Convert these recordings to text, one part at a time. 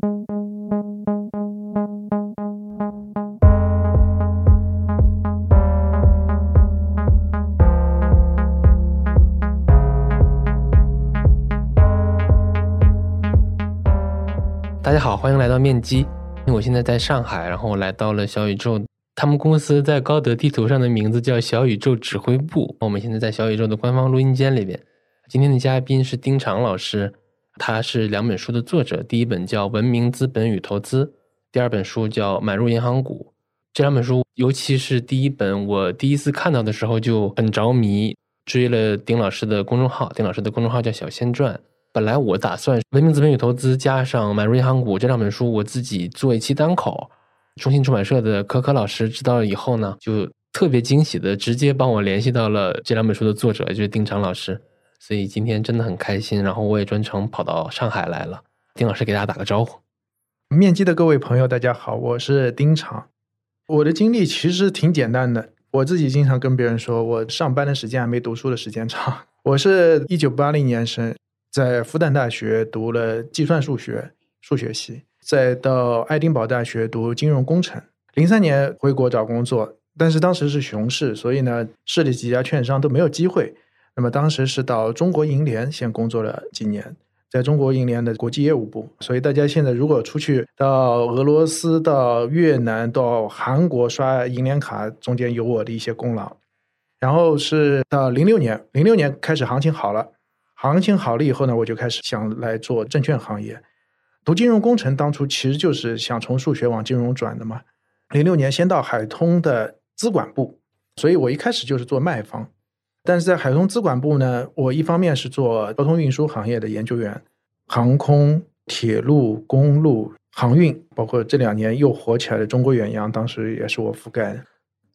大家好，欢迎来到面基。我现在在上海，然后我来到了小宇宙。他们公司在高德地图上的名字叫小宇宙指挥部。我们现在在小宇宙的官方录音间里边。今天的嘉宾是丁常老师，他是两本书的作者。第一本叫《文明资本与投资》，第二本书叫《买入银行股》。这两本书，尤其是第一本，我第一次看到的时候就很着迷，追了丁老师的公众号。丁老师的公众号叫小仙传。本来我打算《文明资本与投资》加上《买入银行股》这两本书，我自己做一期单口。中信出版社的可可老师知道了以后呢，就特别惊喜的直接帮我联系到了这两本书的作者，就是丁常老师。所以今天真的很开心，然后我也专程跑到上海来了。丁老师给大家打个招呼。面基的各位朋友，大家好，我是丁常。我的经历其实挺简单的，我自己经常跟别人说，我上班的时间还没读书的时间长。我是一九八零年生。在复旦大学读了计算数学数学系，再到爱丁堡大学读金融工程。零三年回国找工作，但是当时是熊市，所以呢，市里几家券商都没有机会。那么当时是到中国银联先工作了几年，在中国银联的国际业务部。所以大家现在如果出去到俄罗斯、到越南、到韩国刷银联卡，中间有我的一些功劳。然后是到零六年，零六年开始行情好了。行情好了以后呢，我就开始想来做证券行业。读金融工程当初其实就是想从数学往金融转的嘛。零六年先到海通的资管部，所以我一开始就是做卖方。但是在海通资管部呢，我一方面是做交通运输行业的研究员，航空、铁路、公路、航运，包括这两年又火起来的中国远洋，当时也是我覆盖的。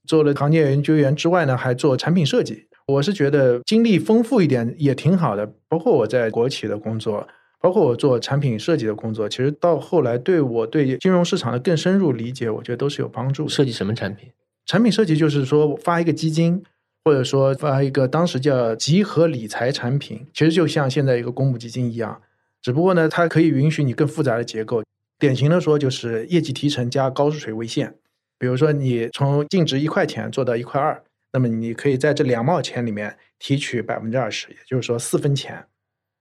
做了行业研究员之外呢，还做产品设计。我是觉得经历丰富一点也挺好的，包括我在国企的工作，包括我做产品设计的工作，其实到后来对我对金融市场的更深入理解，我觉得都是有帮助。设计什么产品？产品设计就是说发一个基金，或者说发一个当时叫集合理财产品，其实就像现在一个公募基金一样，只不过呢，它可以允许你更复杂的结构。典型的说就是业绩提成加高水位线，比如说你从净值一块钱做到一块二。那么你可以在这两毛钱里面提取百分之二十，也就是说四分钱。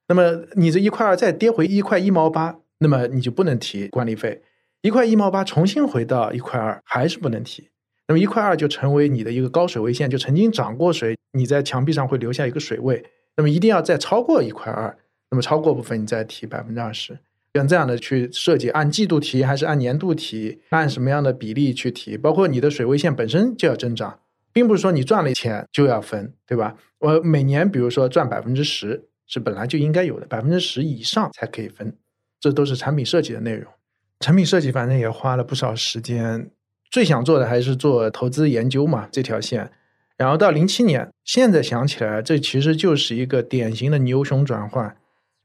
那么你这一块二再跌回一块一毛八，那么你就不能提管理费。一块一毛八重新回到一块二，还是不能提。那么一块二就成为你的一个高水位线，就曾经涨过水，你在墙壁上会留下一个水位。那么一定要再超过一块二，那么超过部分你再提百分之二十。像这样的去设计，按季度提还是按年度提，按什么样的比例去提，包括你的水位线本身就要增长。并不是说你赚了钱就要分，对吧？我每年比如说赚百分之十是本来就应该有的，百分之十以上才可以分，这都是产品设计的内容。产品设计反正也花了不少时间，最想做的还是做投资研究嘛这条线。然后到零七年，现在想起来，这其实就是一个典型的牛熊转换，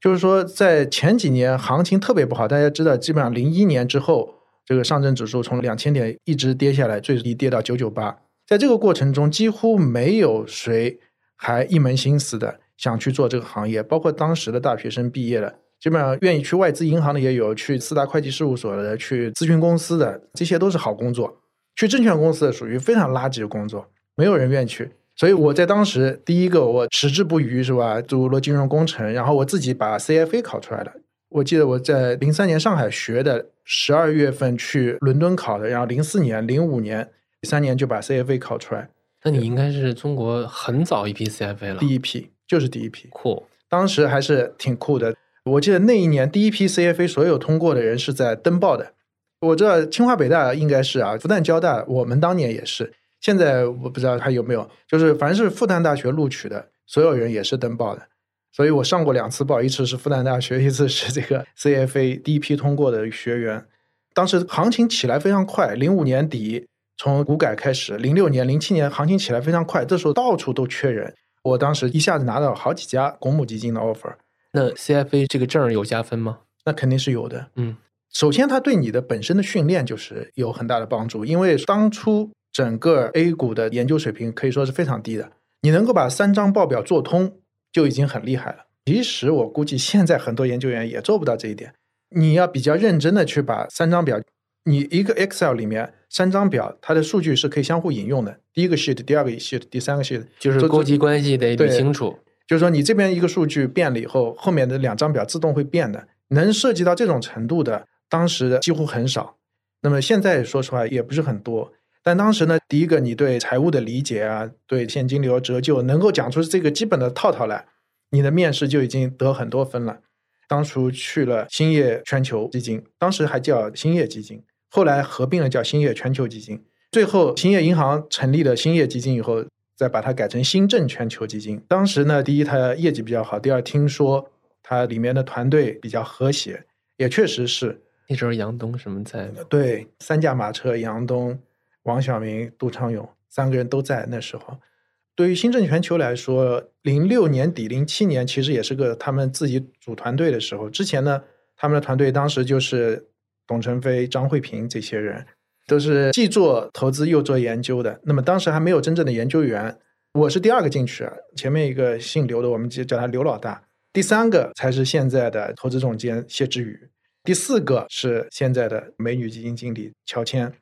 就是说在前几年行情特别不好，大家知道，基本上零一年之后，这个上证指数从两千点一直跌下来，最低跌到九九八。在这个过程中，几乎没有谁还一门心思的想去做这个行业，包括当时的大学生毕业了，基本上愿意去外资银行的也有，去四大会计事务所的，去咨询公司的，这些都是好工作。去证券公司的属于非常垃圾的工作，没有人愿意去。所以我在当时第一个，我矢志不渝，是吧？读了金融工程，然后我自己把 CFA 考出来了。我记得我在零三年上海学的，十二月份去伦敦考的，然后零四年、零五年。三年就把 CFA 考出来，那你应该是中国很早一批 CFA 了，第一批就是第一批，酷。当时还是挺酷的。我记得那一年第一批 CFA 所有通过的人是在登报的。我知道清华北大应该是啊，复旦交大我们当年也是。现在我不知道还有没有，就是凡是复旦大学录取的所有人也是登报的。所以我上过两次报，一次是复旦大学，一次是这个 CFA 第一批通过的学员。当时行情起来非常快，零五年底。从股改开始，零六年、零七年行情起来非常快，这时候到处都缺人。我当时一下子拿到好几家公募基金的 offer。那 CFA 这个证有加分吗？那肯定是有的。嗯，首先它对你的本身的训练就是有很大的帮助，因为当初整个 A 股的研究水平可以说是非常低的，你能够把三张报表做通就已经很厉害了。其实我估计现在很多研究员也做不到这一点。你要比较认真的去把三张表，你一个 Excel 里面三张表，它的数据是可以相互引用的。第一个 sheet，第二个 sheet，第三个 sheet，就是勾稽关系得理清楚。就是说，你这边一个数据变了以后，后面的两张表自动会变的。能涉及到这种程度的，当时几乎很少。那么现在说实话也不是很多。但当时呢，第一个你对财务的理解啊，对现金流折旧能够讲出这个基本的套套来，你的面试就已经得很多分了。当初去了兴业全球基金，当时还叫兴业基金，后来合并了叫兴业全球基金。最后兴业银行成立了兴业基金以后。再把它改成新政全球基金。当时呢，第一它业绩比较好，第二听说它里面的团队比较和谐，也确实是。那时候杨东什么在？对，三驾马车，杨东、王晓明、杜昌勇三个人都在那时候。对于新政全球来说，零六年底、零七年其实也是个他们自己组团队的时候。之前呢，他们的团队当时就是董承飞、张慧平这些人。都是既做投资又做研究的。那么当时还没有真正的研究员，我是第二个进去，前面一个姓刘的，我们就叫他刘老大。第三个才是现在的投资总监谢志宇，第四个是现在的美女基金经理乔迁，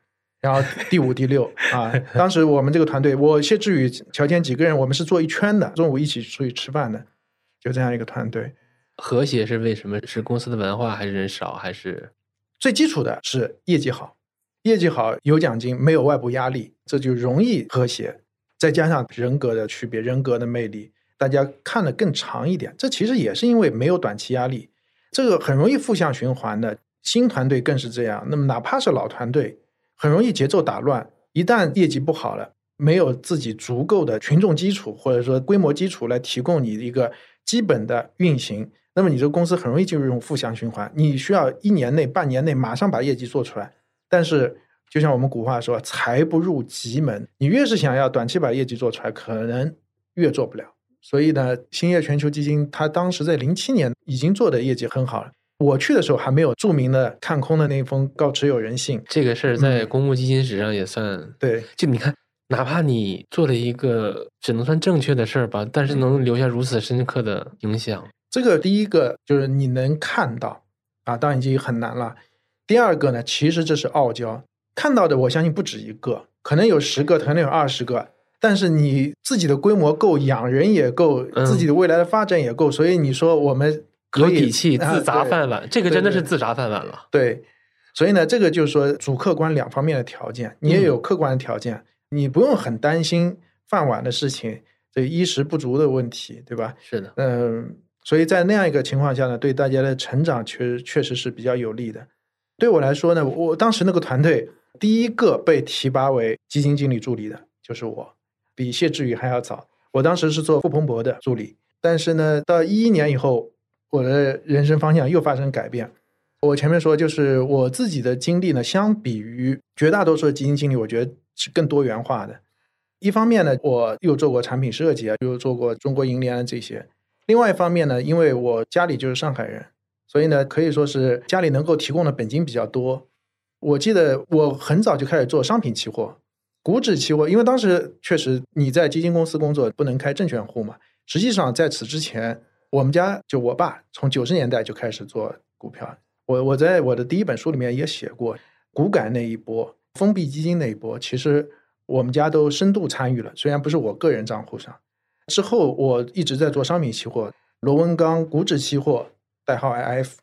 然后第五、第六啊。当时我们这个团队，我谢志宇、乔迁几个人，我们是坐一圈的，中午一起出去吃饭的，就这样一个团队。和谐是为什么？是公司的文化，还是人少，还是最基础的是业绩好？业绩好有奖金，没有外部压力，这就容易和谐。再加上人格的区别，人格的魅力，大家看得更长一点。这其实也是因为没有短期压力，这个很容易负向循环的。新团队更是这样。那么哪怕是老团队，很容易节奏打乱。一旦业绩不好了，没有自己足够的群众基础或者说规模基础来提供你一个基本的运行，那么你这个公司很容易进入一种负向循环。你需要一年内、半年内马上把业绩做出来。但是，就像我们古话说“财不入急门”，你越是想要短期把业绩做出来，可能越做不了。所以呢，兴业全球基金它当时在零七年已经做的业绩很好了。我去的时候还没有著名的看空的那封告持有人信。这个事儿在公募基金史上也算对。就你看，哪怕你做了一个只能算正确的事儿吧，但是能留下如此深刻的影响。这个第一个就是你能看到啊，当然已经很难了。第二个呢，其实这是傲娇，看到的我相信不止一个，可能有十个，可能有二十个。但是你自己的规模够，养人也够，自己的未来的发展也够，所以你说我们有底气自砸饭碗，这个真的是自砸饭碗了。对，所以呢，这个就是说主客观两方面的条件，你也有客观的条件，你不用很担心饭碗的事情，这衣食不足的问题，对吧？是的，嗯，所以在那样一个情况下呢，对大家的成长确确实是比较有利的。对我来说呢，我当时那个团队第一个被提拔为基金经理助理的就是我，比谢志宇还要早。我当时是做傅鹏博的助理，但是呢，到一一年以后，我的人生方向又发生改变。我前面说，就是我自己的经历呢，相比于绝大多数的基金经理，我觉得是更多元化的。一方面呢，我又做过产品设计啊，又做过中国银联这些；另外一方面呢，因为我家里就是上海人。所以呢，可以说是家里能够提供的本金比较多。我记得我很早就开始做商品期货、股指期货，因为当时确实你在基金公司工作不能开证券户嘛。实际上在此之前，我们家就我爸从九十年代就开始做股票。我我在我的第一本书里面也写过，股改那一波、封闭基金那一波，其实我们家都深度参与了。虽然不是我个人账户上，之后我一直在做商品期货、螺纹钢、股指期货。代号 IF，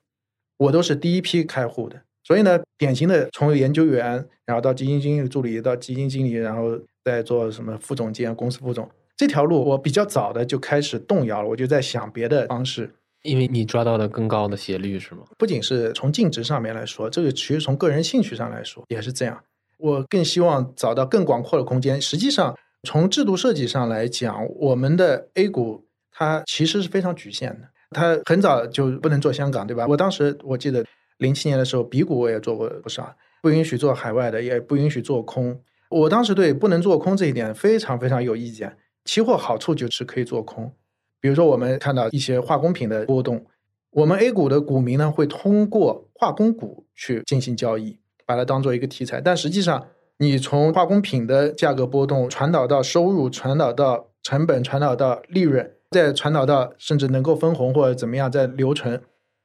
我都是第一批开户的，所以呢，典型的从研究员，然后到基金经理助理，到基金经理，然后再做什么副总监、公司副总，这条路我比较早的就开始动摇了，我就在想别的方式。因为你抓到了更高的斜率是吗？不仅是从净值上面来说，这个其实从个人兴趣上来说也是这样。我更希望找到更广阔的空间。实际上，从制度设计上来讲，我们的 A 股它其实是非常局限的。他很早就不能做香港，对吧？我当时我记得零七年的时候，比股我也做过不少，不允许做海外的，也不允许做空。我当时对不能做空这一点非常非常有意见。期货好处就是可以做空，比如说我们看到一些化工品的波动，我们 A 股的股民呢会通过化工股去进行交易，把它当做一个题材。但实际上，你从化工品的价格波动传导到收入，传导到成本，传导到利润。再传导到甚至能够分红或者怎么样再留存，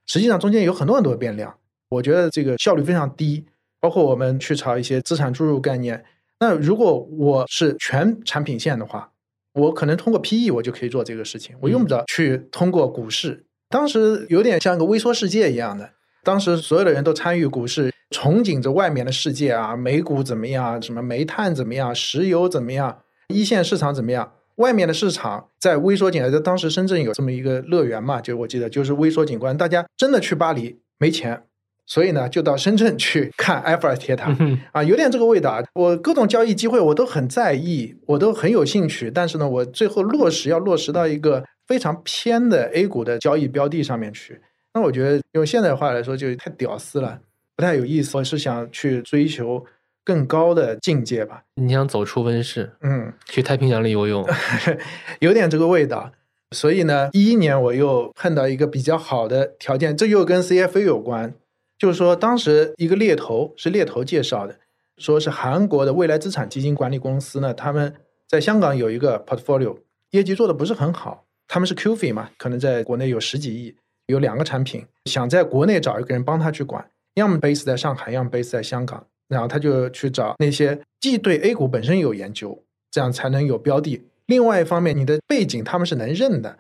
实际上中间有很多很多变量。我觉得这个效率非常低。包括我们去炒一些资产注入概念，那如果我是全产品线的话，我可能通过 PE 我就可以做这个事情，我用不着去通过股市。当时有点像个微缩世界一样的，当时所有的人都参与股市，憧憬着外面的世界啊，美股怎么样，什么煤炭怎么样，石油怎么样，一线市场怎么样，外面的市场在微缩紧在当时深圳有这么一个乐园嘛，就我记得就是微缩景观，大家真的去巴黎没钱。所以呢，就到深圳去看埃菲尔铁塔啊，有点这个味道。我各种交易机会我都很在意，我都很有兴趣。但是呢，我最后落实要落实到一个非常偏的 A 股的交易标的上面去。那我觉得用现代话来说，就太屌丝了，不太有意思。我是想去追求更高的境界吧。你想走出温室，嗯，去太平洋里游泳，有点这个味道。所以呢，一一年我又碰到一个比较好的条件，这又跟 CFA 有关。就是说，当时一个猎头是猎头介绍的，说是韩国的未来资产基金管理公司呢，他们在香港有一个 portfolio，业绩做的不是很好。他们是 QF 嘛，可能在国内有十几亿，有两个产品，想在国内找一个人帮他去管，要么 base 在上海，要么 base 在香港。然后他就去找那些既对 A 股本身有研究，这样才能有标的。另外一方面，你的背景他们是能认的。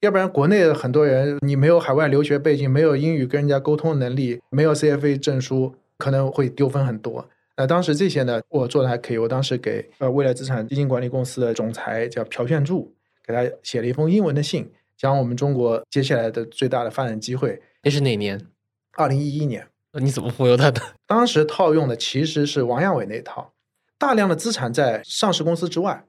要不然，国内的很多人，你没有海外留学背景，没有英语跟人家沟通能力，没有 CFA 证书，可能会丢分很多。那当时这些呢，我做的还可以。我当时给呃未来资产基金管理公司的总裁叫朴炫柱，给他写了一封英文的信，讲我们中国接下来的最大的发展机会。那是哪年？二零一一年。你怎么忽悠他的？当时套用的其实是王亚伟那套，大量的资产在上市公司之外，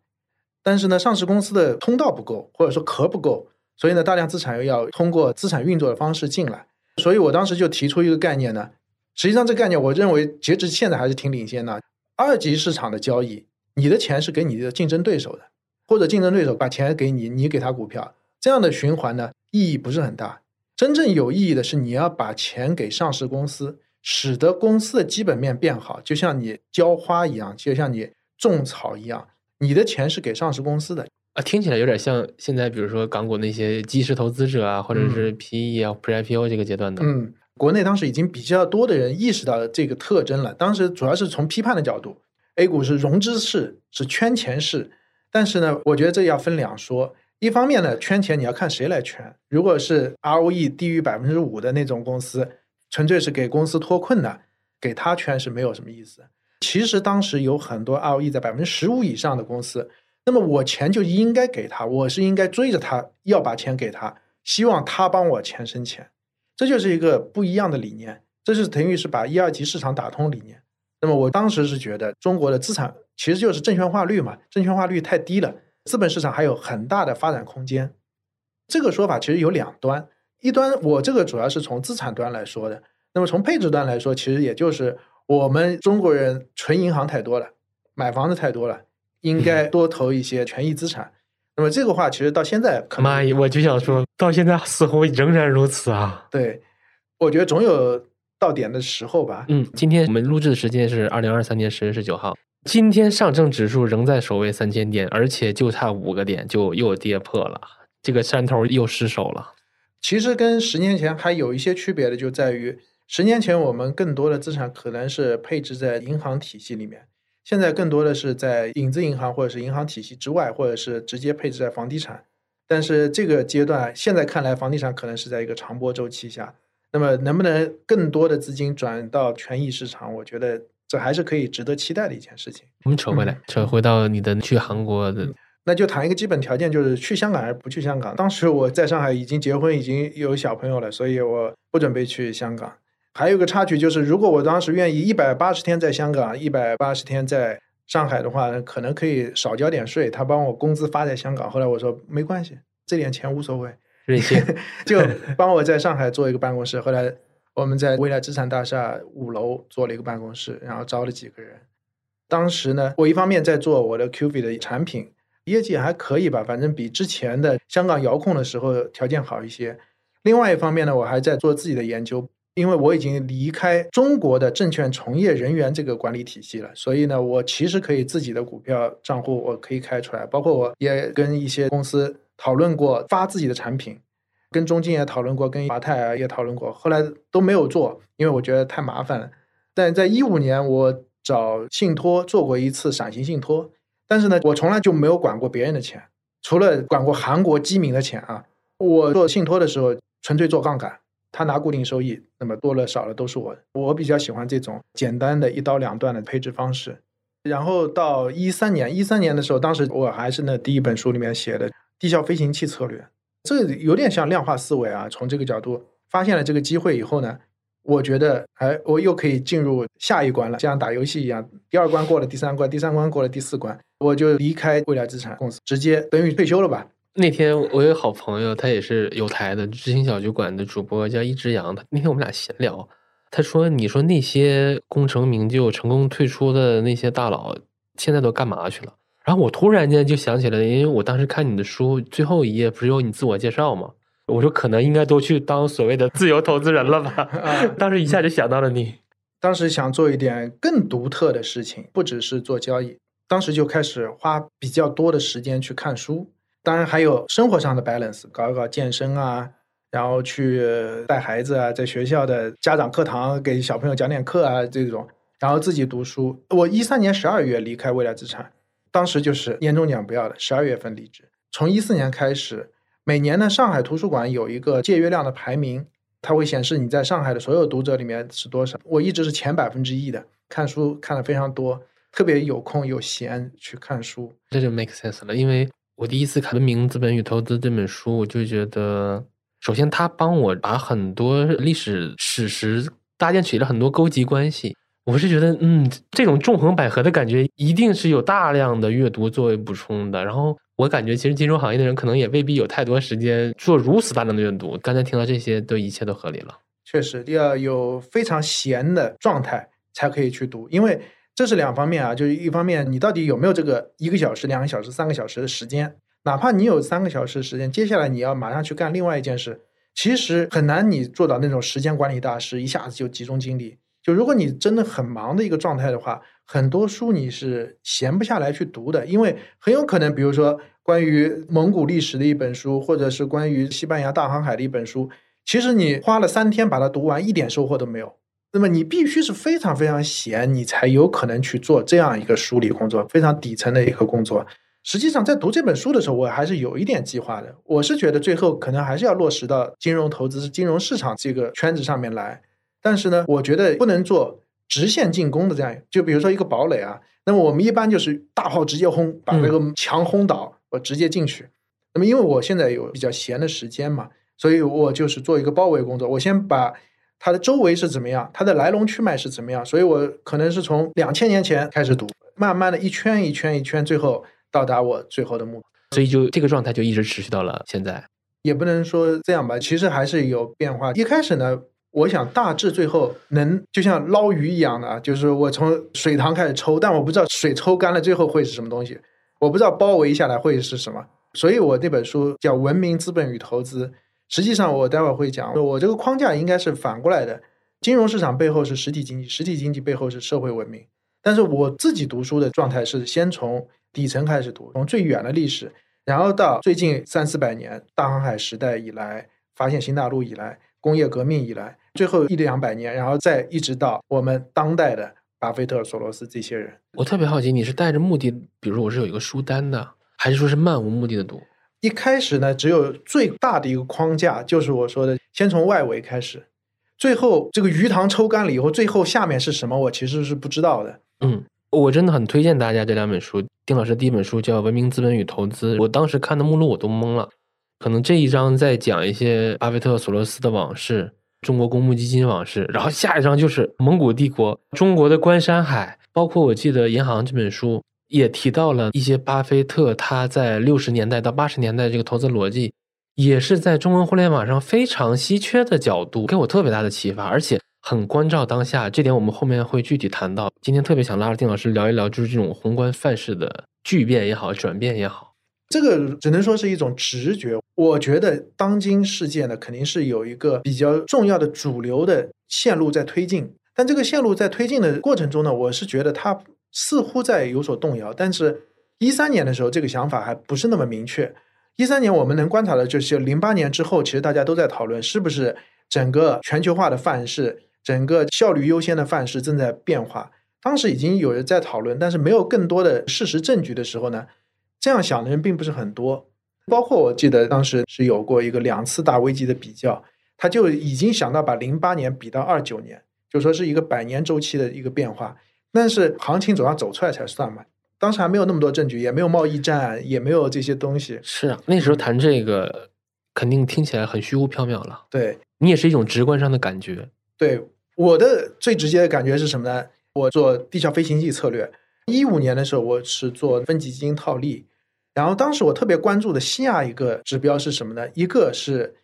但是呢，上市公司的通道不够，或者说壳不够。所以呢，大量资产又要通过资产运作的方式进来，所以我当时就提出一个概念呢。实际上，这个概念我认为截至现在还是挺领先的。二级市场的交易，你的钱是给你的竞争对手的，或者竞争对手把钱给你，你给他股票，这样的循环呢，意义不是很大。真正有意义的是，你要把钱给上市公司，使得公司的基本面变好，就像你浇花一样，就像你种草一样，你的钱是给上市公司的。啊，听起来有点像现在，比如说港股那些基石投资者啊，或者是 PE 啊、Pre-IPO 这个阶段的。嗯，国内当时已经比较多的人意识到这个特征了。当时主要是从批判的角度，A 股是融资式，是圈钱式。但是呢，我觉得这要分两说。一方面呢，圈钱你要看谁来圈。如果是 ROE 低于百分之五的那种公司，纯粹是给公司脱困的，给他圈是没有什么意思。其实当时有很多 ROE 在百分之十五以上的公司。那么我钱就应该给他，我是应该追着他要把钱给他，希望他帮我钱生钱，这就是一个不一样的理念，这是等于是把一二级市场打通理念。那么我当时是觉得中国的资产其实就是证券化率嘛，证券化率太低了，资本市场还有很大的发展空间。这个说法其实有两端，一端我这个主要是从资产端来说的，那么从配置端来说，其实也就是我们中国人存银行太多了，买房子太多了。应该 多投一些权益资产。那么这个话其实到现在可，妈呀，我就想说到现在似乎仍然如此啊。对，我觉得总有到点的时候吧。嗯，今天我们录制的时间是二零二三年十月十九号。今天上证指数仍在守卫三千点，而且就差五个点就又跌破了，这个山头又失守了。其实跟十年前还有一些区别的，就在于十年前我们更多的资产可能是配置在银行体系里面。现在更多的是在影子银行或者是银行体系之外，或者是直接配置在房地产。但是这个阶段现在看来，房地产可能是在一个长波周期下。那么能不能更多的资金转到权益市场？我觉得这还是可以值得期待的一件事情。我们扯回来，扯回到你的去韩国的，那就谈一个基本条件，就是去香港还是不去香港。当时我在上海已经结婚，已经有小朋友了，所以我不准备去香港。还有个插曲就是，如果我当时愿意一百八十天在香港，一百八十天在上海的话，可能可以少交点税。他帮我工资发在香港，后来我说没关系，这点钱无所谓，任性，就帮我在上海做一个办公室。后来我们在未来资产大厦五楼做了一个办公室，然后招了几个人。当时呢，我一方面在做我的 QV 的产品，业绩还可以吧，反正比之前的香港遥控的时候条件好一些。另外一方面呢，我还在做自己的研究。因为我已经离开中国的证券从业人员这个管理体系了，所以呢，我其实可以自己的股票账户我可以开出来，包括我也跟一些公司讨论过发自己的产品，跟中金也讨论过，跟华泰也讨论过，后来都没有做，因为我觉得太麻烦了。但在一五年，我找信托做过一次闪形信托，但是呢，我从来就没有管过别人的钱，除了管过韩国基民的钱啊。我做信托的时候，纯粹做杠杆，他拿固定收益，那么多了少了都是我的。我比较喜欢这种简单的一刀两断的配置方式。然后到一三年，一三年的时候，当时我还是那第一本书里面写的低效飞行器策略。这有点像量化思维啊！从这个角度发现了这个机会以后呢，我觉得，哎，我又可以进入下一关了，像打游戏一样，第二关过了，第三关，第三关过了，第四关，我就离开未来资产公司，直接等于退休了吧。那天我有好朋友，他也是有台的知行小酒馆的主播，叫一只羊。他那天我们俩闲聊，他说：“你说那些功成名就、成功退出的那些大佬，现在都干嘛去了？”然后我突然间就想起来，因为我当时看你的书最后一页不是有你自我介绍吗？我说可能应该都去当所谓的自由投资人了吧。当时一下就想到了你。当时想做一点更独特的事情，不只是做交易。当时就开始花比较多的时间去看书，当然还有生活上的 balance，搞一搞健身啊，然后去带孩子啊，在学校的家长课堂给小朋友讲点课啊这种，然后自己读书。我一三年十二月离开未来资产。当时就是年终奖不要了，十二月份离职。从一四年开始，每年呢，上海图书馆有一个借阅量的排名，它会显示你在上海的所有读者里面是多少。我一直是前百分之一的，看书看的非常多，特别有空有闲去看书，这就 make sense 了。因为我第一次看《文明资本与投资》这本书，我就觉得，首先它帮我把很多历史史实搭建起了很多勾稽关系。我是觉得，嗯，这种纵横捭阖的感觉，一定是有大量的阅读作为补充的。然后我感觉，其实金融行业的人可能也未必有太多时间做如此大量的阅读。刚才听到这些，都一切都合理了。确实，要有非常闲的状态才可以去读，因为这是两方面啊。就是一方面，你到底有没有这个一个小时、两个小时、三个小时的时间？哪怕你有三个小时的时间，接下来你要马上去干另外一件事，其实很难，你做到那种时间管理大师，一下子就集中精力。就如果你真的很忙的一个状态的话，很多书你是闲不下来去读的，因为很有可能，比如说关于蒙古历史的一本书，或者是关于西班牙大航海的一本书，其实你花了三天把它读完，一点收获都没有。那么你必须是非常非常闲，你才有可能去做这样一个梳理工作，非常底层的一个工作。实际上，在读这本书的时候，我还是有一点计划的。我是觉得最后可能还是要落实到金融投资、金融市场这个圈子上面来。但是呢，我觉得不能做直线进攻的这样，就比如说一个堡垒啊，那么我们一般就是大炮直接轰，把这个墙轰倒，我直接进去。那么因为我现在有比较闲的时间嘛，所以我就是做一个包围工作，我先把它的周围是怎么样，它的来龙去脉是怎么样，所以我可能是从两千年前开始读，慢慢的一圈一圈一圈，最后到达我最后的目的。所以就这个状态就一直持续到了现在，也不能说这样吧，其实还是有变化。一开始呢。我想大致最后能就像捞鱼一样的啊，就是我从水塘开始抽，但我不知道水抽干了最后会是什么东西，我不知道包围下来会是什么，所以我那本书叫《文明资本与投资》。实际上，我待会儿会讲，我这个框架应该是反过来的：金融市场背后是实体经济，实体经济背后是社会文明。但是我自己读书的状态是先从底层开始读，从最远的历史，然后到最近三四百年大航海时代以来，发现新大陆以来。工业革命以来，最后一两百年，然后再一直到我们当代的巴菲特、索罗斯这些人，我特别好奇，你是带着目的，比如我是有一个书单的，还是说是漫无目的的读？一开始呢，只有最大的一个框架，就是我说的，先从外围开始，最后这个鱼塘抽干了以后，最后下面是什么，我其实是不知道的。嗯，我真的很推荐大家这两本书。丁老师第一本书叫《文明资本与投资》，我当时看的目录我都懵了。可能这一章在讲一些巴菲特、索罗斯的往事，中国公募基金往事，然后下一章就是蒙古帝国、中国的关山海，包括我记得《银行》这本书也提到了一些巴菲特他在六十年代到八十年代这个投资逻辑，也是在中文互联网上非常稀缺的角度，给我特别大的启发，而且很关照当下。这点我们后面会具体谈到。今天特别想拉着丁老师聊一聊，就是这种宏观范式的巨变也好，转变也好。这个只能说是一种直觉。我觉得当今世界呢，肯定是有一个比较重要的主流的线路在推进。但这个线路在推进的过程中呢，我是觉得它似乎在有所动摇。但是，一三年的时候，这个想法还不是那么明确。一三年我们能观察的就是零八年之后，其实大家都在讨论是不是整个全球化的范式，整个效率优先的范式正在变化。当时已经有人在讨论，但是没有更多的事实证据的时候呢，这样想的人并不是很多。包括我记得当时是有过一个两次大危机的比较，他就已经想到把零八年比到二九年，就说是一个百年周期的一个变化。但是行情总要走出来才算嘛。当时还没有那么多证据，也没有贸易战，也没有这些东西。是啊，那时候谈这个肯定听起来很虚无缥缈了。对你也是一种直观上的感觉。对，我的最直接的感觉是什么呢？我做地壳飞行器策略，一五年的时候我是做分级基金套利，然后当时我特别关注的西亚一个指标是什么呢？一个是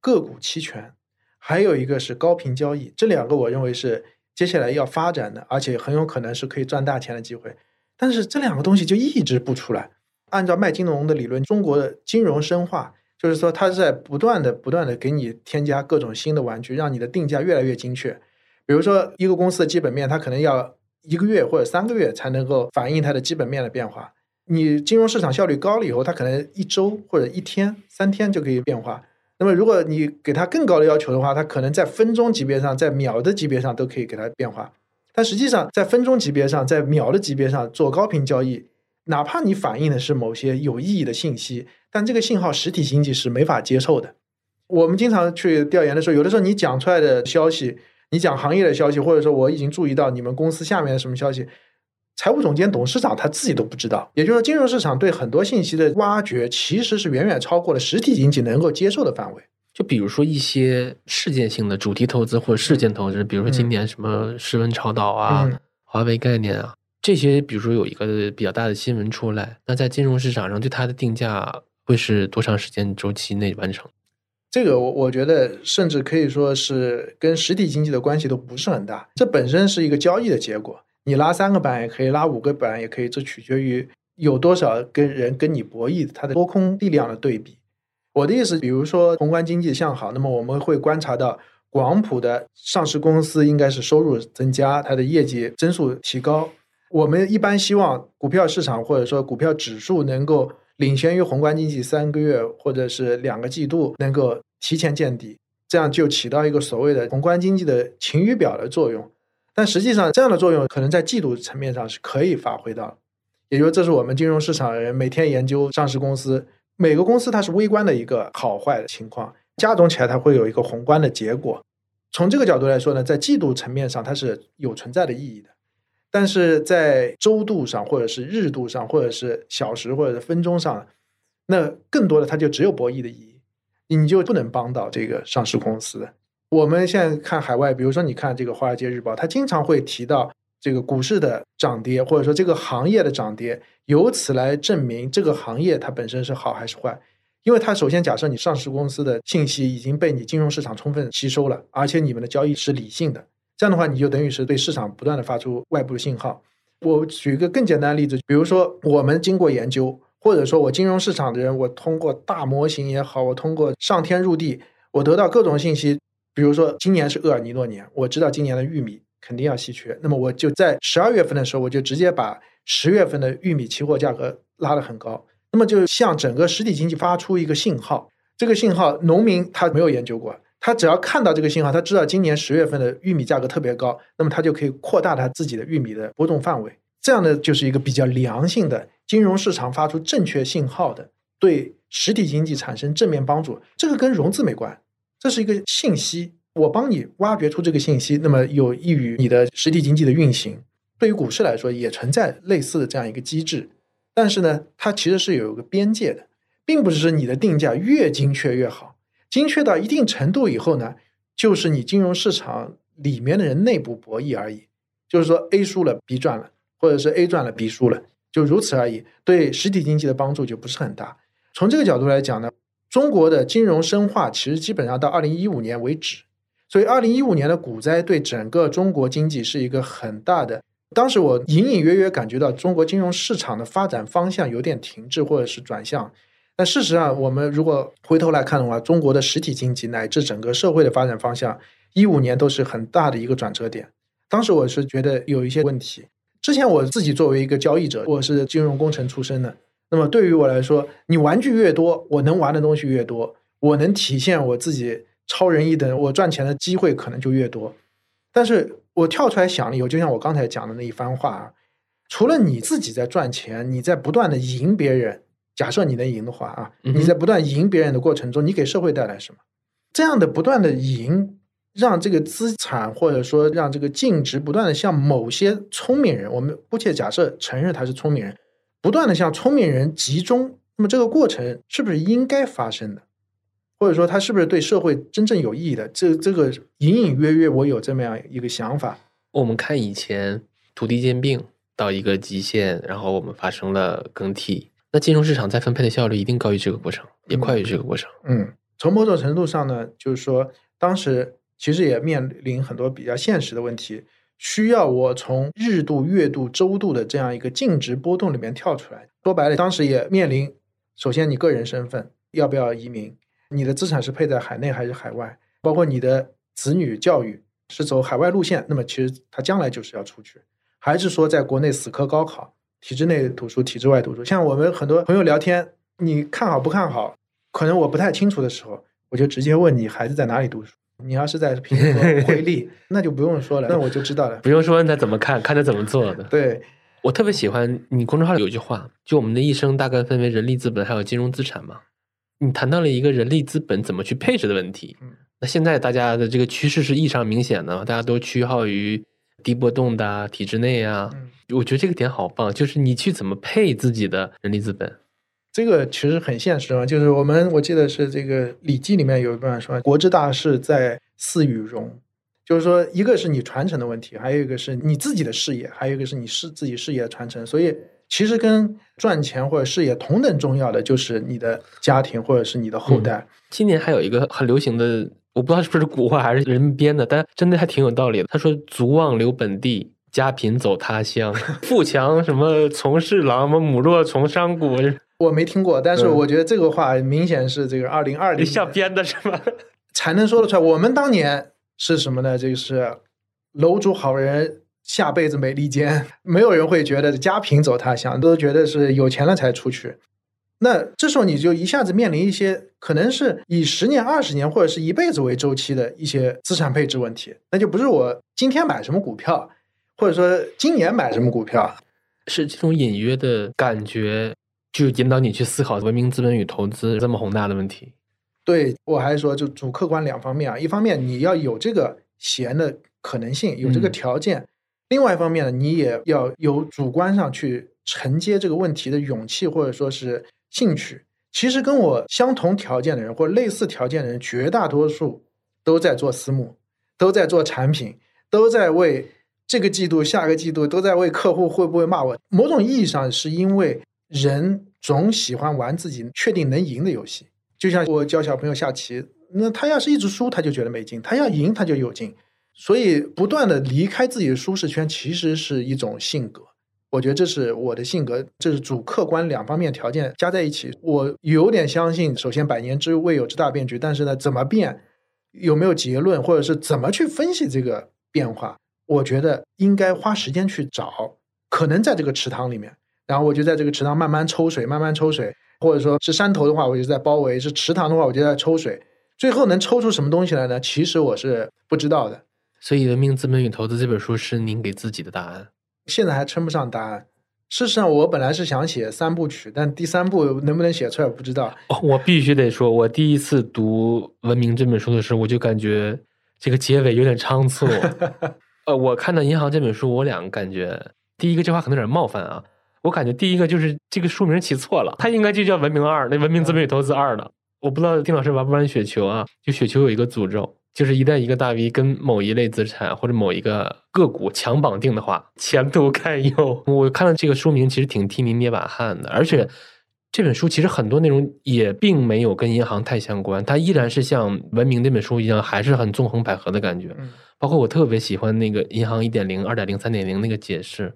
个股期权，还有一个是高频交易，这两个我认为是接下来要发展的，而且很有可能是可以赚大钱的机会。但是这两个东西就一直不出来。按照麦金融的理论，中国的金融深化就是说它是在不断的、不断的给你添加各种新的玩具，让你的定价越来越精确。比如说，一个公司的基本面，它可能要一个月或者三个月才能够反映它的基本面的变化。你金融市场效率高了以后，它可能一周或者一天、三天就可以变化。那么，如果你给它更高的要求的话，它可能在分钟级别上、在秒的级别上都可以给它变化。但实际上，在分钟级别上、在秒的级别上做高频交易，哪怕你反映的是某些有意义的信息，但这个信号实体经济是没法接受的。我们经常去调研的时候，有的时候你讲出来的消息。你讲行业的消息，或者说我已经注意到你们公司下面的什么消息，财务总监、董事长他自己都不知道。也就是说，金融市场对很多信息的挖掘，其实是远远超过了实体经济能够接受的范围。就比如说一些事件性的主题投资或者事件投资，比如说今年什么室温超导啊、华为概念啊这些，比如说有一个比较大的新闻出来，那在金融市场上对它的定价会是多长时间周期内完成？这个我我觉得甚至可以说是跟实体经济的关系都不是很大，这本身是一个交易的结果。你拉三个板也可以，拉五个板也可以，这取决于有多少跟人跟你博弈，它的多空力量的对比。我的意思，比如说宏观经济向好，那么我们会观察到广普的上市公司应该是收入增加，它的业绩增速提高。我们一般希望股票市场或者说股票指数能够。领先于宏观经济三个月或者是两个季度，能够提前见底，这样就起到一个所谓的宏观经济的晴雨表的作用。但实际上，这样的作用可能在季度层面上是可以发挥到。也就是这是我们金融市场人每天研究上市公司，每个公司它是微观的一个好坏的情况，加总起来它会有一个宏观的结果。从这个角度来说呢，在季度层面上它是有存在的意义的。但是在周度上，或者是日度上，或者是小时或者是分钟上，那更多的它就只有博弈的意义，你就不能帮到这个上市公司。我们现在看海外，比如说你看这个《华尔街日报》，它经常会提到这个股市的涨跌，或者说这个行业的涨跌，由此来证明这个行业它本身是好还是坏。因为它首先假设你上市公司的信息已经被你金融市场充分吸收了，而且你们的交易是理性的。这样的话，你就等于是对市场不断的发出外部信号。我举一个更简单的例子，比如说我们经过研究，或者说我金融市场的人，我通过大模型也好，我通过上天入地，我得到各种信息。比如说今年是厄尔尼诺年，我知道今年的玉米肯定要稀缺，那么我就在十二月份的时候，我就直接把十月份的玉米期货价格拉得很高，那么就向整个实体经济发出一个信号。这个信号，农民他没有研究过。他只要看到这个信号，他知道今年十月份的玉米价格特别高，那么他就可以扩大他自己的玉米的波动范围。这样的就是一个比较良性的金融市场发出正确信号的，对实体经济产生正面帮助。这个跟融资没关，这是一个信息，我帮你挖掘出这个信息，那么有益于你的实体经济的运行。对于股市来说，也存在类似的这样一个机制，但是呢，它其实是有一个边界的，并不是说你的定价越精确越好。精确到一定程度以后呢，就是你金融市场里面的人内部博弈而已。就是说，A 输了，B 赚了，或者是 A 赚了，B 输了，就如此而已。对实体经济的帮助就不是很大。从这个角度来讲呢，中国的金融深化其实基本上到二零一五年为止。所以，二零一五年的股灾对整个中国经济是一个很大的。当时我隐隐约约感觉到中国金融市场的发展方向有点停滞，或者是转向。但事实上，我们如果回头来看的话，中国的实体经济乃至整个社会的发展方向，一五年都是很大的一个转折点。当时我是觉得有一些问题。之前我自己作为一个交易者，我是金融工程出身的，那么对于我来说，你玩具越多，我能玩的东西越多，我能体现我自己超人一等，我赚钱的机会可能就越多。但是我跳出来想了以后，就像我刚才讲的那一番话啊，除了你自己在赚钱，你在不断的赢别人，假设你能赢的话啊，你在不断赢别人的过程中，你给社会带来什么？这样的不断的赢，让这个资产或者说让这个净值不断的向某些聪明人，我们姑且假设承认他是聪明人，不断的向聪明人集中，那么这个过程是不是应该发生的？或者说它是不是对社会真正有意义的？这这个隐隐约约我有这么样一个想法。我们看以前土地兼并到一个极限，然后我们发生了更替，那金融市场再分配的效率一定高于这个过程，也快于这个过程。嗯，从某种程度上呢，就是说当时其实也面临很多比较现实的问题，需要我从日度、月度、周度的这样一个净值波动里面跳出来。说白了，当时也面临，首先你个人身份要不要移民，你的资产是配在海内还是海外，包括你的子女教育是走海外路线，那么其实他将来就是要出去，还是说在国内死磕高考，体制内读书，体制外读书？像我们很多朋友聊天，你看好不看好？可能我不太清楚的时候，我就直接问你孩子在哪里读书。你要是在平和、惠利，那就不用说了，那我就知道了。不用说他怎么看，看他怎么做的。对，我特别喜欢你公众号里有一句话，就我们的一生大概分为人力资本还有金融资产嘛。你谈到了一个人力资本怎么去配置的问题。嗯那现在大家的这个趋势是异常明显的，大家都趋好于低波动的啊体制内啊。嗯，我觉得这个点好棒，就是你去怎么配自己的人力资本。这个其实很现实啊，就是我们我记得是这个《礼记》里面有一段说：“国之大事，在祀与戎。”就是说，一个是你传承的问题，还有一个是你自己的事业，还有一个是你事自己事业的传承。所以，其实跟赚钱或者事业同等重要的，就是你的家庭或者是你的后代。今年还有一个很流行的，我不知道是不是古话还是人编的，但真的还挺有道理的。他说：“足望留本地，家贫走他乡。富强什么从事郎，么母弱从商贾。我没听过，但是嗯我觉得这个话明显是这个二零二零像编的是吧？才能说得出来。我们当年是什么呢？这个是楼主好人，下辈子美利坚，没有人会觉得家贫走他乡，都觉得是有钱了才出去。那这时候你就一下子面临一些可能是以十年、二十年或者是一辈子为周期的一些资产配置问题，那就不是我今天买什么股票，或者说今年买什么股票，是这种隐约的感觉，就引导你去思考文明资本与投资这么宏大的问题。对我还是说，就主客观两方面啊。一方面你要有这个闲的可能性，有这个嗯条件；另外一方面呢，你也要有主观上去承接这个问题的勇气或者说是兴趣。其实跟我相同条件的人或类似条件的人，绝大多数都在做私募，都在做产品，都在为这个季度、下个季度都在为客户会不会骂我。某种意义上是因为人总喜欢玩自己确定能赢的游戏。就像我教小朋友下棋，那他要是一直输，他就觉得没劲；他要赢，他就有劲。所以，不断的离开自己的舒适圈，其实是一种性格。我觉得这是我的性格，这是主客观两方面条件加在一起。我有点相信，首先百年之未有之大变局，但是呢，怎么变，有没有结论，或者是怎么去分析这个变化，我觉得应该花时间去找。可能在这个池塘里面，然后我就在这个池塘慢慢抽水，慢慢抽水。或者说是山头的话，我就在包围；是池塘的话，我就在抽水。最后能抽出什么东西来呢？其实我是不知道的，所以，《文明资本与投资》这本书是您给自己的答案。现在还称不上答案。事实上，我本来是想写三部曲，但第三部能不能写出来，我不知道。哦，我必须得说，我第一次读《文明》这本书的时候，我就感觉这个结尾有点仓促。呃，我看到《银行》这本书，我两个感觉，第一个这话可能有点冒犯啊，我感觉第一个就是这个书名起错了，它应该就叫《文明二》，那《文明资本与投资二》的。我不知道丁老师玩不玩雪球啊？就雪球有一个诅咒，就是一旦一个大 V 跟某一类资产或者某一个个股强绑定的话，前途堪忧。我看到这个书名，其实挺替您捏把汗的，而且。这本书其实很多内容也并没有跟银行太相关，它依然是像《文明》那本书一样，还是很纵横捭阖的感觉。嗯，包括我特别喜欢那个银行一点零、二点零、三点零那个解释，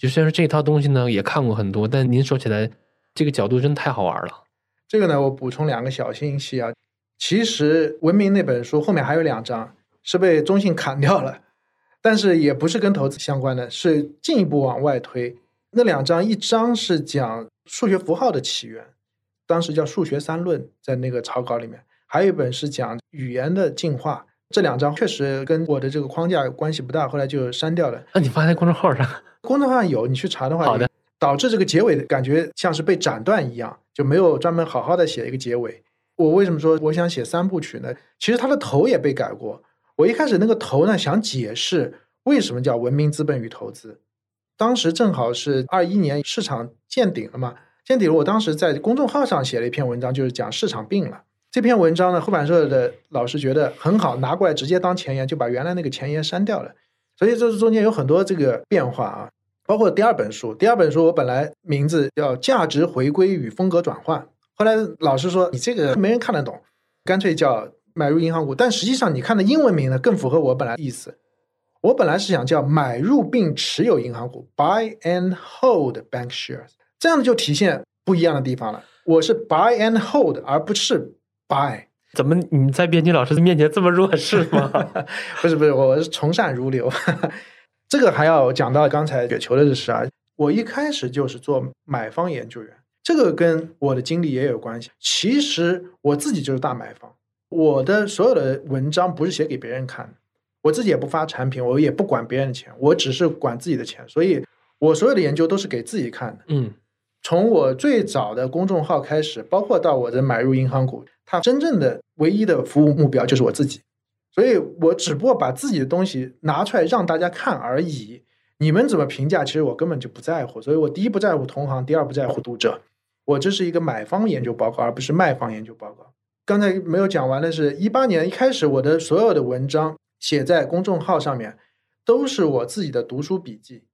就虽然说这套东西呢也看过很多，但您说起来这个角度真太好玩了。这个呢，我补充两个小信息啊。其实《文明》那本书后面还有两章是被中信砍掉了，但是也不是跟投资相关的，是进一步往外推。那两章，一章是讲数学符号的起源，当时叫《数学三论》在那个草稿里面，还有一本是讲语言的进化。这两章确实跟我的这个框架关系不大，后来就删掉了。那你发在公众号上？公众号上有，你去查的话。好的。导致这个结尾感觉像是被斩断一样，就没有专门好好的写一个结尾。我为什么说我想写三部曲呢？其实它的头也被改过。我一开始那个头呢，想解释为什么叫文明资本与投资。当时正好是二一年市场见顶了嘛，见顶了。我当时在公众号上写了一篇文章，就是讲市场病了。这篇文章呢，出版社的老师觉得很好，拿过来直接当前言，就把原来那个前言删掉了。所以这是中间有很多这个变化啊，包括第二本书。第二本书我本来名字叫《价值回归与风格转换》，后来老师说你这个没人看得懂，干脆叫买入银行股。但实际上你看的英文名呢，更符合我本来意思。我本来是想叫买入并持有银行股 （Buy and Hold Bank Shares），这样就体现不一样的地方了。我是 Buy and Hold，而不是。Buy？怎么你在编辑老师的面前这么弱势吗？不是不是，我是从善如流。这个还要讲到刚才雪球的事啊。我一开始就是做买方研究员，这个跟我的经历也有关系。其实我自己就是大买方，我的所有的文章不是写给别人看的，我自己也不发产品，我也不管别人的钱，我只是管自己的钱，所以我所有的研究都是给自己看的。嗯，从我最早的公众号开始，包括到我的买入银行股。他真正的唯一的服务目标就是我自己，所以我只不过把自己的东西拿出来让大家看而已。你们怎么评价，其实我根本就不在乎。所以我第一不在乎同行，第二不在乎读者。我这是一个买方研究报告，而不是卖方研究报告。刚才没有讲完的是，一八年一开始，我的所有的文章写在公众号上面，都是我自己的读书笔记，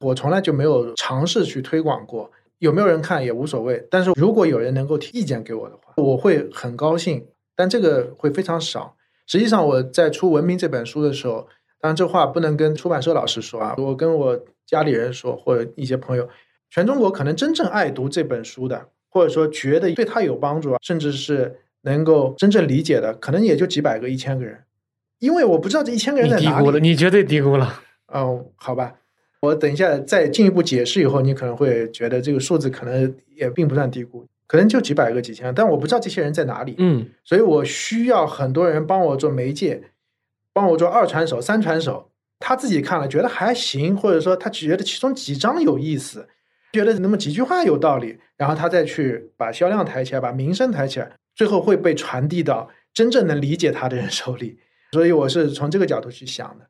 我从来就没有尝试去推广过。有没有人看也无所谓，但是如果有人能够提意见给我的话，我会很高兴。但这个会非常少。实际上我在出《文明》这本书的时候，当然这话不能跟出版社老师说啊，我跟我家里人说，或者一些朋友，全中国可能真正爱读这本书的，或者说觉得对他有帮助，甚至是能够真正理解的，可能也就几百个、一千个人。因为我不知道这一千个人在哪里。低估了，你绝对低估了。哦，好吧。我等一下再进一步解释以后，你可能会觉得这个数字可能也并不算低估，可能就几百个、几千个，但我不知道这些人在哪里。嗯，所以我需要很多人帮我做媒介，帮我做二传手、三传手。他自己看了觉得还行，或者说他觉得其中几张有意思，觉得那么几句话有道理，然后他再去把销量抬起来，把名声抬起来，最后会被传递到真正能理解他的人手里。所以我是从这个角度去想的。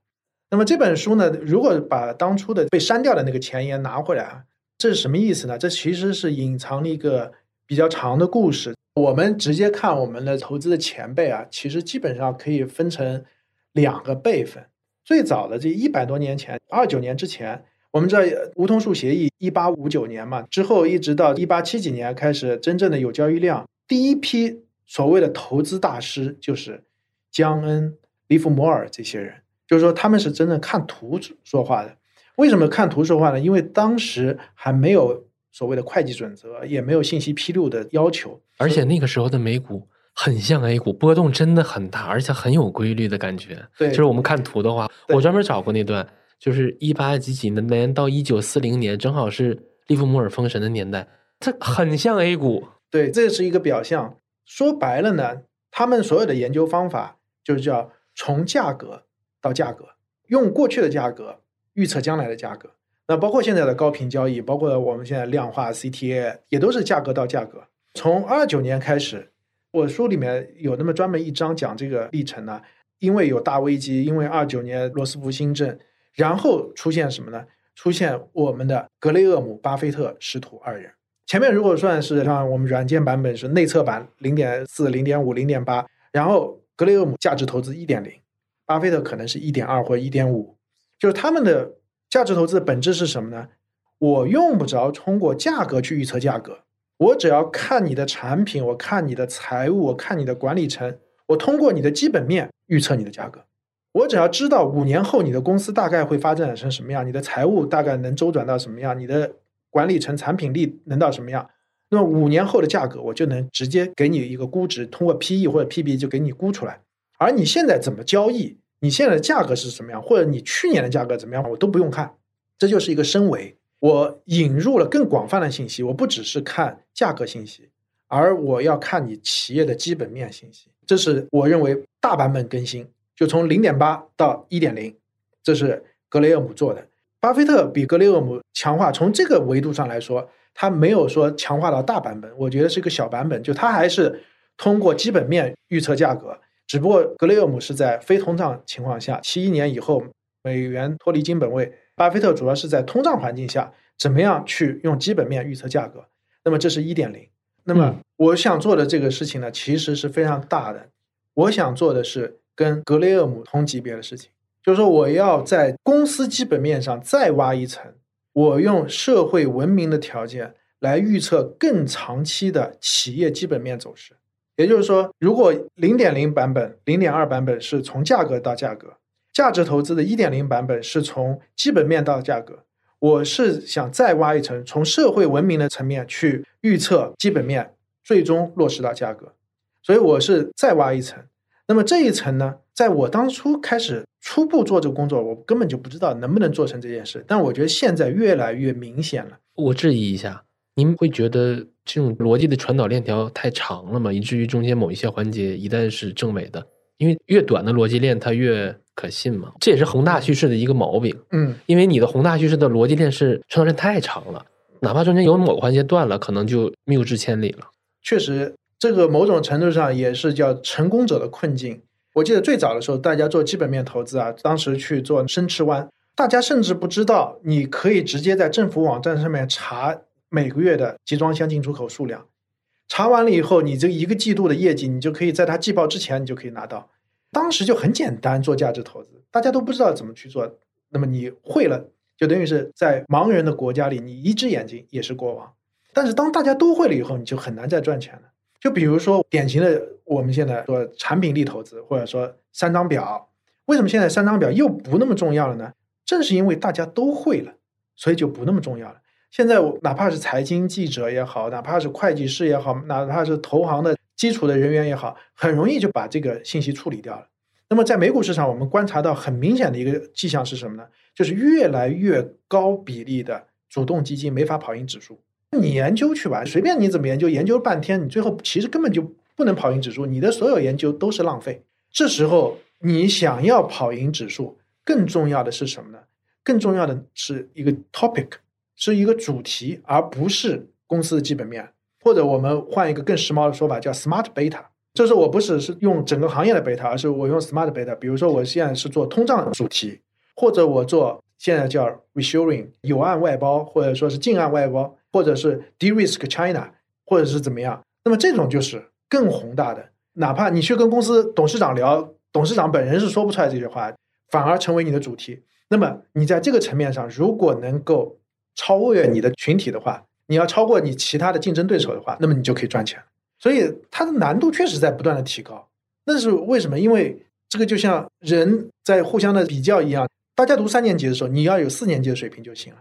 那么这本书呢，如果把当初的被删掉的那个前言拿回来啊，这是什么意思呢？这其实是隐藏了一个比较长的故事。我们直接看我们的投资的前辈啊，其实基本上可以分成两个辈分。最早的这一百多年前，二九年之前，我们知道梧桐树协议一八五九年嘛，之后一直到一八七几年开始真正的有交易量，第一批所谓的投资大师就是江恩、利弗摩尔这些人。就是说，他们是真正看图说话的。为什么看图说话呢？因为当时还没有所谓的会计准则，也没有信息披露的要求。而且那个时候的美股很像 A 股，波动真的很大，而且很有规律的感觉。对，就是我们看图的话，我专门找过那段，就是一八几几年到一九四零年，正好是利弗莫尔封神的年代，它很像 A 股。对，这是一个表象。说白了呢，他们所有的研究方法就是叫从价格。到价格，用过去的价格预测将来的价格，那包括现在的高频交易，包括我们现在量化 CTA，也都是价格到价格。从二九年开始，我书里面有那么专门一章讲这个历程呢。因为有大危机，因为二九年罗斯福新政，然后出现什么呢？出现我们的格雷厄姆、巴菲特师徒二人。前面如果算是像我们软件版本是内测版零点四、零点五、零点八，然后格雷厄姆价值投资一点零。巴菲特可能是一点二或一点五，就是他们的价值投资的本质是什么呢？我用不着通过价格去预测价格，我只要看你的产品，我看你的财务，我看你的管理层，我通过你的基本面预测你的价格。我只要知道五年后你的公司大概会发展成什么样，你的财务大概能周转到什么样，你的管理层产品力能到什么样，那么五年后的价格我就能直接给你一个估值，通过 P E 或者 P B 就给你估出来。而你现在怎么交易？你现在的价格是什么样？或者你去年的价格怎么样？我都不用看，这就是一个升维。我引入了更广泛的信息，我不只是看价格信息，而我要看你企业的基本面信息。这是我认为大版本更新，就从零点八到一点零，这是格雷厄姆做的。巴菲特比格雷厄姆强化，从这个维度上来说，他没有说强化到大版本，我觉得是一个小版本，就他还是通过基本面预测价格，只不过格雷厄姆是在非通胀情况下，七一年以后美元脱离金本位，巴菲特主要是在通胀环境下怎么样去用基本面预测价格。那么这是一点零。那么我想做的这个事情呢，其实是非常大的，我想做的是跟格雷厄姆同级别的事情。就是说，我要在公司基本面上再挖一层，我用社会文明的条件来预测更长期的企业基本面走势。也就是说，如果零点零版本、零点二版本是从价格到价格，价值投资的一点零版本是从基本面到价格，我是想再挖一层，从社会文明的层面去预测基本面，最终落实到价格。所以我是再挖一层。那么这一层呢，在我当初开始。初步做这个工作，我根本就不知道能不能做成这件事。但我觉得现在越来越明显了。我质疑一下，您会觉得这种逻辑的传导链条太长了吗？以至于中间某一些环节一旦是正伪的，因为越短的逻辑链它越可信嘛。这也是宏大叙事的一个毛病。嗯，因为你的宏大叙事的逻辑链是传导链太长了，哪怕中间有某个环节断了，可能就谬之千里了。确实，这个某种程度上也是叫成功者的困境。我记得最早的时候，大家做基本面投资啊，当时去做深池湾，大家甚至不知道你可以直接在政府网站上面查每个月的集装箱进出口数量，查完了以后，你这一个季度的业绩，你就可以在它季报之前，你就可以拿到。当时就很简单做价值投资，大家都不知道怎么去做，那么你会了，就等于是在盲人的国家里，你一只眼睛也是国王。但是当大家都会了以后，你就很难再赚钱了。就比如说典型的，我们现在说产品力投资，或者说三张表，为什么现在三张表又不那么重要了呢？正是因为大家都会了，所以就不那么重要了。现在我哪怕是财经记者也好，哪怕是会计师也好，哪怕是投行的基础的人员也好，很容易就把这个信息处理掉了。那么在美股市场，我们观察到很明显的一个迹象是什么呢？就是越来越高比例的主动基金没法跑赢指数。你研究去吧，随便你怎么研究，研究半天，你最后其实根本就不能跑赢指数，你的所有研究都是浪费。这时候你想要跑赢指数，更重要的是什么呢？更重要的是一个 topic，是一个主题，而不是公司的基本面。或者我们换一个更时髦的说法，叫 smart beta。就是我不是是用整个行业的 beta，而是我用 smart beta。比如说我现在是做通胀主题，或者我做现在叫 reshoring 有岸外包，或者说是近岸外包。或者是 de-risk China，或者是怎么样？那么这种就是更宏大的。哪怕你去跟公司董事长聊，董事长本人是说不出来这句话，反而成为你的主题。那么你在这个层面上，如果能够超越你的群体的话，你要超过你其他的竞争对手的话，那么你就可以赚钱。所以它的难度确实在不断的提高。那是为什么？因为这个就像人在互相的比较一样，大家读三年级的时候，你要有四年级的水平就行了。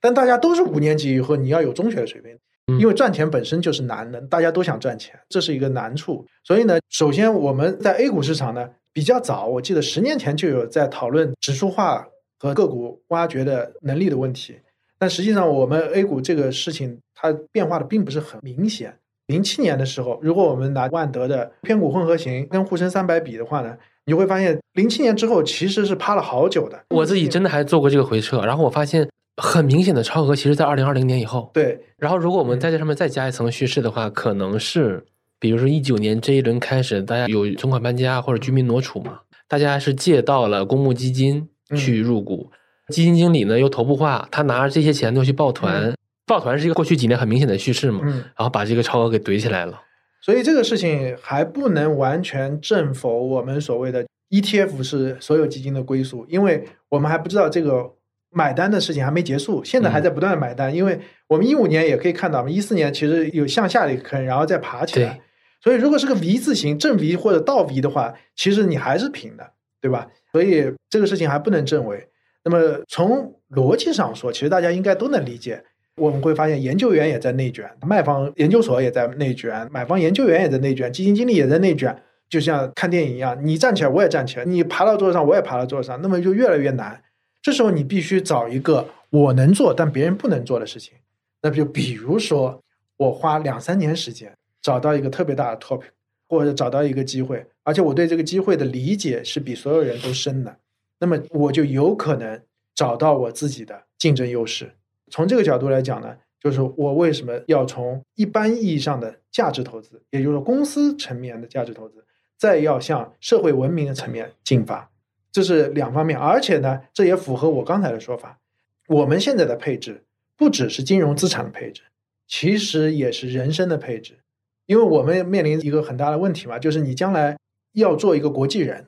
但大家都是五年级以后，你要有中学的水平，因为赚钱本身就是难的，大家都想赚钱，这是一个难处。所以呢，首先我们在 A 股市场呢比较早，我记得十年前就有在讨论指数化和个股挖掘的能力的问题。但实际上，我们 A 股这个事情它变化的并不是很明显。零七年的时候，如果我们拿万德的偏股混合型跟沪深三百比的话呢，你会发现零七年之后其实是趴了好久的。我自己真的还做过这个回撤，然后我发现。很明显的超额，其实，在二零二零年以后。对。然后，如果我们在这上面再加一层叙事的话，可能是，比如说一九年这一轮开始，大家有存款搬家或者居民挪储嘛，大家是借到了公募基金去入股，基金经理呢又头部化，他拿着这些钱都去抱团，抱团是一个过去几年很明显的叙事嘛，然后把这个超额给怼起来了。所以这个事情还不能完全证否我们所谓的 ETF 是所有基金的归宿，因为我们还不知道这个。买单的事情还没结束，现在还在不断的买单，因为我们一五年也可以看到嘛，一四年其实有向下的一个坑，然后再爬起来。所以如果是个 V 字形正 V 或者倒 V 的话，其实你还是平的，对吧？所以这个事情还不能证伪。那么从逻辑上说，其实大家应该都能理解。我们会发现研究员也在内卷，卖方研究所也在内卷，买方研究员也在内卷，基金经理也在内卷，就像看电影一样，你站起来我也站起来，你爬到桌子上我也爬到桌子上，那么就越来越难。这时候你必须找一个我能做但别人不能做的事情。那就比如说，我花两三年时间找到一个特别大的 topic，或者找到一个机会，而且我对这个机会的理解是比所有人都深的，那么我就有可能找到我自己的竞争优势。从这个角度来讲呢，就是我为什么要从一般意义上的价值投资，也就是公司层面的价值投资。再要向社会文明的层面进发，这是两方面，而且呢，这也符合我刚才的说法。我们现在的配置不只是金融资产的配置，其实也是人生的配置。因为我们面临一个很大的问题嘛，就是你将来要做一个国际人，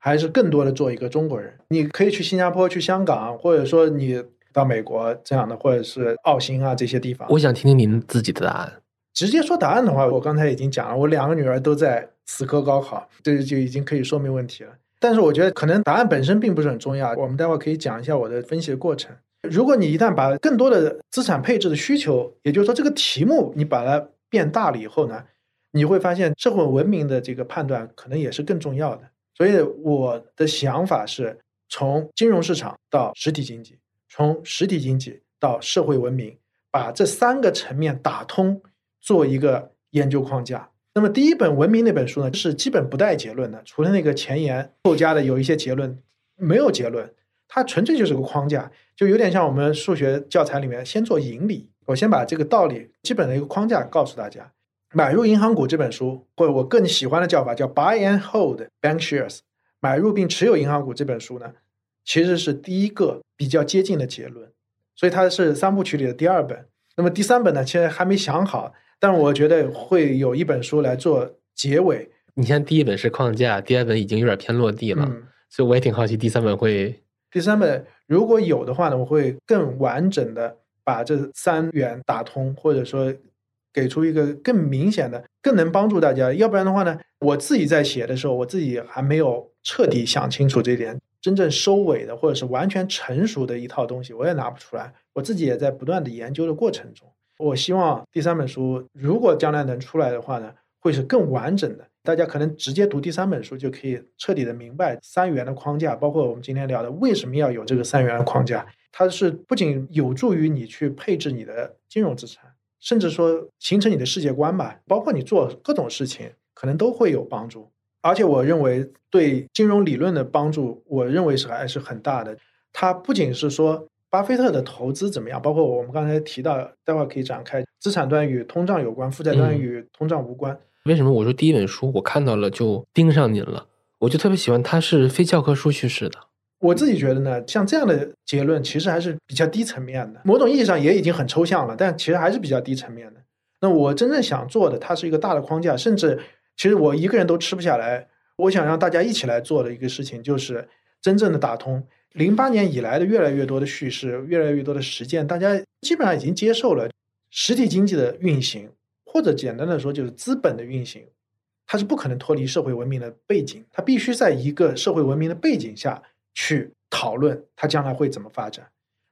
还是更多的做一个中国人？你可以去新加坡、去香港，或者说你到美国这样的，或者是澳新啊这些地方。我想听听您自己的答案。直接说答案的话，我刚才已经讲了，我两个女儿都在死磕高考，这就已经可以说明问题了。但是我觉得可能答案本身并不是很重要，我们待会儿可以讲一下我的分析的过程。如果你一旦把更多的资产配置的需求，也就是说这个题目你把它变大了以后呢，你会发现社会文明的这个判断可能也是更重要的。所以我的想法是从金融市场到实体经济，从实体经济到社会文明，把这三个层面打通。做一个研究框架。那么第一本《文明》那本书呢，是基本不带结论的，除了那个前言后加的有一些结论，没有结论，它纯粹就是个框架，就有点像我们数学教材里面先做引理，我先把这个道理基本的一个框架告诉大家。买入银行股这本书，或者我更喜欢的叫法叫 Buy and Hold Bank Shares，买入并持有银行股这本书呢，其实是第一个比较接近的结论，所以它是三部曲里的第二本。那么第三本呢，其实还没想好。但我觉得会有一本书来做结尾。你像第一本是框架，第二本已经有点偏落地了，所以我也挺好奇第三本会。第三本如果有的话呢，我会更完整的把这三元打通，或者说给出一个更明显的、更能帮助大家。要不然的话呢，我自己在写的时候，我自己还没有彻底想清楚这点，真正收尾的或者是完全成熟的一套东西，我也拿不出来。我自己也在不断的研究的过程中。我希望第三本书如果将来能出来的话呢，会是更完整的。大家可能直接读第三本书就可以彻底的明白三元的框架，包括我们今天聊的为什么要有这个三元的框架。它是不仅有助于你去配置你的金融资产，甚至说形成你的世界观吧，包括你做各种事情可能都会有帮助。而且我认为对金融理论的帮助，我认为是还是很大的。它不仅是说。巴菲特的投资怎么样？包括我们刚才提到，待会儿可以展开。资产端与通胀有关，负债端与通胀无关。为什么我说第一本书我看到了就盯上您了？我就特别喜欢它是非教科书叙事的。我自己觉得呢，像这样的结论其实还是比较低层面的，某种意义上也已经很抽象了，但其实还是比较低层面的。那我真正想做的，它是一个大的框架，甚至其实我一个人都吃不下来。我想让大家一起来做的一个事情，就是真正的打通。零八年以来的越来越多的叙事，越来越多的实践，大家基本上已经接受了实体经济的运行，或者简单的说就是资本的运行，它是不可能脱离社会文明的背景，它必须在一个社会文明的背景下去讨论它将来会怎么发展。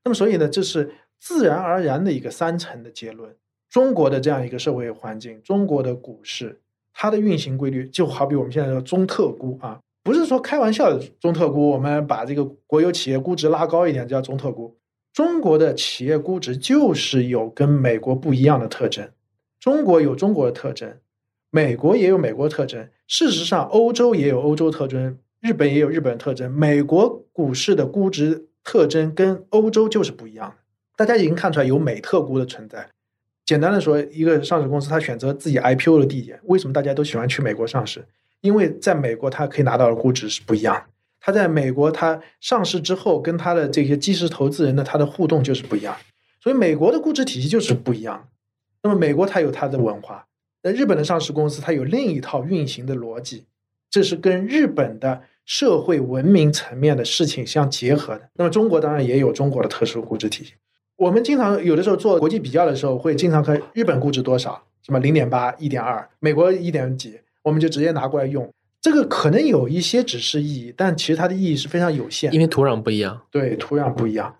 那么，所以呢，这是自然而然的一个三层的结论。中国的这样一个社会环境，中国的股市，它的运行规律就好比我们现在的中特估啊。不是说开玩笑的中特估，我们把这个国有企业估值拉高一点叫中特估。中国的企业估值就是有跟美国不一样的特征，中国有中国的特征，美国也有美国特征。事实上，欧洲也有欧洲特征，日本也有日本的特征。美国股市的估值特征跟欧洲就是不一样的。大家已经看出来有美特估的存在。简单的说，一个上市公司它选择自己 IPO 的地点，为什么大家都喜欢去美国上市？因为在美国，它可以拿到的估值是不一样的。它在美国，它上市之后，跟它的这些基石投资人的它的互动就是不一样。所以，美国的估值体系就是不一样。那么，美国它有它的文化，那日本的上市公司它有另一套运行的逻辑，这是跟日本的社会文明层面的事情相结合的。那么，中国当然也有中国的特殊估值体系。我们经常有的时候做国际比较的时候，会经常看日本估值多少，什么零点八、一点二，美国一点几。我们就直接拿过来用，这个可能有一些指示意义，但其实它的意义是非常有限，因为土壤不一样。对，土壤不一样，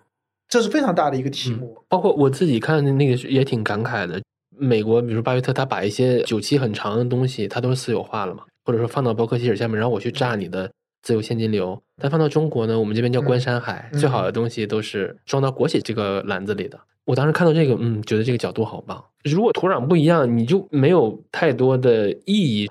这是非常大的一个题目。包括我自己看的那个也挺感慨的。美国，比如巴菲特，他把一些久期很长的东西，他都是私有化了嘛，或者说放到伯克希尔下面，然后我去炸你的自由现金流。但放到中国呢，我们这边叫关山海，嗯最好的东西都是装到国企这个篮子里的。我当时看到这个，嗯，觉得这个角度好棒。如果土壤不一样，你就没有太多的意义。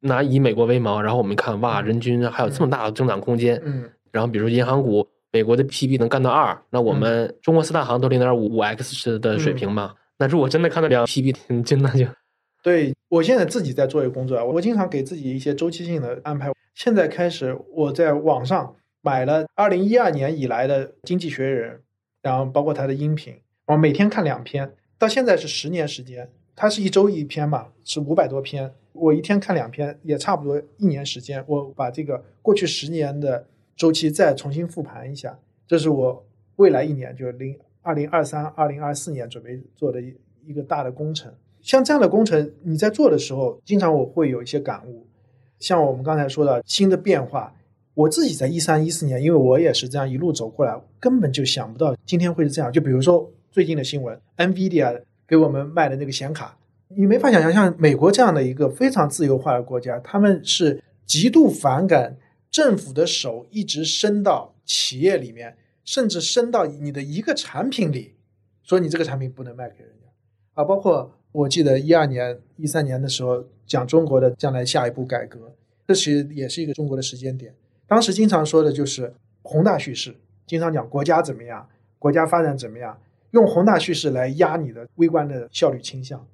拿以美国为锚，然后我们看哇，嗯人均还有这么大的增长空间。嗯然后比如银行股，美国的 PB 能干到二，那我们中国四大行都零点五五 X 的水平嘛。那如果真的看到两 PB，真的就对我现在自己在做一个工作啊，我经常给自己一些周期性的安排。现在开始，我在网上买了二零一二年以来的《经济学人》，然后包括它的音频，我每天看两篇，到现在是十年时间，它是一周一篇嘛，是五百多篇，我一天看两篇，也差不多一年时间，我把这个过去十年的周期再重新复盘一下，这是我未来一年，就是零二零二三、二零二四年准备做的一一个大的工程。像这样的工程，你在做的时候，经常我会有一些感悟。像我们刚才说的新的变化，我自己在一三一四年，因为我也是这样一路走过来，根本就想不到今天会是这样。就比如说最近的新闻，NVIDIA 给我们卖的那个显卡，你没法想象，像美国这样的一个非常自由化的国家，他们是极度反感政府的手一直伸到企业里面，甚至伸到你的一个产品里，说你这个产品不能卖给人家啊。包括我记得一二年、一三年的时候讲中国的将来下一步改革，这其实也是一个中国的时间点。当时经常说的就是宏大叙事，经常讲国家怎么样，国家发展怎么样，用宏大叙事来压你的微观的效率倾向。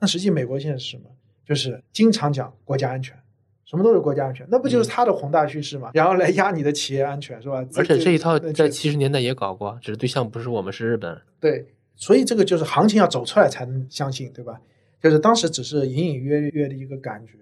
那实际美国现在是什么？就是经常讲国家安全，什么都是国家安全，那不就是他的宏大叙事吗？然后来压你的企业安全，是吧？而且这一套在七十年代也搞过，只是对象不是我们，是日本。对，所以这个就是行情要走出来才能相信，对吧？就是当时只是隐隐约约的一个感觉，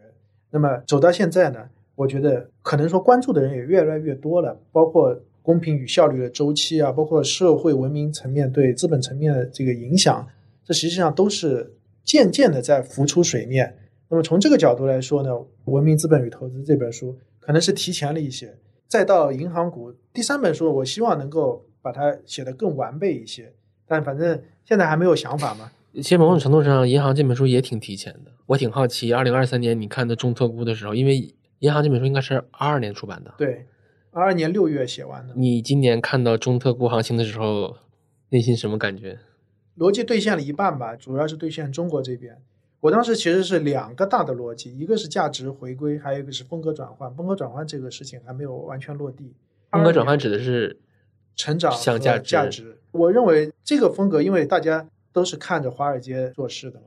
那么走到现在呢，我觉得可能说关注的人也越来越多了，包括公平与效率的周期啊，包括社会文明层面对资本层面的这个影响，这实际上都是渐渐的在浮出水面。那么从这个角度来说呢，《文明资本与投资》这本书可能是提前了一些。再到银行股第三本书，我希望能够把它写得更完备一些，但反正现在还没有想法嘛。其实某种程度上，银行这本书也挺提前的。我挺好奇，二零二三年你看的中特估的时候，因为银行这本书应该是二二年出版的，对，二二年六月写完的，你今年看到中特估行情的时候，内心什么感觉？逻辑兑现了一半吧，主要是兑现中国这边。我当时其实是两个大的逻辑，一个是价值回归，还有一个是风格转换。风格转换这个事情还没有完全落地。风格转换指的是成长和向价价值。我认为这个风格，因为大家都是看着华尔街做事的嘛，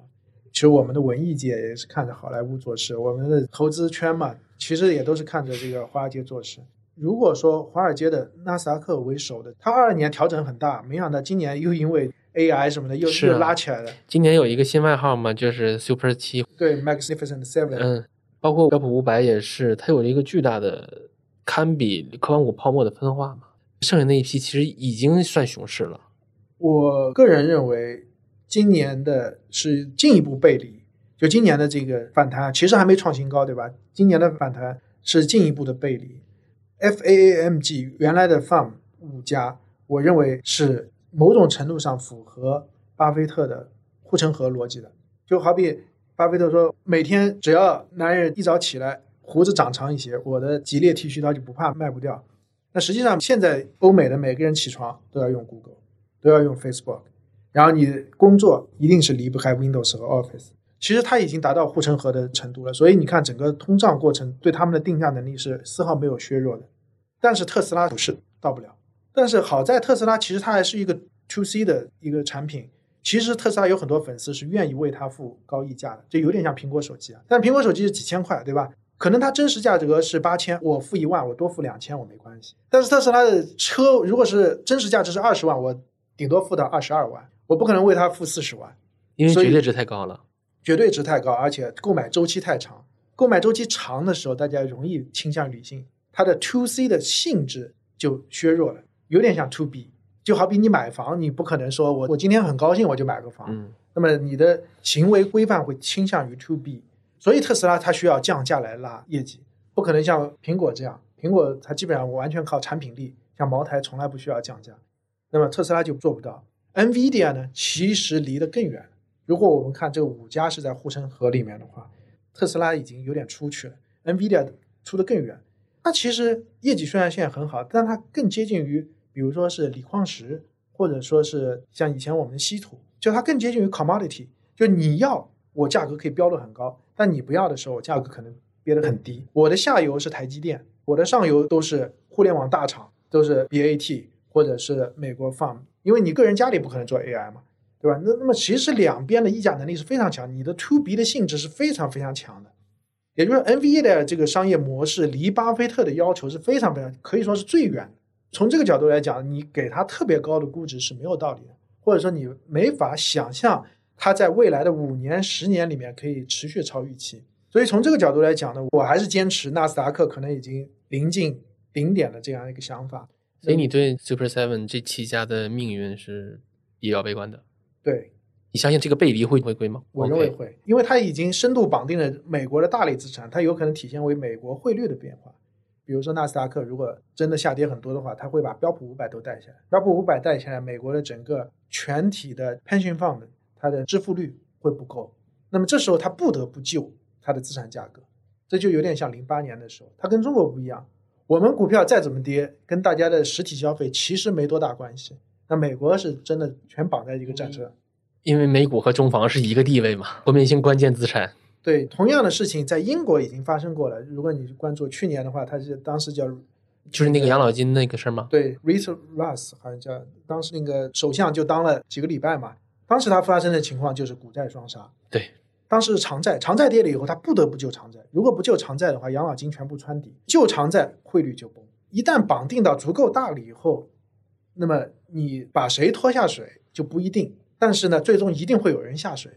其实我们的文艺界也是看着好莱坞做事，我们的投资圈嘛，其实也都是看着这个华尔街做事。如果说华尔街的纳斯达克为首的，它二二年调整很大，没想到今年又因为 AI 什么的又、又拉起来了。今年有一个新外号嘛，就是 Super 七，对，Magnificent Seven，、嗯，包括标普五百也是，它有了一个巨大的堪比科技股泡沫的分化嘛。剩下那一批其实已经算熊市了。我个人认为，今年的是进一步背离，就今年的这个反弹，其实还没创新高，对吧？今年的反弹是进一步的背离。FAAMG 原来的 FAM 五家，我认为是某种程度上符合巴菲特的护城河逻辑的。就好比巴菲特说，每天只要男人一早起来胡子长长一些，我的吉列剃须刀就不怕卖不掉。那实际上，现在欧美的每个人起床都要用 Google。都要用 Facebook，然后你工作一定是离不开 Windows 和 Office。其实它已经达到护城河的程度了，所以你看整个通胀过程对他们的定价能力是丝毫没有削弱的。但是特斯拉不是到不了，但是好在特斯拉其实它还是一个 To C 的一个产品。其实特斯拉有很多粉丝是愿意为它付高溢价的，就有点像苹果手机啊。但苹果手机是几千块，对吧？可能它真实价格是八千，我付一万，我多付两千我没关系。但是特斯拉的车如果是真实价值是二十万，我顶多付到二十二万，我不可能为它付四十万，因为绝对值太高了。绝对值太高，而且购买周期太长。购买周期长的时候，大家容易倾向理性，它的 to C 的性质就削弱了，有点像 to B。就好比你买房，你不可能说我我今天很高兴我就买个房，嗯，那么你的行为规范会倾向于 to B。所以特斯拉它需要降价来拉业绩，不可能像苹果这样，苹果它基本上完全靠产品力，像茅台从来不需要降价。那么特斯拉就做不到。NVIDIA 呢，其实离得更远。如果我们看这五家是在护城河里面的话，特斯拉已经有点出去了，NVIDIA 出得更远。它其实业绩虽然现在很好，但它更接近于，比如说是锂矿石，或者说是像以前我们稀土，就它更接近于 commodity，就你要我价格可以标的很高，但你不要的时候，我价格可能憋得很低。我的下游是台积电，我的上游都是互联网大厂，都是 BAT 或者是美国 Farm，因为你个人家里不可能做 AI 嘛，对吧？那那么其实两边的议价能力是非常强，你的 To B 的性质是非常非常强的。也就是 NVA 的这个商业模式离巴菲特的要求是非常非常可以说是最远的。从这个角度来讲，你给他特别高的估值是没有道理的，或者说你没法想象它在未来的五年、十年里面可以持续超预期。所以从这个角度来讲呢，我还是坚持纳斯达克可能已经临近顶点的这样一个想法。所以你对 Super Seven 这七家的命运是比较悲观的。对。你相信这个背离会回归吗？我认为会，因为它已经深度绑定了美国的大类资产，它有可能体现为美国汇率的变化。比如说纳斯达克如果真的下跌很多的话，它会把标普五百都带下来。标普五百带下来，美国的整个全体的 pension fund 它的支付率会不够，那么这时候它不得不救它的资产价格。这就有点像零八年的时候，它跟中国不一样。我们股票再怎么跌，跟大家的实体消费其实没多大关系。那美国是真的全绑在一个战车。因为美股和中房是一个地位嘛，国民性关键资产。对，同样的事情在英国已经发生过了。如果你关注去年的话，它是当时叫，就是那个养老金那个事儿吗？对 r i s Russ 好像叫当时那个首相就当了几个礼拜嘛。当时它发生的情况就是股债双杀。对，当时长债长债跌了以后，它不得不救长债。如果不救长债的话，养老金全部穿底，救长债汇率就崩。一旦绑定到足够大了以后，那么你把谁拖下水就不一定。但是呢，最终一定会有人下水。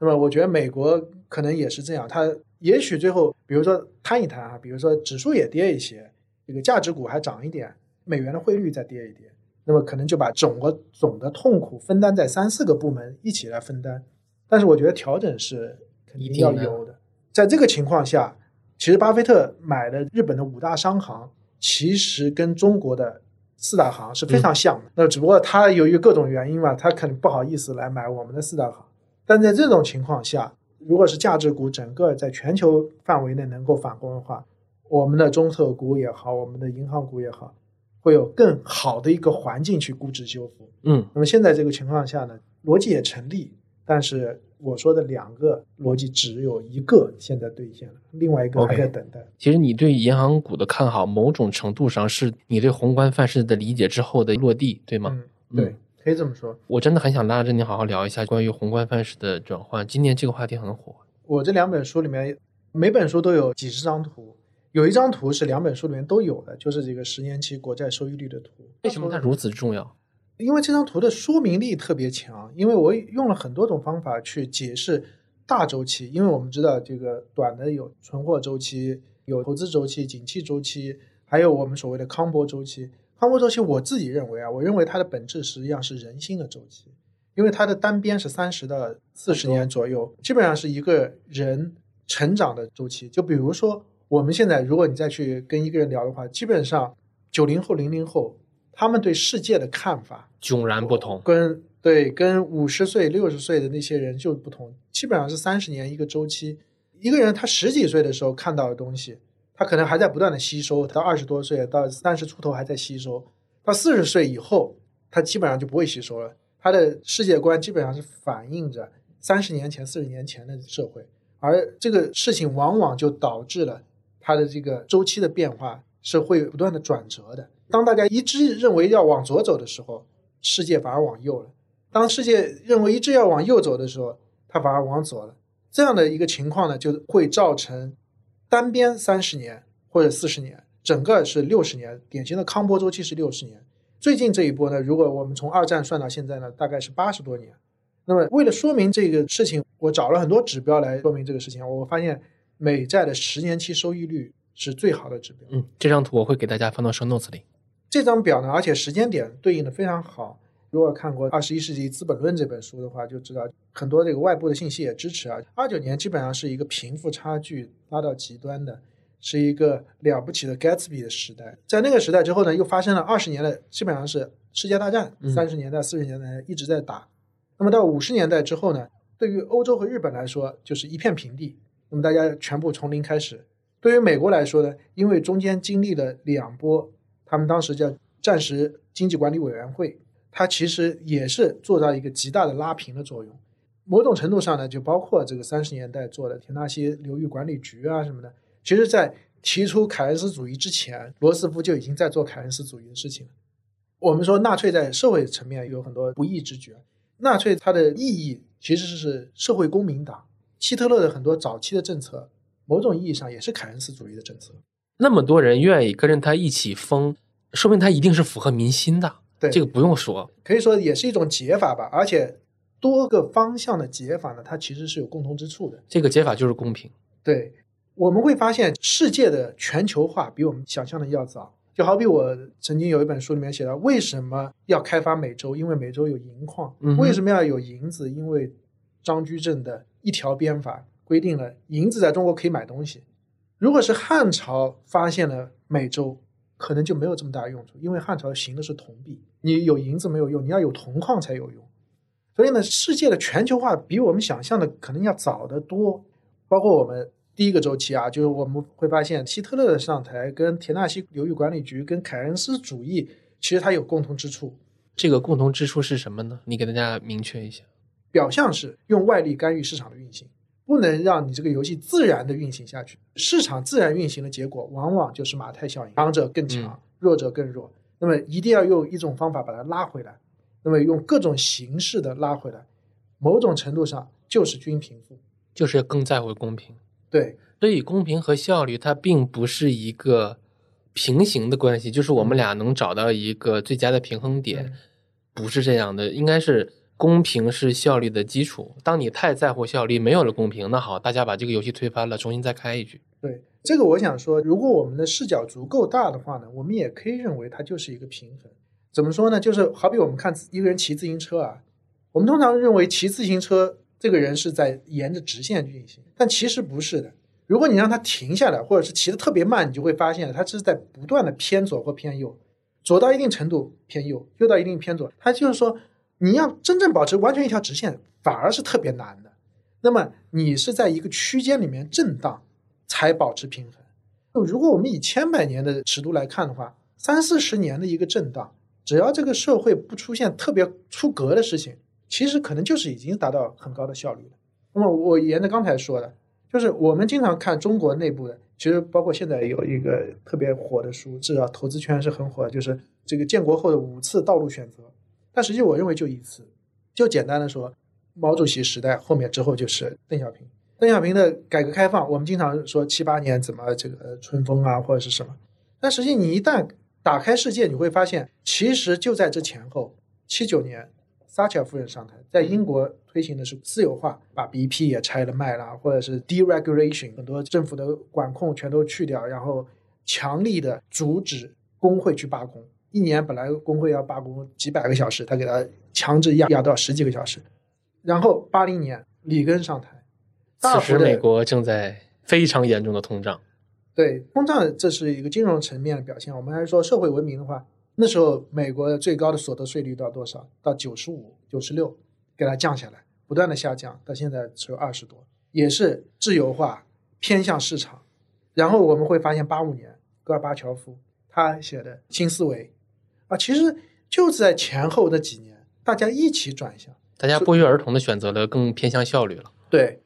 那么，我觉得美国可能也是这样，它也许最后，比如说摊一摊啊，比如说指数也跌一些，这个价值股还涨一点，美元的汇率再跌一跌，那么可能就把整个总的痛苦分担在三四个部门一起来分担。但是，我觉得调整是肯定要有的。在这个情况下，其实巴菲特买的日本的五大商行，其实跟中国的。四大行是非常像的，那只不过他由于各种原因嘛，他可能不好意思来买我们的四大行。但在这种情况下，如果是价值股整个在全球范围内能够反攻的话，我们的中特股也好，我们的银行股也好，会有更好的一个环境去估值修复。嗯，那么现在这个情况下呢，逻辑也成立，但是。我说的两个逻辑只有一个现在兑现了，另外一个还在等待。其实你对银行股的看好，某种程度上是你对宏观范式的理解之后的落地，对吗？嗯，对，可以这么说。我真的很想拉着你好好聊一下关于宏观范式的转换。今年这个话题很火。我这两本书里面，每本书都有几十张图，有一张图是两本书里面都有的，就是这个十年期国债收益率的图。为什么它如此重要？因为这张图的说明力特别强，因为我用了很多种方法去解释大周期。因为我们知道这个短的有存货周期、有投资周期、景气周期，还有我们所谓的康波周期。康波周期，我自己认为啊，我认为它的本质实际上是人心的周期，因为它的单边是三十到四十年左右，基本上是一个人成长的周期。就比如说我们现在，如果你再去跟一个人聊的话，基本上九零后、零零后。他们对世界的看法迥然不同，跟对跟五十岁、六十岁的那些人就不同，基本上是三十年一个周期。一个人他十几岁的时候看到的东西，他可能还在不断的吸收，到二十多岁到三十出头还在吸收，到四十岁以后，他基本上就不会吸收了。他的世界观基本上是反映着三十年前、四十年前的社会，而这个事情往往就导致了它的这个周期的变化是会不断的转折的。当大家一致认为要往左走的时候，世界反而往右了；当世界认为一致要往右走的时候，它反而往左了。这样的一个情况呢，就会造成单边三十年或者四十年，整个是六十年。典型的康波周期是六十年。最近这一波呢，如果我们从二战算到现在呢，大概是八十多年。那么为了说明这个事情，我找了很多指标来说明这个事情。我发现美债的十年期收益率是最好的指标。嗯，这张图我会给大家放到 show notes 里。这张表呢，而且时间点对应的非常好。如果看过《二十一世纪资本论》这本书的话，就知道很多这个外部的信息也支持啊。二九年基本上是一个贫富差距拉到极端的，是一个了不起的 Gatsby 的时代。在那个时代之后呢，又发生了二十年的基本上是世界大战，三十年代、四十年代一直在打。那么到五十年代之后呢，对于欧洲和日本来说就是一片平地。那么大家全部从零开始，对于美国来说呢，因为中间经历了两波，他们当时叫战时经济管理委员会，它其实也是做到一个极大的拉平的作用。某种程度上呢，就包括这个三十年代做的田纳西流域管理局啊什么的，其实在提出凯恩斯主义之前，罗斯福就已经在做凯恩斯主义的事情了。我们说纳粹在社会层面有很多不义之举，纳粹它的意义其实是社会公民党。希特勒的很多早期的政策，某种意义上也是凯恩斯主义的政策。那么多人愿意跟着他一起疯，说明他一定是符合民心的。对，这个不用说，可以说也是一种解法吧。而且多个方向的解法呢，它其实是有共同之处的。这个解法就是公平。对，我们会发现世界的全球化比我们想象的要早。就好比我曾经有一本书里面写到，为什么要开发美洲？因为美洲有银矿。为什么要有银子？因为张居正的一条鞭法规定了银子在中国可以买东西。如果是汉朝发现了美洲，可能就没有这么大用处，因为汉朝行的是铜币，你有银子没有用，你要有铜矿才有用。所以呢，世界的全球化比我们想象的可能要早得多。包括我们第一个周期啊，就是我们会发现希特勒的上台跟田纳西流域管理局跟凯恩斯主义，其实它有共同之处。这个共同之处是什么呢？你给大家明确一下。表象是用外力干预市场的运行，不能让你这个游戏自然的运行下去。市场自然运行的结果，往往就是马太效应，强者更强，弱者更弱。那么一定要用一种方法把它拉回来，那么用各种形式的拉回来，某种程度上就是均贫富，就是更在乎公平。对，所以公平和效率它并不是一个平行的关系，就是我们俩能找到一个最佳的平衡点，不是这样的，应该是。公平是效率的基础。当你太在乎效率，没有了公平，那好，大家把这个游戏推翻了，重新再开一局。对这个，我想说，如果我们的视角足够大的话呢，我们也可以认为它就是一个平衡。怎么说呢？就是好比我们看一个人骑自行车啊，我们通常认为骑自行车这个人是在沿着直线运行，但其实不是的。如果你让他停下来，或者是骑得特别慢，你就会发现他是在不断的偏左或偏右，左到一定程度偏右，右到一定偏左。他就是说。你要真正保持完全一条直线，反而是特别难的。那么你是在一个区间里面震荡，才保持平衡。就如果我们以千百年的尺度来看的话，三四十年的一个震荡，只要这个社会不出现特别出格的事情，其实可能就是已经达到很高的效率了。那么我沿着刚才说的，就是我们经常看中国内部的，其实包括现在有一个特别火的书，至少投资圈是很火，就是这个建国后的五次道路选择。但实际我认为就一次，就简单的说，毛主席时代后面之后就是邓小平。邓小平的改革开放，我们经常说七八年怎么这个春风啊或者是什么，但实际你一旦打开世界，你会发现其实就在这前后，七九年撒切尔夫人上台，在英国推行的是私有化，把 BP 也拆了卖了，或者是 deregulation，很多政府的管控全都去掉，然后强力的阻止工会去罢工。一年本来工会要罢工几百个小时，他给他强制压压到十几个小时。然后八零年里根上台，此时美国正在非常严重的通胀。对通胀，这是一个金融层面的表现。我们还是说社会文明的话，那时候美国最高的所得税率到多少？到九十五、九十六，给它降下来，不断的下降，到现在只有二十多，也是自由化偏向市场。然后我们会发现八五年戈尔巴乔夫他写的新思维。啊，其实就是在前后的几年，大家一起转向，大家不约而同的选择了更偏向效率了。对，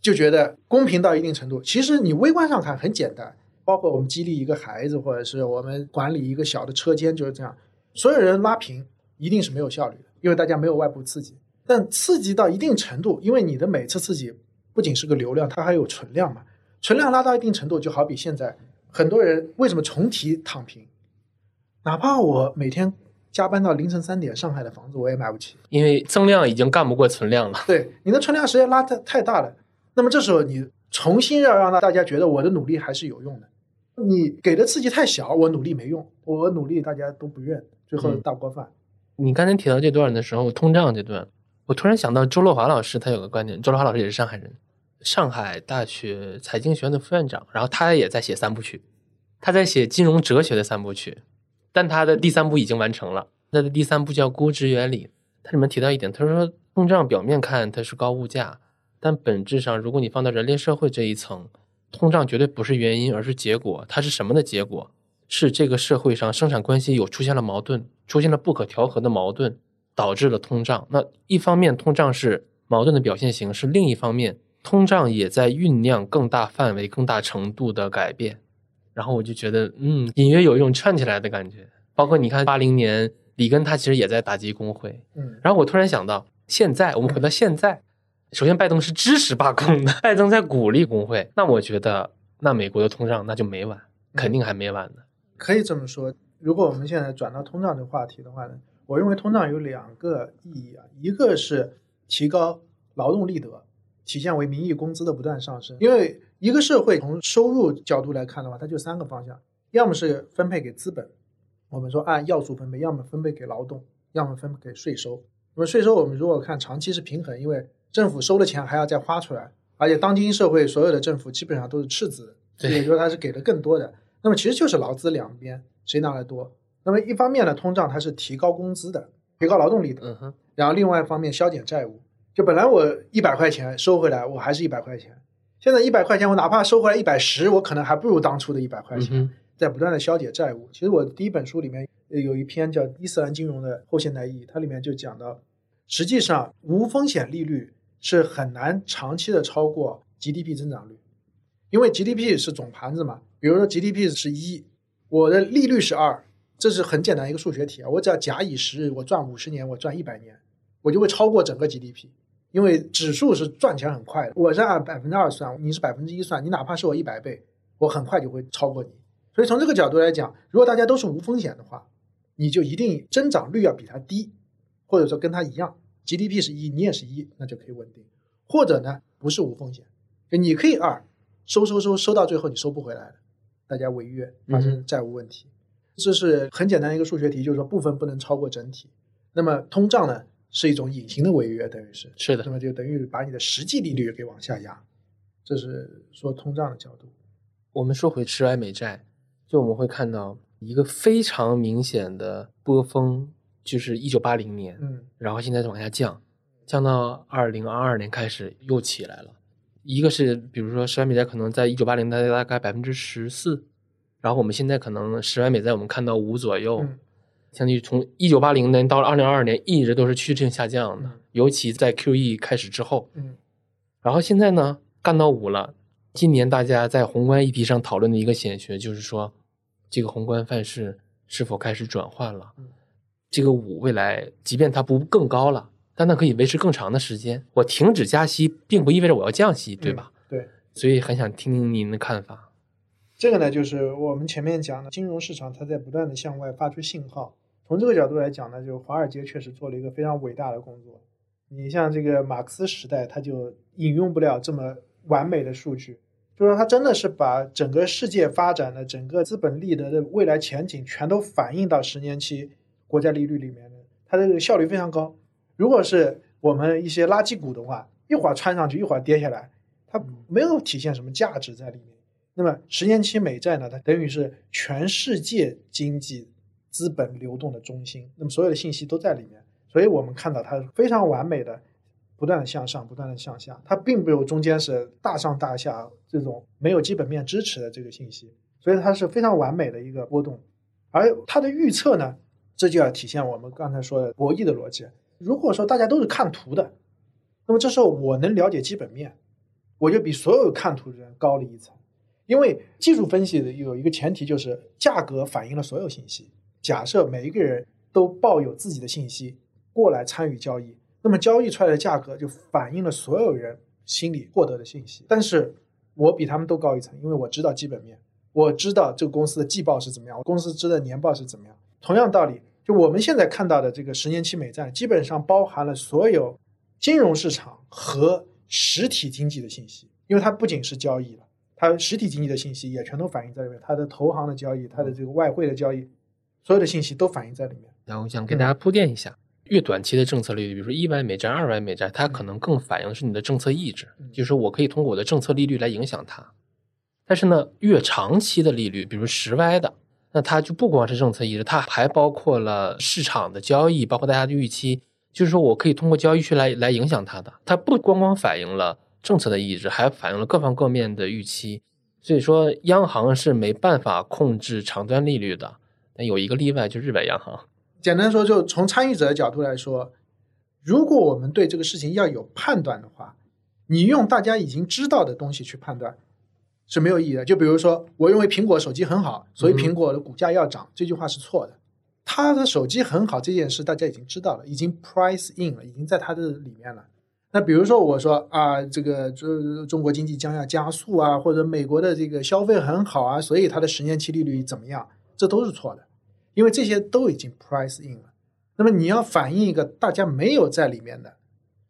就觉得公平到一定程度。其实你微观上看很简单，包括我们激励一个孩子，或者是我们管理一个小的车间，就是这样。所有人拉平一定是没有效率的，因为大家没有外部刺激。但刺激到一定程度，因为你的每次刺激不仅是个流量，它还有存量嘛。存量拉到一定程度，就好比现在很多人为什么重提躺平？哪怕我每天加班到凌晨三点，上海的房子我也买不起，因为增量已经干不过存量了。对，你的存量实在拉太太大了，那么这时候你重新要让大家觉得我的努力还是有用的，你给的刺激太小，我努力没用，我努力大家都不认，最后大锅饭。你刚才提到这段的时候，通胀这段，我突然想到周洛华老师，他有个观点，周洛华老师也是上海人，上海大学财经学院的副院长，然后他也在写三部曲，他在写金融哲学的三部曲。但他的第三步已经完成了，他的第三步叫估值原理。它里面提到一点，他说通胀表面看它是高物价，但本质上，如果你放到人类社会这一层，通胀绝对不是原因，而是结果。它是什么的结果？是这个社会上生产关系有出现了矛盾，出现了不可调和的矛盾，导致了通胀。那一方面，通胀是矛盾的表现形式；另一方面，通胀也在酝酿更大范围、更大程度的改变。然后我就觉得，嗯，隐约有一种串起来的感觉。包括你看，八零年里根他其实也在打击工会。嗯，然后我突然想到，现在我们回到现在，首先拜登是支持罢工的，拜登在鼓励工会。那我觉得，那美国的通胀那就没完，肯定还没完呢。可以这么说，如果我们现在转到通胀这个话题的话呢，我认为通胀有两个意义啊，一个是提高劳动力得，体现为名义工资的不断上升。因为一个社会从收入角度来看的话，它就三个方向，要么是分配给资本，我们说按要素分配；要么分配给劳动；要么分配给税收。那么税收我们如果看长期是平衡，因为政府收的钱还要再花出来，而且当今社会所有的政府基本上都是赤字的，也就是说它是给的更多的。那么其实就是劳资两边谁拿的多。那么一方面呢，通胀它是提高工资的，提高劳动力的。然后另外一方面消减债务，就本来我一百块钱收回来，我还是一百块钱。现在一百块钱我哪怕收回来一百十，我可能还不如当初的一百块钱。在不断的消解债务。其实我第一本书里面有一篇叫《伊斯兰金融的后现代意义》，它里面就讲到，实际上无风险利率是很难长期的超过 GDP 增长率，因为 GDP 是总盘子嘛。比如说 GDP 是一，我的利率是二，这是很简单一个数学题啊。我只要假以时日，我赚五十年，我赚一百年，我就会超过整个 GDP。因为指数是赚钱很快的，我是按百分之二算，你是百分之一算，你哪怕是我一百倍，我很快就会超过你。所以从这个角度来讲，如果大家都是无风险的话，你就一定增长率要比它低，或者说跟它一样，GDP 是一，你也是一，那就可以稳定。或者呢，不是无风险，就你可以二，收收收收到最后你收不回来了。大家违约发生债务问题，这是很简单一个数学题，就是说部分不能超过整体。那么通胀呢是一种隐形的违约，等于是是的，那么就等于把你的实际利率给往下压。这是说通胀的角度。我们说回持外美债，就我们会看到一个非常明显的波峰，就是一九八零年，嗯，然后现在往下降，降到二零二二年开始又起来了。一个是，比如说十万美债可能在一九八零年大概百分之十四，然后我们现在可能十万美债我们看到五左右，相当于从一九八零年到二零二二年一直都是趋势性下降的，尤其在 QE 开始之后，嗯，然后现在呢干到五了。今年大家在宏观议题上讨论的一个显学就是说，这个宏观范式是否开始转换了？这个五未来即便它不更高了。但它可以维持更长的时间。我停止加息，并不意味着我要降息，对吧？对，所以很想听听您的看法。这个呢，就是我们前面讲的，金融市场它在不断的向外发出信号。从这个角度来讲呢，就华尔街确实做了一个非常伟大的工作。你像这个马克思时代，他就引用不了这么完美的数据，就是说他真的是把整个世界发展的整个资本利得的未来前景全都反映到十年期国家利率里面的，它这个效率非常高。如果是我们一些垃圾股的话，一会儿穿上去，一会儿跌下来，它没有体现什么价值在里面。那么十年期美债呢？它等于是全世界经济资本流动的中心，那么所有的信息都在里面。所以我们看到它非常完美的，不断的向上，不断的向下，它并没有中间是大上大下这种没有基本面支持的这个信息，所以它是非常完美的一个波动。而它的预测呢，这就要体现我们刚才说的博弈的逻辑。如果说大家都是看图的，那么这时候我能了解基本面，我就比所有看图的人高了一层。因为技术分析的有一个前提就是价格反映了所有信息。假设每一个人都抱有自己的信息过来参与交易，那么交易出来的价格就反映了所有人心里获得的信息。但是我比他们都高一层，因为我知道基本面，我知道这个公司的季报是怎么样，公司知的年报是怎么样。同样道理。就我们现在看到的这个十年期美债，基本上包含了所有金融市场和实体经济的信息，因为它不仅是交易了，它实体经济的信息也全都反映在里面，它的投行的交易，它的这个外汇的交易，所有的信息都反映在里面。然后我想给大家铺垫一下，越短期的政策利率，比如说一百美债、二百美债，它可能更反映的是你的政策意志，就是说我可以通过我的政策利率来影响它。但是呢，越长期的利率，比如十 Y 的。那它就不光是政策意志，它还包括了市场的交易，包括大家的预期。就是说我可以通过交易去来来影响它的。它不光光反映了政策的意志，还反映了各方各面的预期。所以说，央行是没办法控制长端利率的。但有一个例外，就日本央行。简单说，就从参与者的角度来说，如果我们对这个事情要有判断的话，你用大家已经知道的东西去判断是没有意义的。就比如说，我认为苹果手机很好，所以苹果的股价要涨，这句话是错的。它的手机很好这件事，大家已经知道了，已经 price in 了，已经在它的里面了。那比如说，我说啊，这个中中国经济将要加速啊，或者美国的这个消费很好啊，所以它的十年期利率怎么样？这都是错的，因为这些都已经 price in 了。那么你要反映一个大家没有在里面的，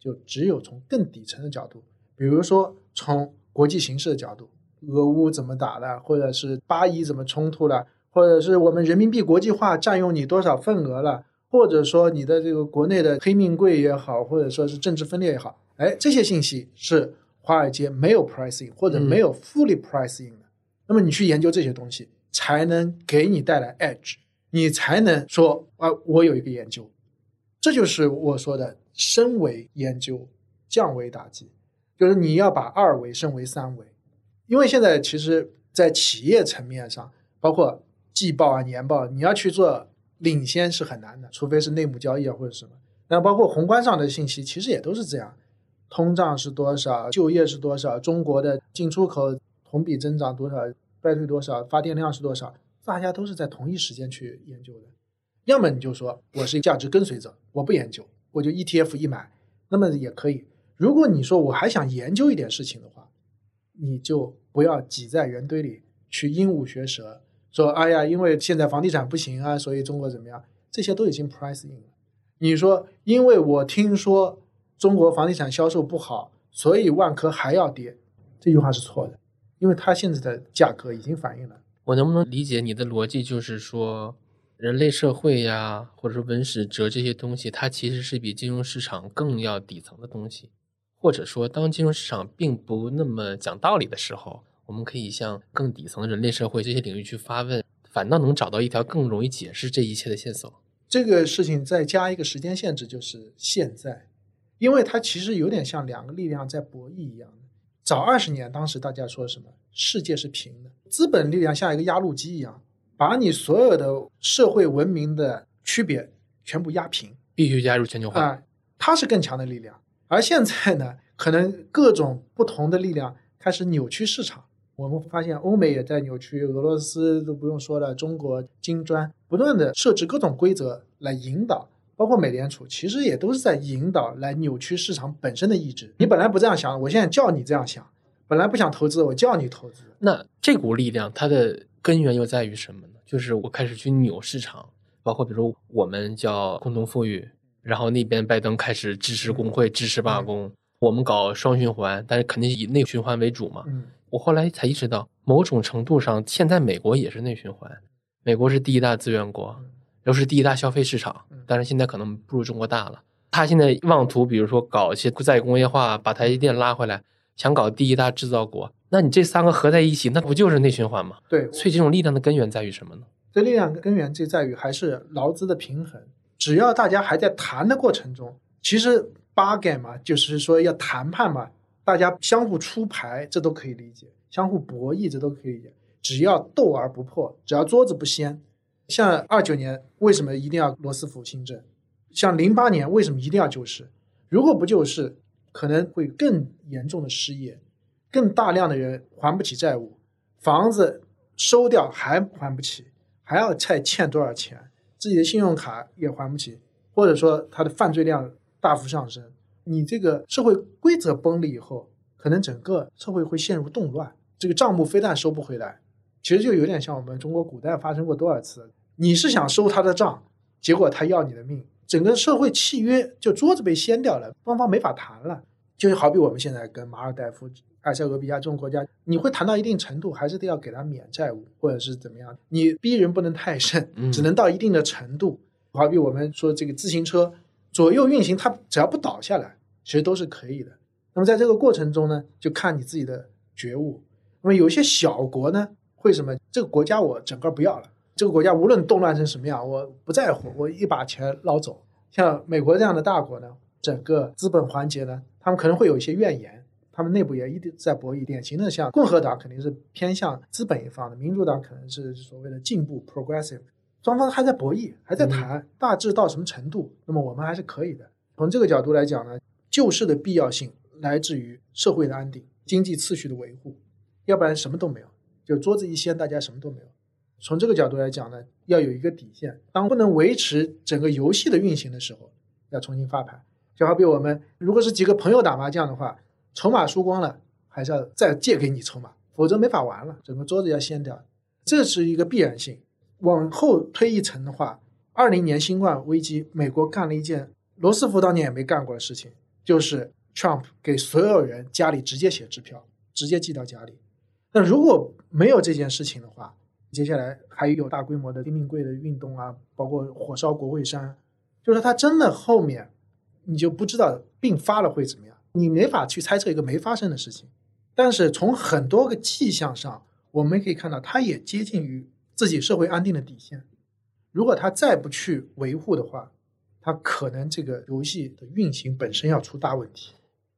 就只有从更底层的角度，比如说从国际形势的角度，俄乌怎么打的，或者是巴以怎么冲突了，或者是我们人民币国际化占用你多少份额了，或者说你的这个国内的黑命贵也好，或者说是政治分裂也好，哎，这些信息是华尔街没有 pricing 或者没有 fully pricing 的。那么你去研究这些东西，才能给你带来 edge。你才能说啊，我有一个研究，这就是我说的升维研究，降维打击，就是你要把二维升为三维。因为现在其实，在企业层面上，包括季报啊、年报，你要去做领先是很难的，除非是内幕交易啊或者什么。那包括宏观上的信息，其实也都是这样：通胀是多少，就业是多少，中国的进出口同比增长多少，衰退多少，发电量是多少。大家都是在同一时间去研究的，要么你就说我是价值跟随者，我不研究，我就 ETF 一买，那么也可以。如果你说我还想研究一点事情的话，你就不要挤在人堆里去鹦鹉学舌，说哎呀，因为现在房地产不行啊，所以中国怎么样？这些都已经 price in 了。你说因为我听说中国房地产销售不好，所以万科还要跌，这句话是错的，因为它现在的价格已经反映了。我能不能理解你的逻辑，就是说，人类社会呀，或者说文史哲这些东西，它其实是比金融市场更要底层的东西，或者说，当金融市场并不那么讲道理的时候，我们可以向更底层的人类社会这些领域去发问，反倒能找到一条更容易解释这一切的线索。这个事情再加一个时间限制，就是现在，因为它其实有点像两个力量在博弈一样。早二十年，当时大家说什么？世界是平的，资本力量像一个压路机一样，把你所有的社会文明的区别全部压平，必须加入全球化啊！它是更强的力量。而现在呢，可能各种不同的力量开始扭曲市场。我们发现欧美也在扭曲，俄罗斯都不用说了，中国金砖不断的设置各种规则来引导。包括美联储，其实也都是在引导来扭曲市场本身的意志。你本来不这样想，我现在叫你这样想；本来不想投资，我叫你投资。那这股力量它的根源又在于什么呢？就是我开始去扭市场，包括比如我们叫共同富裕，然后那边拜登开始支持工会、支持罢工，我们搞双循环，但是肯定以内循环为主嘛。我后来才意识到，某种程度上，现在美国也是内循环，美国是第一大资源国。又是第一大消费市场，但是现在可能不如中国大了。他现在妄图，比如说搞一些再工业化，把台积电拉回来，想搞第一大制造国。那你这三个合在一起，那不就是内循环吗？对。所以这种力量的根源在于什么呢？这力量的根源就在于还是劳资的平衡。只要大家还在谈的过程中，其实 bargain 嘛，就是说要谈判嘛，大家相互出牌，这都可以理解；相互博弈，这都可以理解。只要斗而不破，只要桌子不掀。像二九年为什么一定要罗斯福新政？像零八年为什么一定要救市？如果不救市，可能会更严重的失业，更大量的人还不起债务，房子收掉还还不起，还要再欠多少钱？自己的信用卡也还不起，或者说他的犯罪量大幅上升，你这个社会规则崩了以后，可能整个社会会陷入动乱，这个账目非但收不回来。其实就有点像我们中国古代发生过多少次，你是想收他的账，结果他要你的命，整个社会契约就桌子被掀掉了，双方没法谈了。就好比我们现在跟马尔代夫、埃塞俄比亚这种国家，你会谈到一定程度，还是得要给他免债务，或者是怎么样？你逼人不能太甚，只能到一定的程度。好比我们说这个自行车左右运行，它只要不倒下来，其实都是可以的。那么在这个过程中呢，就看你自己的觉悟。那么有些小国呢？会什么这个国家我整个不要了？这个国家无论动乱成什么样，我不在乎，我一把钱捞走。像美国这样的大国呢，整个资本环节呢，他们可能会有一些怨言，他们内部也一直在博弈。典型的像共和党肯定是偏向资本一方的，民主党可能是所谓的进步 （progressive）。双方还在博弈，还在谈，大致到什么程度？那么我们还是可以的。从这个角度来讲呢，救市的必要性来自于社会的安定、经济秩序的维护，要不然什么都没有。就桌子一掀，大家什么都没有。从这个角度来讲呢，要有一个底线，当不能维持整个游戏的运行的时候，要重新发牌。就好比我们如果是几个朋友打麻将的话，筹码输光了，还是要再借给你筹码，否则没法玩了，整个桌子要掀掉，这是一个必然性。往后推一层的话，二零年新冠危机，美国干了一件罗斯福当年也没干过的事情，就是 Trump 给所有人家里直接写支票，直接寄到家里。那如果没有这件事情的话，接下来还有大规模的丁命贵的运动啊，包括火烧国会山，就是他真的后面你就不知道并发了会怎么样，你没法去猜测一个没发生的事情。但是从很多个迹象上，我们可以看到，它也接近于自己社会安定的底线。如果他再不去维护的话，他可能这个游戏的运行本身要出大问题。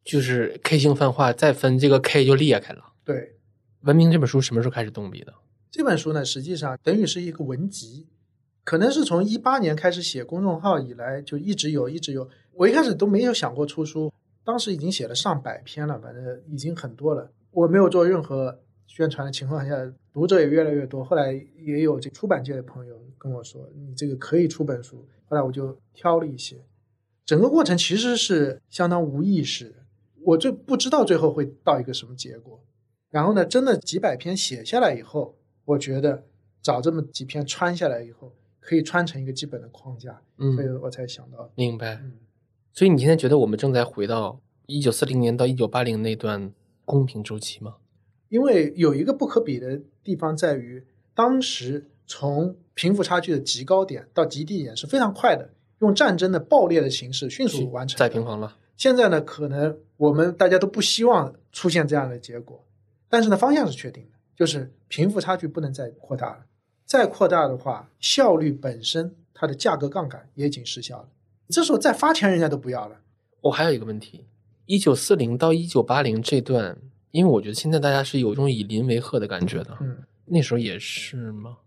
就是 K 型泛化，再分这个 K 就裂开了。对。文明这本书什么时候开始动笔的？这本书呢，实际上等于是一个文集，可能是从一八年开始写公众号以来就一直有，一直有。我一开始都没有想过出书，当时已经写了上百篇了，反正已经很多了。我没有做任何宣传的情况下，读者也越来越多。后来也有这出版界的朋友跟我说，你这个可以出本书。后来我就挑了一些，整个过程其实是相当无意识，我就不知道最后会到一个什么结果。然后呢，真的几百篇写下来以后，我觉得找这么几篇穿下来以后，可以穿成一个基本的框架，嗯，所以我才想到。明白。所以你现在觉得我们正在回到一九四零年到一九八零那段公平周期吗？因为有一个不可比的地方在于，当时从贫富差距的极高点到极低点是非常快的，用战争的爆裂的形式迅速完成，再平衡了。现在呢，可能我们大家都不希望出现这样的结果。但是呢，方向是确定的，就是贫富差距不能再扩大了。再扩大的话，效率本身它的价格杠杆也已经失效了。这时候再发钱，人家都不要了。我还有一个问题：一九四零到一九八零这段，因为我觉得现在大家是有一种以邻为壑的感觉的。嗯，那时候也是吗？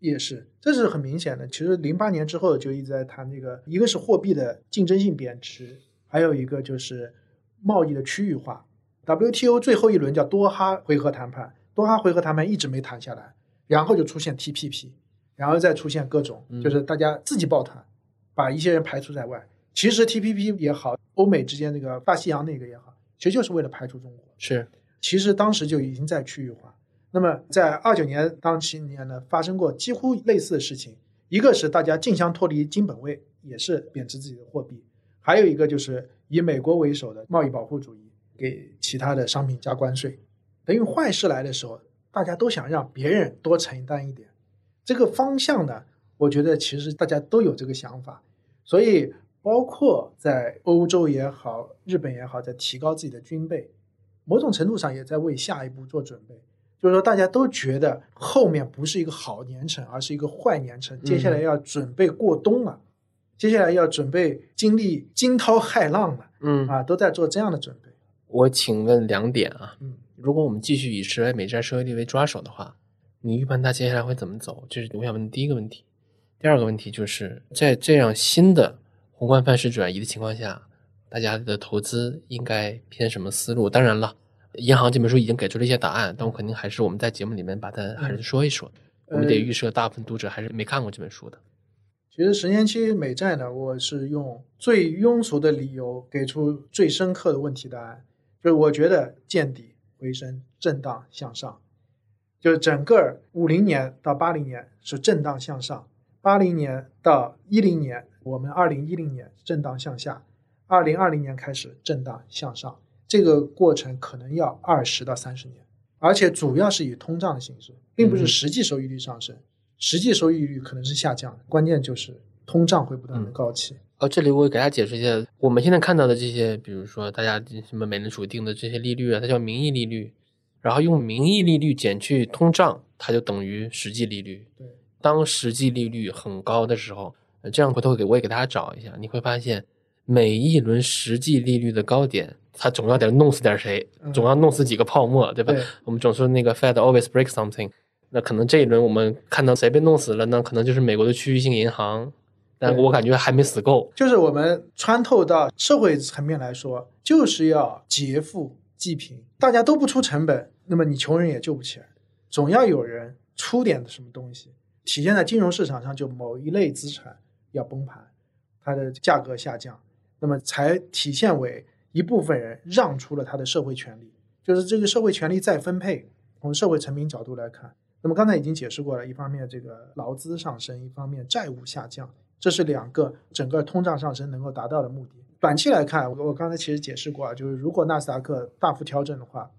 也是，这是很明显的。其实零八年之后就一直在谈这个，一个是货币的竞争性贬值，还有一个就是贸易的区域化。WTO 最后一轮叫多哈回合谈判，多哈回合谈判一直没谈下来，然后就出现 TPP，然后再出现各种，就是大家自己抱团，把一些人排除在外。其实 TPP 也好，欧美之间那个大西洋那个也好，其实就是为了排除中国。是，其实当时就已经在区域化。那么在二九年当期年呢，发生过几乎类似的事情，一个是大家竞相脱离金本位，也是贬值自己的货币；还有一个就是以美国为首的贸易保护主义。给其他的商品加关税，等于坏事来的时候，大家都想让别人多承担一点。这个方向呢，我觉得其实大家都有这个想法，所以包括在欧洲也好，日本也好，在提高自己的军备，某种程度上也在为下一步做准备。就是说，大家都觉得后面不是一个好年程，而是一个坏年程，接下来要准备过冬了，接下来要准备经历惊涛骇浪了，嗯啊，都在做这样的准备。我请问两点啊，嗯，如果我们继续以十来美债收益率为抓手的话，你预判它接下来会怎么走？这是我想问的第一个问题。第二个问题就是在这样新的宏观范式转移的情况下，大家的投资应该偏什么思路？当然了，银行这本书已经给出了一些答案，但我肯定还是我们在节目里面把它还是说一说。我们得预设大部分读者还是没看过这本书的。其实十年期美债呢，我是用最庸俗的理由给出最深刻的问题答案。就是我觉得见底回升，震荡向上，就是整个五零年到八零年是震荡向上，八零年到一零年，我们二零一零年震荡向下，二零二零年开始震荡向上，这个过程可能要二十到三十年，而且主要是以通胀的形式，并不是实际收益率上升，实际收益率可能是下降，关键就是通胀会不断的高起。哦，这里我给大家解释一下，我们现在看到的这些，比如说大家什么美联储定的这些利率啊，它叫名义利率，然后用名义利率减去通胀，它就等于实际利率。对，当实际利率很高的时候，这样回头给我也给大家找一下，你会发现每一轮实际利率的高点它总要得弄死点谁，嗯总要弄死几个泡沫，对吧？对我们总说那个 Fed always break something，那可能这一轮我们看到谁被弄死了呢？可能就是美国的区域性银行，但我感觉还没死够。就是我们穿透到社会层面来说，就是要劫富济贫，大家都不出成本，那么你穷人也救不起来，总要有人出点什么东西。体现在金融市场上，就某一类资产要崩盘，它的价格下降，那么才体现为一部分人让出了他的社会权利，就是这个社会权利再分配。从社会层面角度来看，那么刚才已经解释过了，一方面这个劳资上升，一方面债务下降，这是两个整个通胀上升能够达到的目的。短期来看，我我刚才其实解释过啊，就是如果纳斯达克大幅调整的话，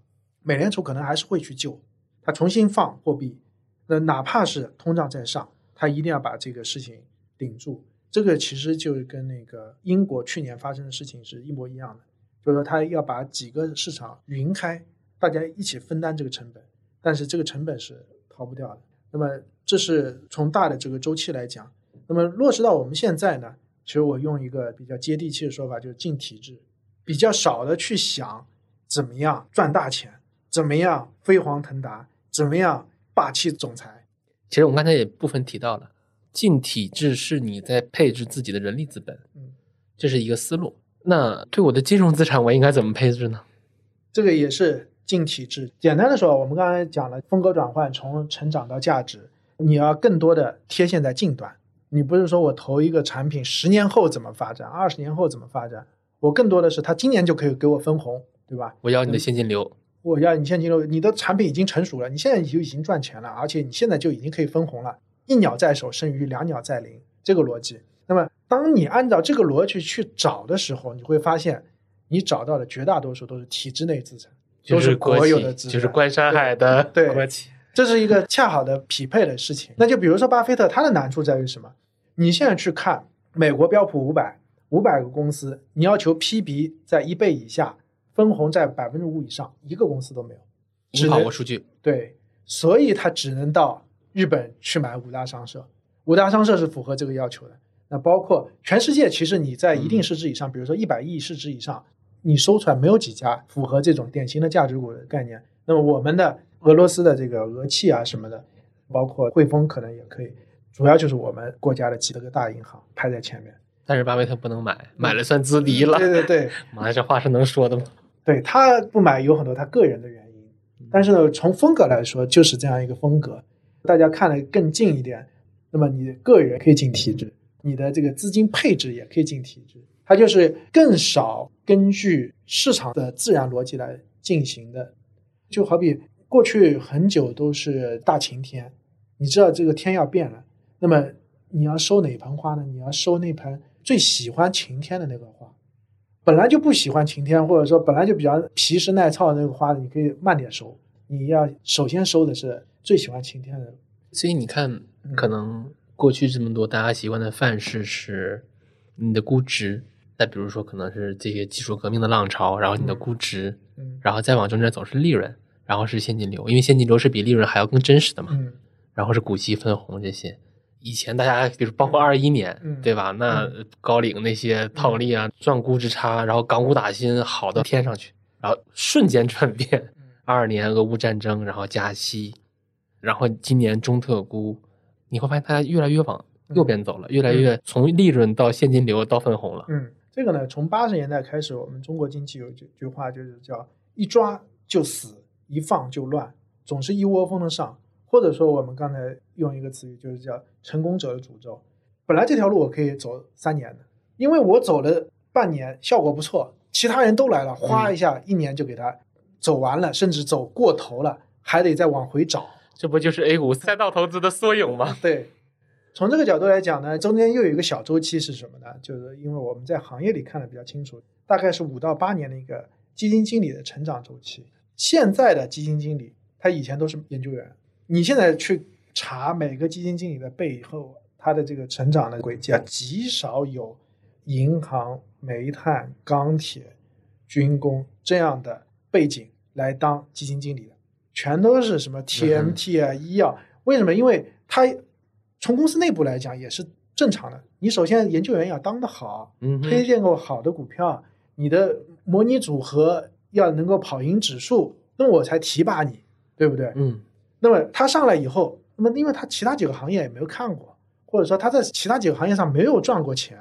美联储可能还是会去救，它重新放货币，那哪怕是通胀在上，它一定要把这个事情顶住。这个其实就是跟那个英国去年发生的事情是一模一样的，就是说它要把几个市场匀开，大家一起分担这个成本，但是这个成本是逃不掉的。那么这是从大的这个周期来讲，那么落实到我们现在呢，其实我用一个比较接地气的说法，就是进体制，比较少的去想怎么样赚大钱，怎么样飞黄腾达，怎么样霸气总裁。其实我们刚才也部分提到了，进体制是你在配置自己的人力资本，嗯，这是一个思路。那对我的金融资产，我应该怎么配置呢？这个也是进体制。简单的说，我们刚才讲了风格转换，从成长到价值，你要更多的贴现在近端。你不是说我投一个产品，十年后怎么发展，二十年后怎么发展？我更多的是，它今年就可以给我分红，对吧？我要你的现金流，我要你现金流，你的产品已经成熟了，你现在就已经赚钱了，而且你现在就已经可以分红了，一鸟在手胜于两鸟在林，这个逻辑。那么，当你按照这个逻辑去找的时候，你会发现，你找到的绝大多数都是体制内资产，都就是国有的资产，就是关山海的对国企。这是一个恰好的匹配的事情。那就比如说巴菲特，他的难处在于什么？你现在去看美国标普五百，五百个公司，你要求 PB 在一倍以下，分红在百分之五以上，一个公司都没有。只你跑过数据，对，所以他只能到日本去买五大商社，五大商社是符合这个要求的。那包括全世界，其实你在一定市值以上，比如说一百亿市值以上，你搜出来没有几家符合这种典型的价值股的概念。那么我们的俄罗斯的这个俄气啊什么的，包括汇丰可能也可以，主要就是我们国家的几个大银行排在前面。但是巴菲特不能买，买了算资敌了。对对对，妈，这话是能说的吗？对他不买有很多他个人的原因，但是呢，从风格来说就是这样一个风格，大家看得更近一点，那么你个人可以进体制，你的这个资金配置也可以进体制，它就是更少根据市场的自然逻辑来进行的，就好比过去很久都是大晴天，你知道这个天要变了，那么你要收哪盆花呢？你要收那盆最喜欢晴天的那个花。本来就不喜欢晴天，或者说本来就比较皮实耐操的那个花，你可以慢点收。你要首先收的是最喜欢晴天的。所以你看，可能过去这么多大家习惯的范式是你的估值，再比如说可能是这些技术革命的浪潮，然后你的估值，嗯然后再往中间走是利润，然后是现金流，因为现金流是比利润还要更真实的嘛。嗯然后是股息分红这些。以前大家比如包括二一年，嗯对吧？那高瓴那些套利啊，赚估值差，然后港股打新好到天上去，然后瞬间转变。二二年俄乌战争，然后加息，然后今年中特估，你会发现它越来越往右边走了，越来越从利润到现金流到分红了。嗯，这个呢，从八十年代开始，我们中国经济有句句话，就是叫“一抓就死，一放就乱”，总是一窝蜂的上，或者说我们刚才用一个词语，就是叫“成功者的诅咒”。本来这条路我可以走三年的，因为我走了半年，效果不错，其他人都来了，哗一下，一年就给他走完了，甚至走过头了，还得再往回找。这不就是 A 股赛道投资的缩影吗？对，从这个角度来讲呢，中间又有一个小周期是什么呢？就是因为我们在行业里看的比较清楚，大概是五到八年的一个基金经理的成长周期。现在的基金经理，他以前都是研究员，你现在去查每个基金经理的背后，他的这个成长的轨迹啊，极少有银行、煤炭、钢铁、军工这样的背景来当基金经理的，全都是什么 TMT 啊、医药。为什么？因为他从公司内部来讲也是正常的。你首先研究员要当得好，嗯，推荐过好的股票，你的模拟组合要能够跑赢指数，那么我才提拔你，对不对？嗯那么他上来以后，那么因为他其他几个行业也没有看过，或者说他在其他几个行业上没有赚过钱，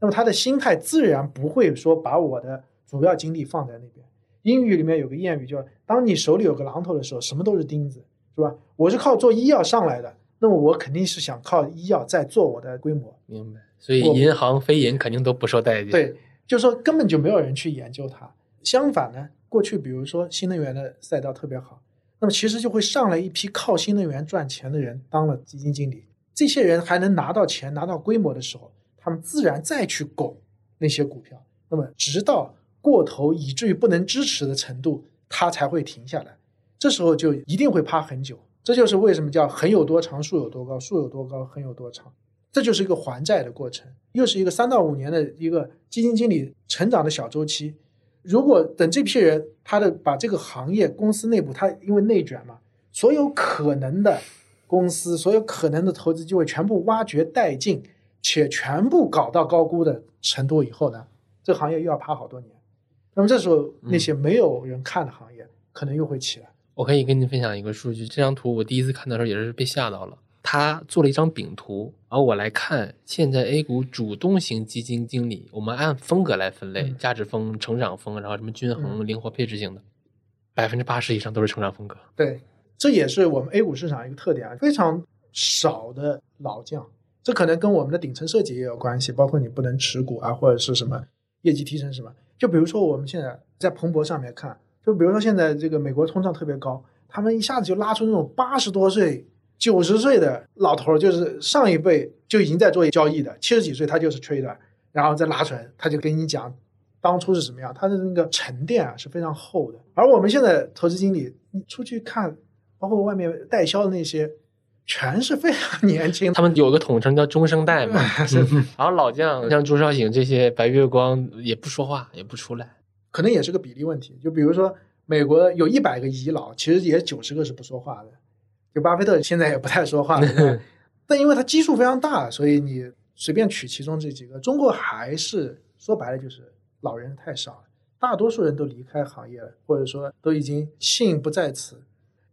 那么他的心态自然不会说把我的主要精力放在那边。英语里面有个谚语叫“当你手里有个榔头的时候，什么都是钉子”，是吧？我是靠做医药上来的，那么我肯定是想靠医药再做我的规模。明白。所以银行非银肯定都不受待见。，对，就是说根本就没有人去研究它。相反呢，过去比如说新能源的赛道特别好，那么其实就会上来一批靠新能源赚钱的人当了基金经理，这些人还能拿到钱、拿到规模的时候，他们自然再去拱那些股票，那么直到过头以至于不能支持的程度，它才会停下来。这时候就一定会趴很久。这就是为什么叫横有多长，竖有多高，竖有多高，横有多长。这就是一个还债的过程，又是一个三到五年的一个基金经理成长的小周期。如果等这批人他的把这个行业公司内部，他因为内卷嘛，所有可能的公司，所有可能的投资机会全部挖掘殆尽，且全部搞到高估的程度以后呢，这个行业又要趴好多年。那么这时候那些没有人看的行业，可能又会起来。我可以跟您分享一个数据，这张图我第一次看的时候也是被吓到了。他做了一张饼图，而我来看现在 A 股主动型基金经理，我们按风格来分类，嗯价值风、成长风，然后什么均衡、灵活配置型的，百分之八十以上都是成长风格。对，这也是我们 A 股市场一个特点啊，非常少的老将。这可能跟我们的顶层设计也有关系，包括你不能持股啊，或者是什么业绩提升什么。就比如说我们现在在彭博上面看，就比如说现在这个美国通胀特别高，他们一下子就拉出那种八十多岁、九十岁的老头儿，就是上一辈就已经在做交易的，七十几岁他就是 trader，然后再拉出来，他就跟你讲当初是什么样，他的那个沉淀啊是非常厚的。而我们现在投资经理，你出去看，包括外面代销的那些，全是非常年轻。他们有个统称叫中生代嘛，嗯然后老将像朱少醒这些白月光也不说话，也不出来。可能也是个比例问题。就比如说，美国有一百个遗老，其实也九十个是不说话的。就巴菲特现在也不太说话了，但因为他基数非常大，所以你随便取其中这几个。中国还是说白了就是老人太少了，大多数人都离开行业了，或者说都已经信不在此。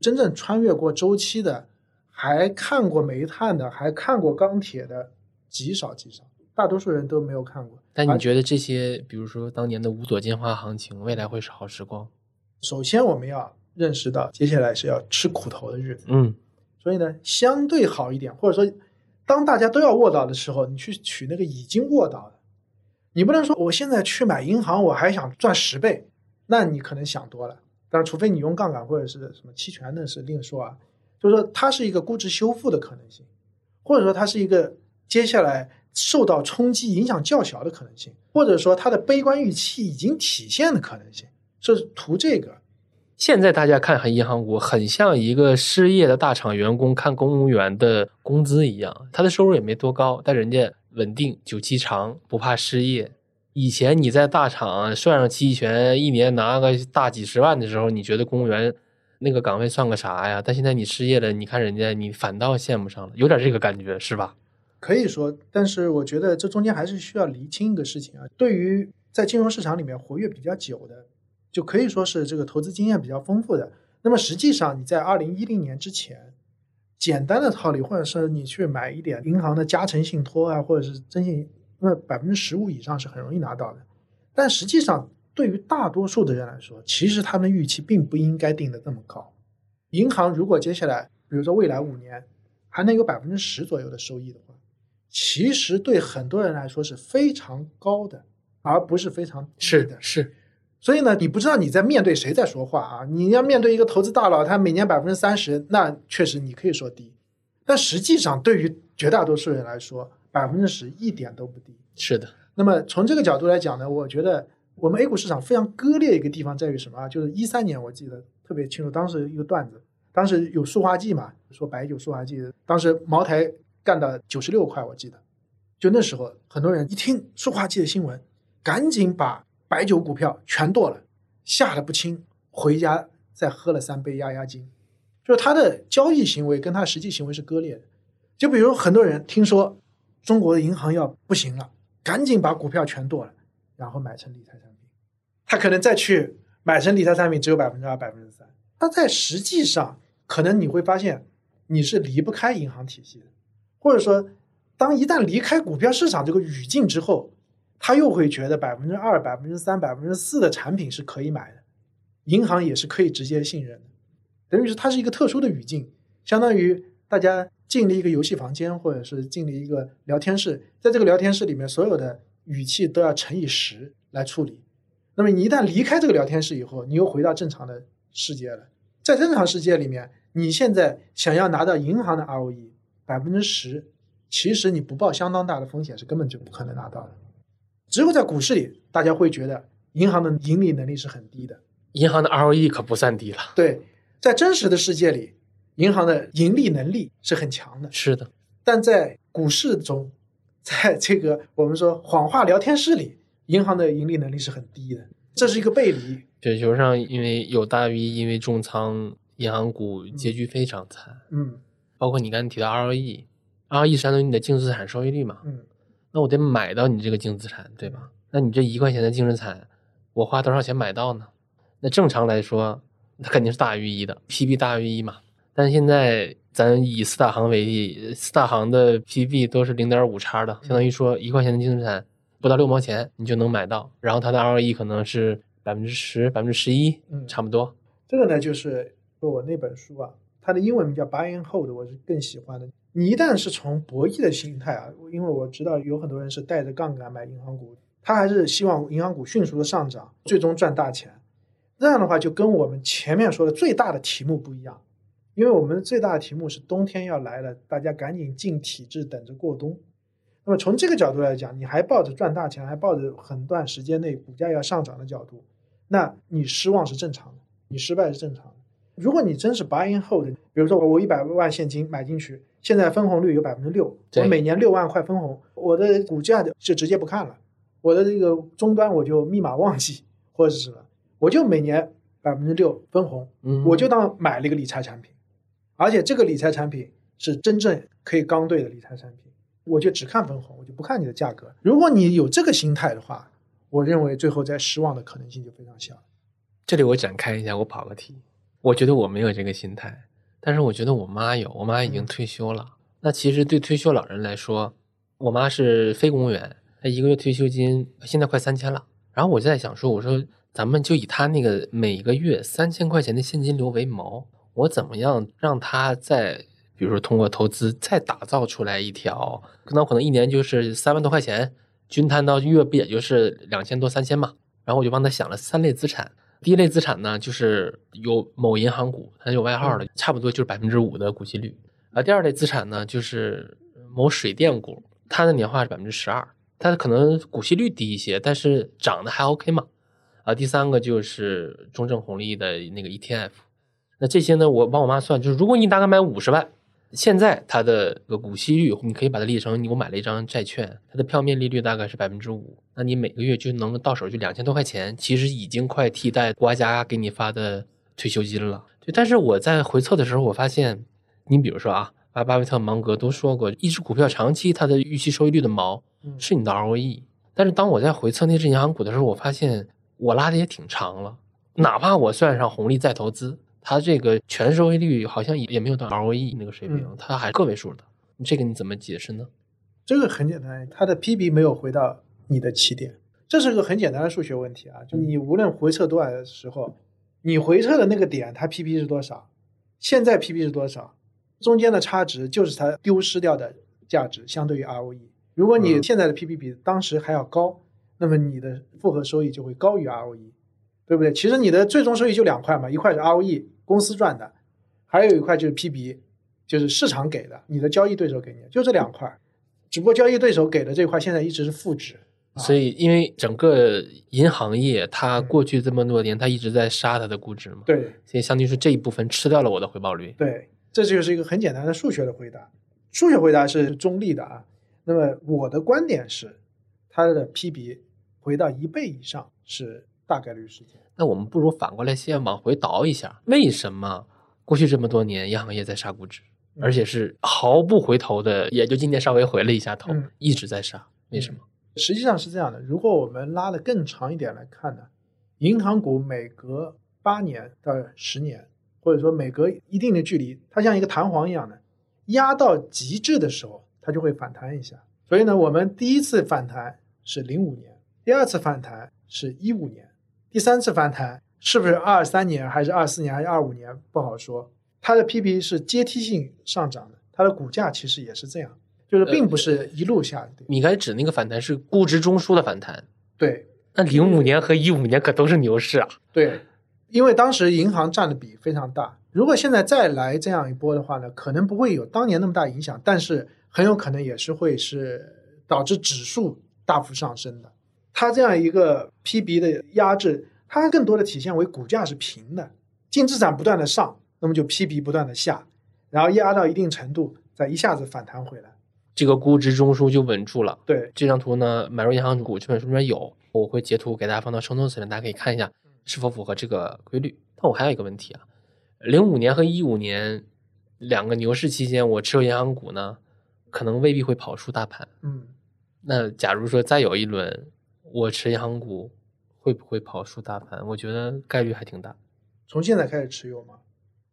真正穿越过周期的，还看过煤炭的，还看过钢铁的，极少极少，大多数人都没有看过。但你觉得这些，比如说当年的五朵金花行情，未来会是好时光？首先我们要认识到，接下来是要吃苦头的日子。嗯，所以呢，相对好一点，或者说，当大家都要卧倒的时候，你去取那个已经卧倒的，你不能说我现在去买银行，我还想赚十倍，那你可能想多了。但是，除非你用杠杆或者是什么期权，那是另说啊。就是说，它是一个估值修复的可能性，或者说它是一个接下来受到冲击影响较小的可能性，或者说它的悲观预期已经体现的可能性，是图这个。现在大家看银行股，很像一个失业的大厂员工看公务员的工资一样，他的收入也没多高，但人家稳定，久期长，不怕失业。以前你在大厂算上期权，一年拿个大几十万的时候，你觉得公务员那个岗位算个啥呀？但现在你失业了，你看人家，你反倒羡慕上了，有点这个感觉，是吧？可以说，但是我觉得这中间还是需要厘清一个事情啊。对于在金融市场里面活跃比较久的，就可以说是这个投资经验比较丰富的。那么实际上你在二零一零年之前，简单的套利，或者是你去买一点银行的加成信托啊，或者是征信，那百分之十五以上是很容易拿到的。但实际上，对于大多数的人来说，其实他们预期并不应该定的这么高。银行如果接下来，比如说未来五年还能有百分之十左右的收益的话，其实对很多人来说是非常高的，而不是非常低的。是，所以呢，你不知道你在面对谁在说话啊？你要面对一个投资大佬，他每年百分之三十，那确实你可以说低，但实际上对于绝大多数人来说，百分之十一点都不低。是的，那么从这个角度来讲呢，我觉得我们 A 股市场非常割裂一个地方在于什么啊？就是一三年我记得特别清楚，当时一个段子，当时有塑化剂嘛，说白酒塑化剂，当时茅台干到九十六块，我记得，就那时候很多人一听塑化剂的新闻，赶紧把白酒股票全剁了，吓得不轻，回家再喝了三杯压压惊，就是他的交易行为跟他实际行为是割裂的。就比如很多人听说中国的银行要不行了，赶紧把股票全剁了，然后买成理财产品。他可能再去买成理财产品只有百分之二、百分之三。它在实际上，可能你会发现你是离不开银行体系的，或者说，当一旦离开股票市场这个语境之后，他又会觉得百分之二、百分之三、百分之四的产品是可以买的，银行也是可以直接信任的，等于是它是一个特殊的语境，相当于大家进了一个游戏房间，或者是进了一个聊天室，在这个聊天室里面，所有的语气都要乘以十来处理。那么你一旦离开这个聊天室以后，你又回到正常的世界了。在正常世界里面，你现在想要拿到银行的 ROE 百分之十，其实你不报相当大的风险是根本就不可能拿到的。只有在股市里，大家会觉得银行的盈利能力是很低的。银行的 ROE 可不算低了。对，在真实的世界里，银行的盈利能力是很强的。是的，但在股市中，在这个我们说谎话聊天室里，银行的盈利能力是很低的，这是一个背离。雪球上因为有大 V 因为重仓银行股，结局非常惨。嗯包括你刚才提到 ROE，ROE 相当于你的净资产收益率嘛。嗯，那我得买到你这个净资产，对吧？那你这一块钱的净资产，我花多少钱买到呢？那正常来说，它肯定是大于一的，PB 大于一嘛。但是现在咱以四大行为例，四大行的 PB 都是零点五叉的，相当于说一块钱的净资产不到六毛钱你就能买到，然后它的 ROE 可能是百分之十、百分之十一，嗯差不多。这个呢，就是说我那本书啊，它的英文名叫 Buy and Hold，我是更喜欢的。你一旦是从博弈的心态啊，因为我知道有很多人是带着杠杆买银行股，他还是希望银行股迅速的上涨，最终赚大钱。这样的话，就跟我们前面说的最大的题目不一样，因为我们最大的题目是冬天要来了，大家赶紧进体制，等着过冬。那么从这个角度来讲，你还抱着赚大钱，还抱着很短时间内股价要上涨的角度，那你失望是正常的，你失败是正常的。如果你真是 buying hold，比如说我一百万现金买进去，现在分红率有百分之六，我每年六万块分红，我的股价就直接不看了，我的这个终端我就密码忘记或者是什么，我就每年百分之六分红，嗯，我就当买了一个理财产品，而且这个理财产品是真正可以刚兑的理财产品，我就只看分红，我就不看你的价格。如果你有这个心态的话，我认为最后在失望的可能性就非常小。这里我展开一下，我跑个题。我觉得我没有这个心态，但是我觉得我妈有。我妈已经退休了。那其实对退休老人来说，我妈是非公务员，她一个月退休金现在快三千了。然后我就在想说，我说咱们就以她那个每个月三千块钱的现金流为锚，我怎么样让她再，比如说通过投资再打造出来一条，可能可能一年就是三万多块钱，均摊到月不也就是两千多三千嘛？然后我就帮她想了三类资产。第一类资产呢，就是有某银行股，它有外号的，差不多就是百分之五的股息率。啊，第二类资产呢，就是某水电股，它的年化是百分之十二，它可能股息率低一些，但是涨得还 OK 嘛。啊，第三个就是中证红利的那个 ETF。那这些呢，我帮我妈算，就是如果你大概买五十万，现在它的个股息率，你可以把它理解成你，我买了一张债券，它的票面利率大概是百分之五，那你每个月就能到手就两千多块钱，其实已经快替代国家给你发的退休金了。对，但是我在回测的时候，我发现，你比如说啊，巴巴菲特、芒格都说过，一只股票长期它的预期收益率的锚嗯是你的 ROE。但是当我在回测那只银行股的时候，我发现我拉的也挺长了，哪怕我算上红利再投资。它这个全收益率好像也也没有到 ROE 那个水平，嗯它还是个位数的。这个你怎么解释呢？这个很简单，它的 PB 没有回到你的起点，这是个很简单的数学问题啊。就你无论回撤多少的时候，你回撤的那个点，它 PB 是多少？现在 PB 是多少？中间的差值就是它丢失掉的价值，相对于 ROE。如果你嗯现在的 PB 比当时还要高，那么你的复合收益就会高于 ROE，对不对？其实你的最终收益就两块嘛，一块是 ROE 公司赚的，还有一块就是 PB，就是市场给的，你的交易对手给你的，就这两块。只不过交易对手给的这块现在一直是负值，所以，因为整个银行业，它嗯过去这么多年，它一直在杀它的估值嘛，对所以相当于是这一部分吃掉了我的回报率。对，这就是一个很简单的数学的回答。数学回答是中立的啊。那么我的观点是，它的 PB 回到一倍以上是大概率事件。那我们不如反过来先往回倒一下，为什么过去这么多年银行业在杀估值，嗯而且是毫不回头的，也就今年稍微回了一下头，嗯一直在杀？为什么？实际上是这样的，如果我们拉的更长一点来看呢，银行股每隔八年到十年，或者说每隔一定的距离，它像一个弹簧一样的，压到极致的时候，它就会反弹一下。所以呢，我们第一次反弹是零五年，第二次反弹是一五年，第三次反弹是不是二三年，还是二四年，还是二五年，不好说。它的 PP 是阶梯性上涨的，它的股价其实也是这样，就是并不是一路下跌。你刚才指那个反弹是估值中枢的反弹，对那零五年和一五年可都是牛市啊。对，因为当时银行占的比非常大，如果现在再来这样一波的话呢，可能不会有当年那么大影响，但是很有可能也是会是导致指数大幅上升的。它这样一个 PB 的压制，它更多的体现为股价是平的，净资产不断的上，那么就 PB 不断的下，然后压到一定程度，再一下子反弹回来。这个估值中枢就稳住了。对，这张图呢，买入银行股这本书里面有，我会截图给大家放到 show notes 里，大家可以看一下是否符合这个规律。但我还有一个问题啊，零五年和一五年两个牛市期间，我持有银行股呢，可能未必会跑输大盘。嗯，那假如说再有一轮，我持银行股会不会跑输大盘？我觉得概率还挺大。从现在开始持有吗，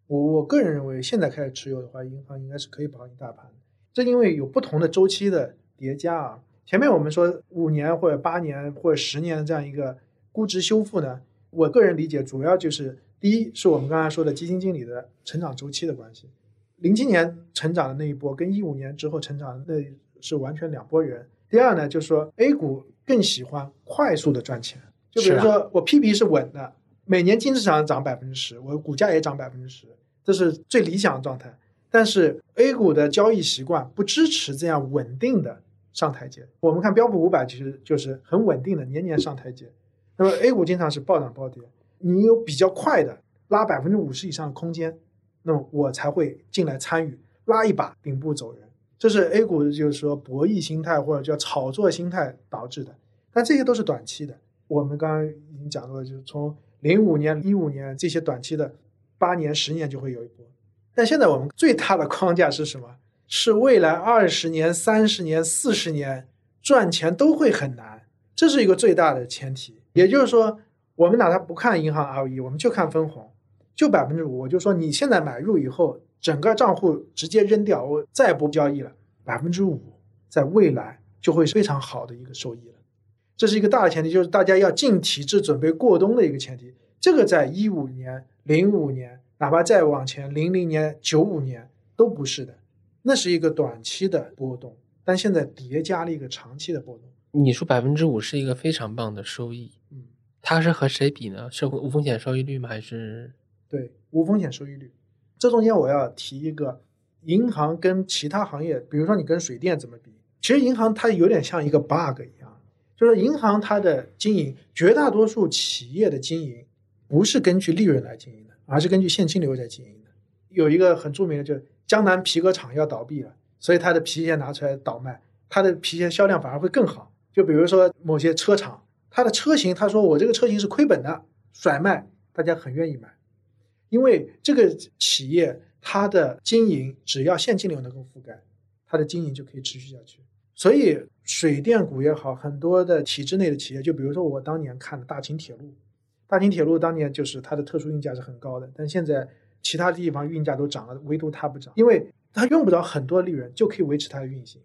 我我个人认为，现在开始持有的话，银行应该是可以跑赢大盘。这因为有不同的周期的叠加啊。前面我们说五年或者八年或者十年的这样一个估值修复呢，我个人理解主要就是第一是我们刚才说的基金经理的成长周期的关系，零七年成长的那一波跟一五年之后成长的那是完全两拨人。第二呢，就是说 A 股更喜欢快速的赚钱，就比如说我 PB 是稳的，每年净资产涨百分之十，我股价也涨百分之十，这是最理想的状态。但是 A 股的交易习惯不支持这样稳定的上台阶。我们看标普五百其实就是很稳定的年年上台阶，那么 A 股经常是暴涨暴跌，你有比较快的拉百分之五十以上的空间，那么我才会进来参与，拉一把顶部走人。这是 A 股就是说博弈心态或者叫炒作心态导致的，但这些都是短期的。我们刚刚已经讲到了，就是从零五年、一五年这些短期的，八年、十年就会有一波。但现在我们最大的框架是什么？是未来二十年、三十年、四十年赚钱都会很难，这是一个最大的前提。也就是说，我们哪怕不看银行 ROE，我们就看分红，就百分之五，我就说你现在买入以后，整个账户直接扔掉，我再也不交易了，百分之五，在未来就会是非常好的一个收益了。这是一个大的前提，就是大家要进体制准备过冬的一个前提。这个在一五年、零五年，哪怕再往前零零年、九五年都不是的，那是一个短期的波动，但现在叠加了一个长期的波动。你说百分之五是一个非常棒的收益，嗯，它是和谁比呢？是无风险收益率吗？还是对，无风险收益率。这中间我要提一个，银行跟其他行业，比如说你跟水电怎么比？其实银行它有点像一个 bug 一样，就是银行它的经营，绝大多数企业的经营不是根据利润来经营的，而是根据现金流在经营的。有一个很著名的，就是江南皮革厂要倒闭了，所以它的皮鞋拿出来倒卖，它的皮鞋销量反而会更好。就比如说某些车厂，它的车型，他说我这个车型是亏本的，甩卖，大家很愿意买。因为这个企业它的经营只要现金流能够覆盖，它的经营就可以持续下去。所以水电股也好，很多的体制内的企业，就比如说我当年看的大秦铁路，大秦铁路当年就是它的特殊运价是很高的，但现在其他地方运价都涨了，唯独它不涨，因为它用不着很多利润就可以维持它的运行。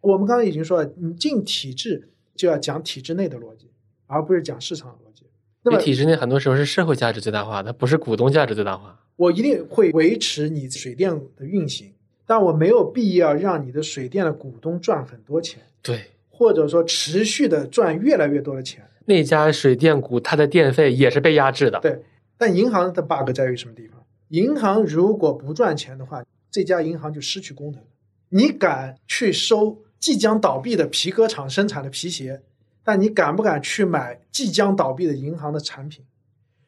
我们刚刚已经说了，你进体制就要讲体制内的逻辑，而不是讲市场的逻辑。那么体制内很多时候是社会价值最大化，它不是股东价值最大化。我一定会维持你水电的运行，但我没有必要让你的水电的股东赚很多钱，对，或者说持续的赚越来越多的钱。那家水电股它的电费也是被压制的。对，但银行的 bug 在于什么地方？银行如果不赚钱的话，这家银行就失去功能了。你敢去收即将倒闭的皮革厂生产的皮鞋，但你敢不敢去买即将倒闭的银行的产品？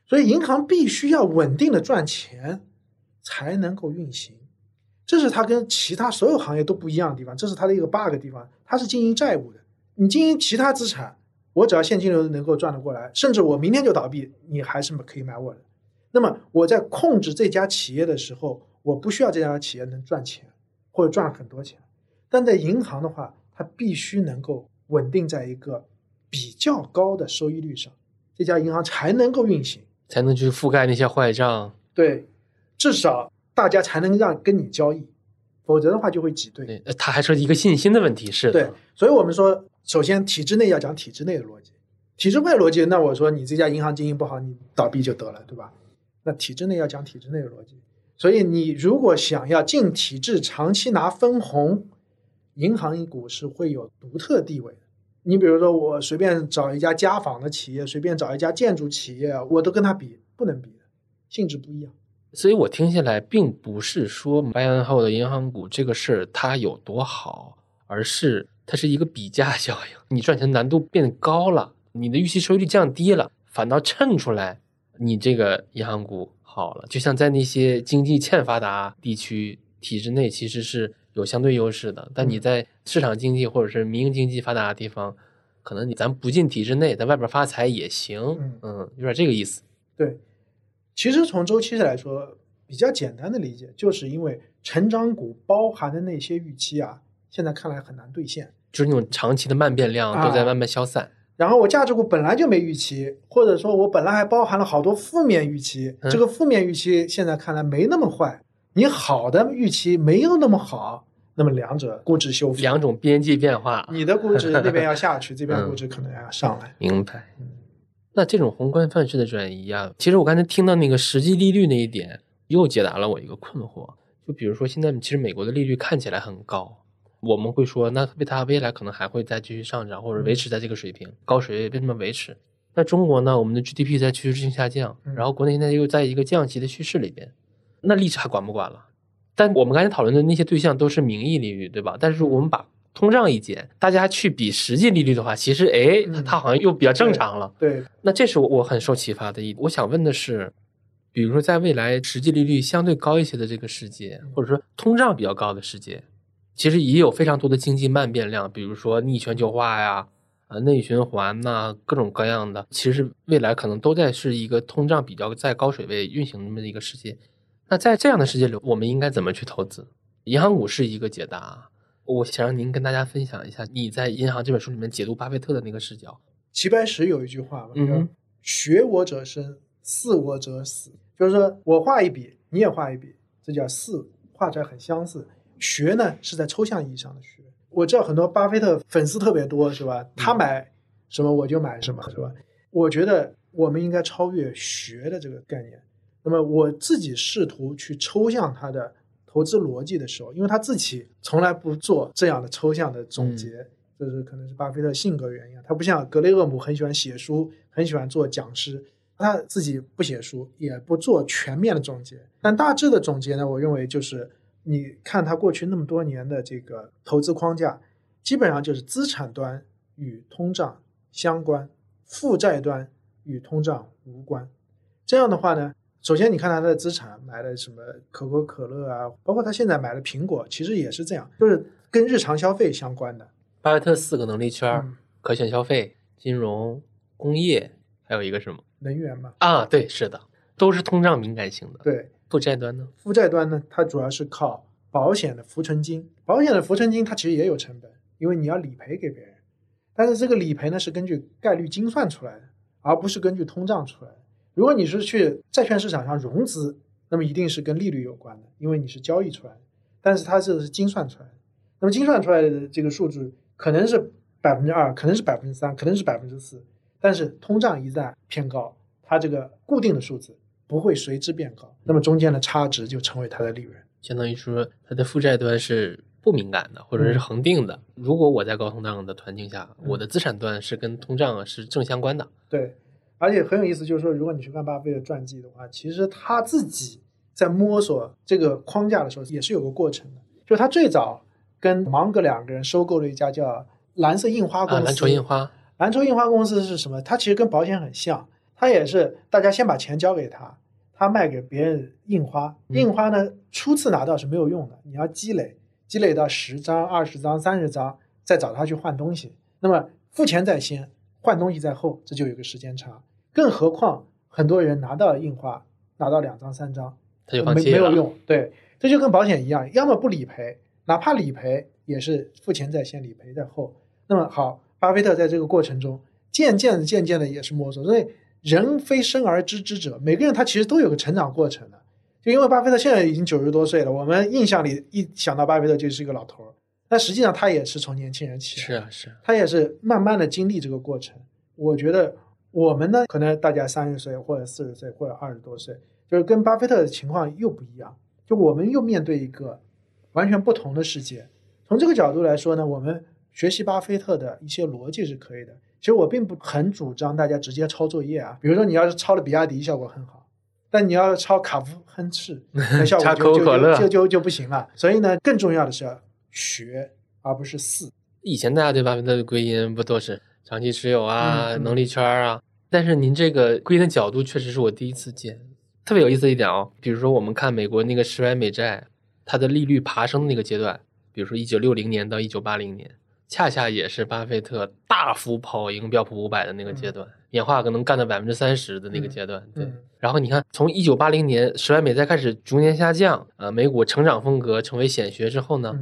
所以银行必须要稳定的赚钱，才能够运行。这是它跟其他所有行业都不一样的地方，这是它的一个 bug 地方。它是经营债务的，你经营其他资产，我只要现金流能够赚得过来，甚至我明天就倒闭，你还是可以买我的。那么我在控制这家企业的时候，我不需要这家企业能赚钱或者赚很多钱，但在银行的话，它必须能够稳定在一个比较高的收益率上。这家银行才能够运行。才能去覆盖那些坏账。对，至少大家才能让跟你交易，否则的话就会挤兑。对，呃它还说一个信心的问题，是的。对，所以我们说，首先体制内要讲体制内的逻辑，体制外逻辑，那我说你这家银行经营不好，你倒闭就得了，对吧？那体制内要讲体制内的逻辑，所以你如果想要进体制，长期拿分红，银行股是会有独特地位的。你比如说，我随便找一家家纺的企业，随便找一家建筑企业，我都跟它比，不能比的，性质不一样。所以我听下来，并不是说 buy and hold 的银行股这个事儿它有多好，而是它是一个比价效应。你赚钱难度变高了，你的预期收益率降低了，反倒衬出来你这个银行股好了。就像在那些经济欠发达地区，体制内其实是有相对优势的，但你在市场经济或者是民营经济发达的地方，可能你咱不进体制内，在外边发财也行。嗯嗯，有点这个意思。对，其实从周期来说，比较简单的理解，就是因为成长股包含的那些预期啊，现在看来很难兑现。就是那种长期的慢变量都在啊慢慢消散。然后我价值股本来就没预期，或者说我本来还包含了好多负面预期，嗯这个负面预期现在看来没那么坏，你好的预期没有那么好，那么两者估值修复，两种边际变化。你的估值那边要下去，这边嗯估值可能要上来。明白嗯。那这种宏观范式的转移啊，其实我刚才听到那个实际利率那一点，又解答了我一个困惑。就比如说，现在其实美国的利率看起来很高，我们会说，那为它未来可能还会再继续上涨，或者维持在这个水平，高水位为什么维持？那中国呢？我们的 GDP 在趋势性下降，嗯然后国内现在又在一个降息的趋势里边，那利差管不管了？但我们刚才讨论的那些对象都是名义利率，对吧？但是我们把通胀一减，大家去比实际利率的话，其实哎，嗯它好像又比较正常了。对，那这是我我很受启发的一点。我想问的是，比如说在未来实际利率相对高一些的这个世界，或者说通胀比较高的世界，其实也有非常多的经济慢变量，比如说逆全球化呀、啊内循环呐、各种各样的，其实未来可能都在是一个通胀比较在高水位运行的那么一个世界。那在这样的世界里，我们应该怎么去投资？银行股是一个解答。我想让您跟大家分享一下你在《银行》这本书里面解读巴菲特的那个视角。齐白石有一句话嘛，叫嗯“学我者生，似我者死”，就是说我画一笔，你也画一笔，这叫似，画起来很相似。学呢是在抽象意义上的学。我知道很多巴菲特粉丝特别多，是吧？他买什么我就买什么，是吧？我觉得我们应该超越学的这个概念。那么我自己试图去抽象他的投资逻辑的时候，因为他自己从来不做这样的抽象的总结，这是可能是巴菲特性格原因啊。他不像格雷厄姆很喜欢写书，很喜欢做讲师，他自己不写书，也不做全面的总结。但大致的总结呢，我认为就是你看他过去那么多年的这个投资框架，基本上就是资产端与通胀相关，负债端与通胀无关。这样的话呢，首先你看他的资产买了什么可口可乐啊，包括他现在买的苹果，其实也是这样，就是跟日常消费相关的。巴菲特四个能力圈：嗯可选消费、金融、工业，还有一个什么能源嘛，啊？对，是的，都是通胀敏感型的。对，负债端呢？负债端呢，它主要是靠保险的浮沉金，保险的浮沉金它其实也有成本，因为你要理赔给别人，但是这个理赔呢是根据概率精算出来的，而不是根据通胀出来的。如果你是去债券市场上融资，那么一定是跟利率有关的，因为你是交易出来的，但是它这是精算出来的。那么精算出来的这个数据可能是百分之二，可能是百分之三，可能是百分之四，但是通胀一旦偏高，它这个固定的数字不会随之变高，那么中间的差值就成为它的利润。相当于说，它的负债端是不敏感的，或者是嗯恒定的。如果我在高通胀的环境下，嗯我的资产端是跟通胀是正相关的。对，而且很有意思，就是说，如果你去看巴菲特传记的话，其实他自己在摸索这个框架的时候，也是有个过程的。就他最早跟芒格两个人收购了一家叫蓝色印花公啊，司。蓝筹印花，蓝筹印花公司是什么？它其实跟保险很像，它也是大家先把钱交给他，他卖给别人印花。嗯印花呢，初次拿到是没有用的，你要积累，积累到十张、二十张、三十张，再找他去换东西。那么付钱在先，换东西在后，这就有个时间差。更何况很多人拿到印花，拿到两张、三张，他就没。没有用。对，这就跟保险一样，要么不理赔，哪怕理赔也是付钱在先，理赔在后。那么好，巴菲特在这个过程中渐渐的、渐渐的也是摸索，所以人非生而知之者，每个人他其实都有个成长过程的。就因为巴菲特现在已经九十多岁了，我们印象里一想到巴菲特就是一个老头儿，但实际上他也是从年轻人起来，是啊是啊，他也是慢慢的经历这个过程。我觉得我们呢，可能大家三十岁或者四十岁或者二十多岁，就是跟巴菲特的情况又不一样，就我们又面对一个完全不同的世界。从这个角度来说呢，我们学习巴菲特的一些逻辑是可以的。其实我并不很主张大家直接抄作业啊，比如说你要是抄了比亚迪，效果很好。但你要抄卡夫亨氏，那效果 就就就就就不行了。所以呢，更重要的是要学，而不是四。以前大家对巴菲特的归因不都是长期持有啊、能力圈啊？但是您这个归因的角度确实是我第一次见，特别有意思一点哦。比如说我们看美国那个十万美债，它的利率爬升的那个阶段，比如说一九六零年到一九八零年。恰恰也是巴菲特大幅跑赢标普五百的那个阶段，演化可能干到百分之三十的那个阶段。对，然后你看，从一九八零年十万美债开始逐年下降，呃，美股成长风格成为显学之后呢，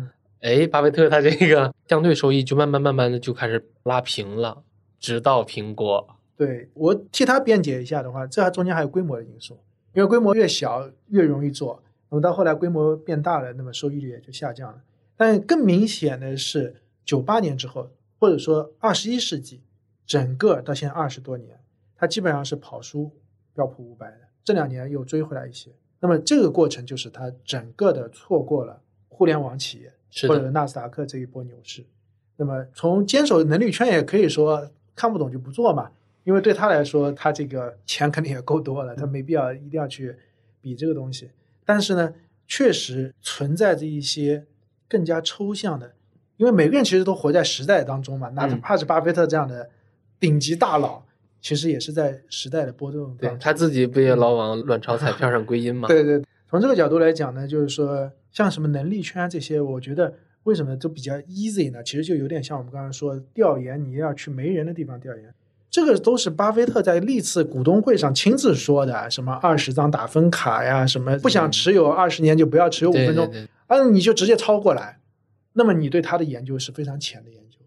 哎，巴菲特他这个 相对收益就慢慢慢慢的就开始拉平了，直到苹果。对我替他辩解一下的话，这还中间还有规模的因素，因为规模越小越容易做，那么到后来规模变大了，那么收益率也就下降了。但更明显的是。九八年之后，或者说二十一世纪，整个到现在二十多年，它基本上是跑输标普五百的。这两年又追回来一些。那么这个过程就是它整个的错过了互联网企业或者纳斯达克这一波牛市。那么从坚守能力圈也可以说看不懂就不做嘛，因为对他来说，他这个钱肯定也够多了，他没必要一定要去比这个东西。但是呢，确实存在着一些更加抽象的。因为每个人其实都活在时代当中嘛，哪怕是巴菲特这样的顶级大佬，其实也是在时代的波动。对他自己不也老往卵巢彩票上归因吗？对对，从这个角度来讲呢，就是说像什么能力圈这些，我觉得为什么都比较 easy 呢？其实就有点像我们刚才说调研，你要去没人的地方调研，这个都是巴菲特在历次股东会上亲自说的，什么二十张打分卡呀，什么不想持有二十年就不要持有五分钟，啊，你就直接抄过来。那么你对他的研究是非常浅的研究，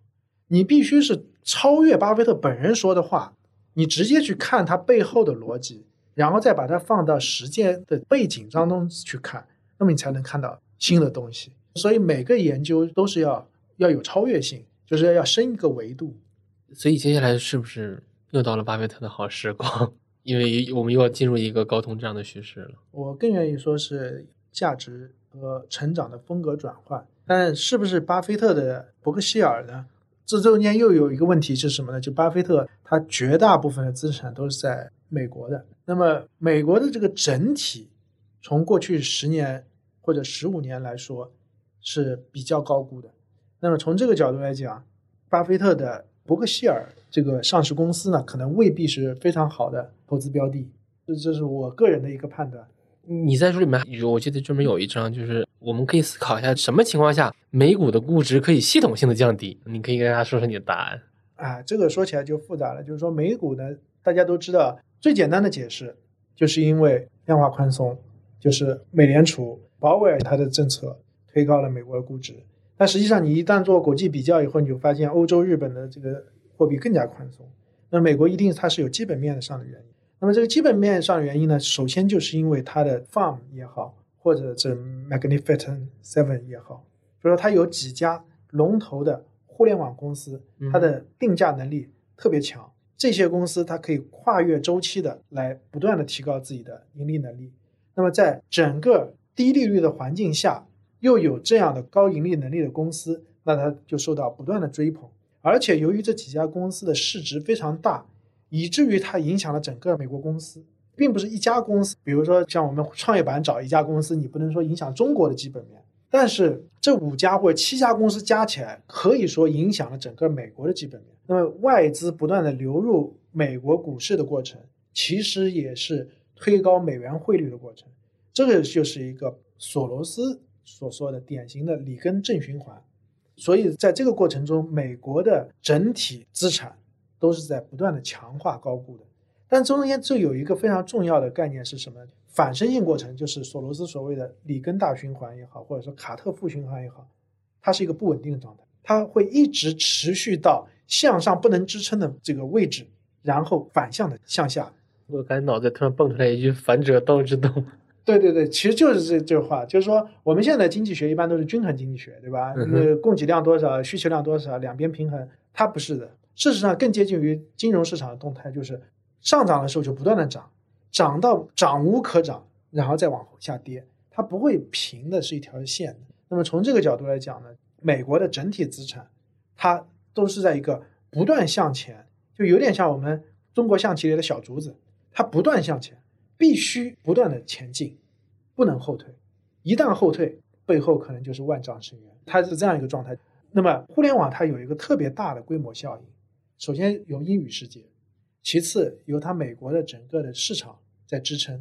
你必须是超越巴菲特本人说的话，你直接去看他背后的逻辑，然后再把它放到实践的背景当中去看，那么你才能看到新的东西。所以每个研究都是要要有超越性，就是要升一个维度。所以接下来是不是又到了巴菲特的好时光？因为我们又要进入一个高通胀的趋势了。我更愿意说是价值和成长的风格转换。但是不是巴菲特的伯克希尔呢？这中间又有一个问题是什么呢？就巴菲特他绝大部分的资产都是在美国的。那么美国的这个整体，从过去十年或者十五年来说是比较高估的。那么从这个角度来讲，巴菲特的伯克希尔这个上市公司呢，可能未必是非常好的投资标的。这这是我个人的一个判断。你在书里面有，我记得专门有一章，就是我们可以思考一下，什么情况下美股的估值可以系统性的降低？你可以跟大家说说你的答案。啊，这个说起来就复杂了。就是说美股呢，大家都知道，最简单的解释就是因为量化宽松，就是美联储鲍威尔他的政策推高了美国的估值。但实际上，你一旦做国际比较以后，你就发现欧洲、日本的这个货币更加宽松。那美国一定它是有基本面上的原因。那么这个基本面上的原因呢，首先就是因为它的 farm 也好，或者是 Magnificent Seven 也好，就说它有几家龙头的互联网公司，它的定价能力特别强。这些公司它可以跨越周期的来不断的提高自己的盈利能力。那么在整个低利率的环境下，又有这样的高盈利能力的公司，那它就受到不断的追捧。而且由于这几家公司的市值非常大。以至于它影响了整个美国公司，并不是一家公司。比如说，像我们创业板找一家公司，你不能说影响中国的基本面，但是这五家或者七家公司加起来，可以说影响了整个美国的基本面。那么外资不断的流入美国股市的过程，其实也是推高美元汇率的过程。这个就是一个索罗斯所说的典型的里根正循环。所以在这个过程中，美国的整体资产。都是在不断的强化高估的，但中间这有一个非常重要的概念是什么？反身性过程，就是索罗斯所谓的里根大循环也好，或者说卡特负循环也好，它是一个不稳定的状态，它会一直持续到向上不能支撑的这个位置，然后反向的向下，我感觉脑子突然蹦出来一句“反者道之动 对对对，其实就是这这话，就是说我们现在经济学一般都是均衡经济学，对吧？供给量多少，需求量多少，两边平衡，它不是的。事实上更接近于金融市场的动态，就是上涨的时候就不断的涨，涨到涨无可涨，然后再往下跌，它不会平的是一条线的。那么从这个角度来讲呢，美国的整体资产，它都是在一个不断向前，就有点像我们中国象棋里的小竹子，它不断向前，必须不断的前进，不能后退。一旦后退，背后可能就是万丈深渊。它是这样一个状态。那么互联网它有一个特别大的规模效应，首先有英语世界，其次由它美国的整个的市场在支撑，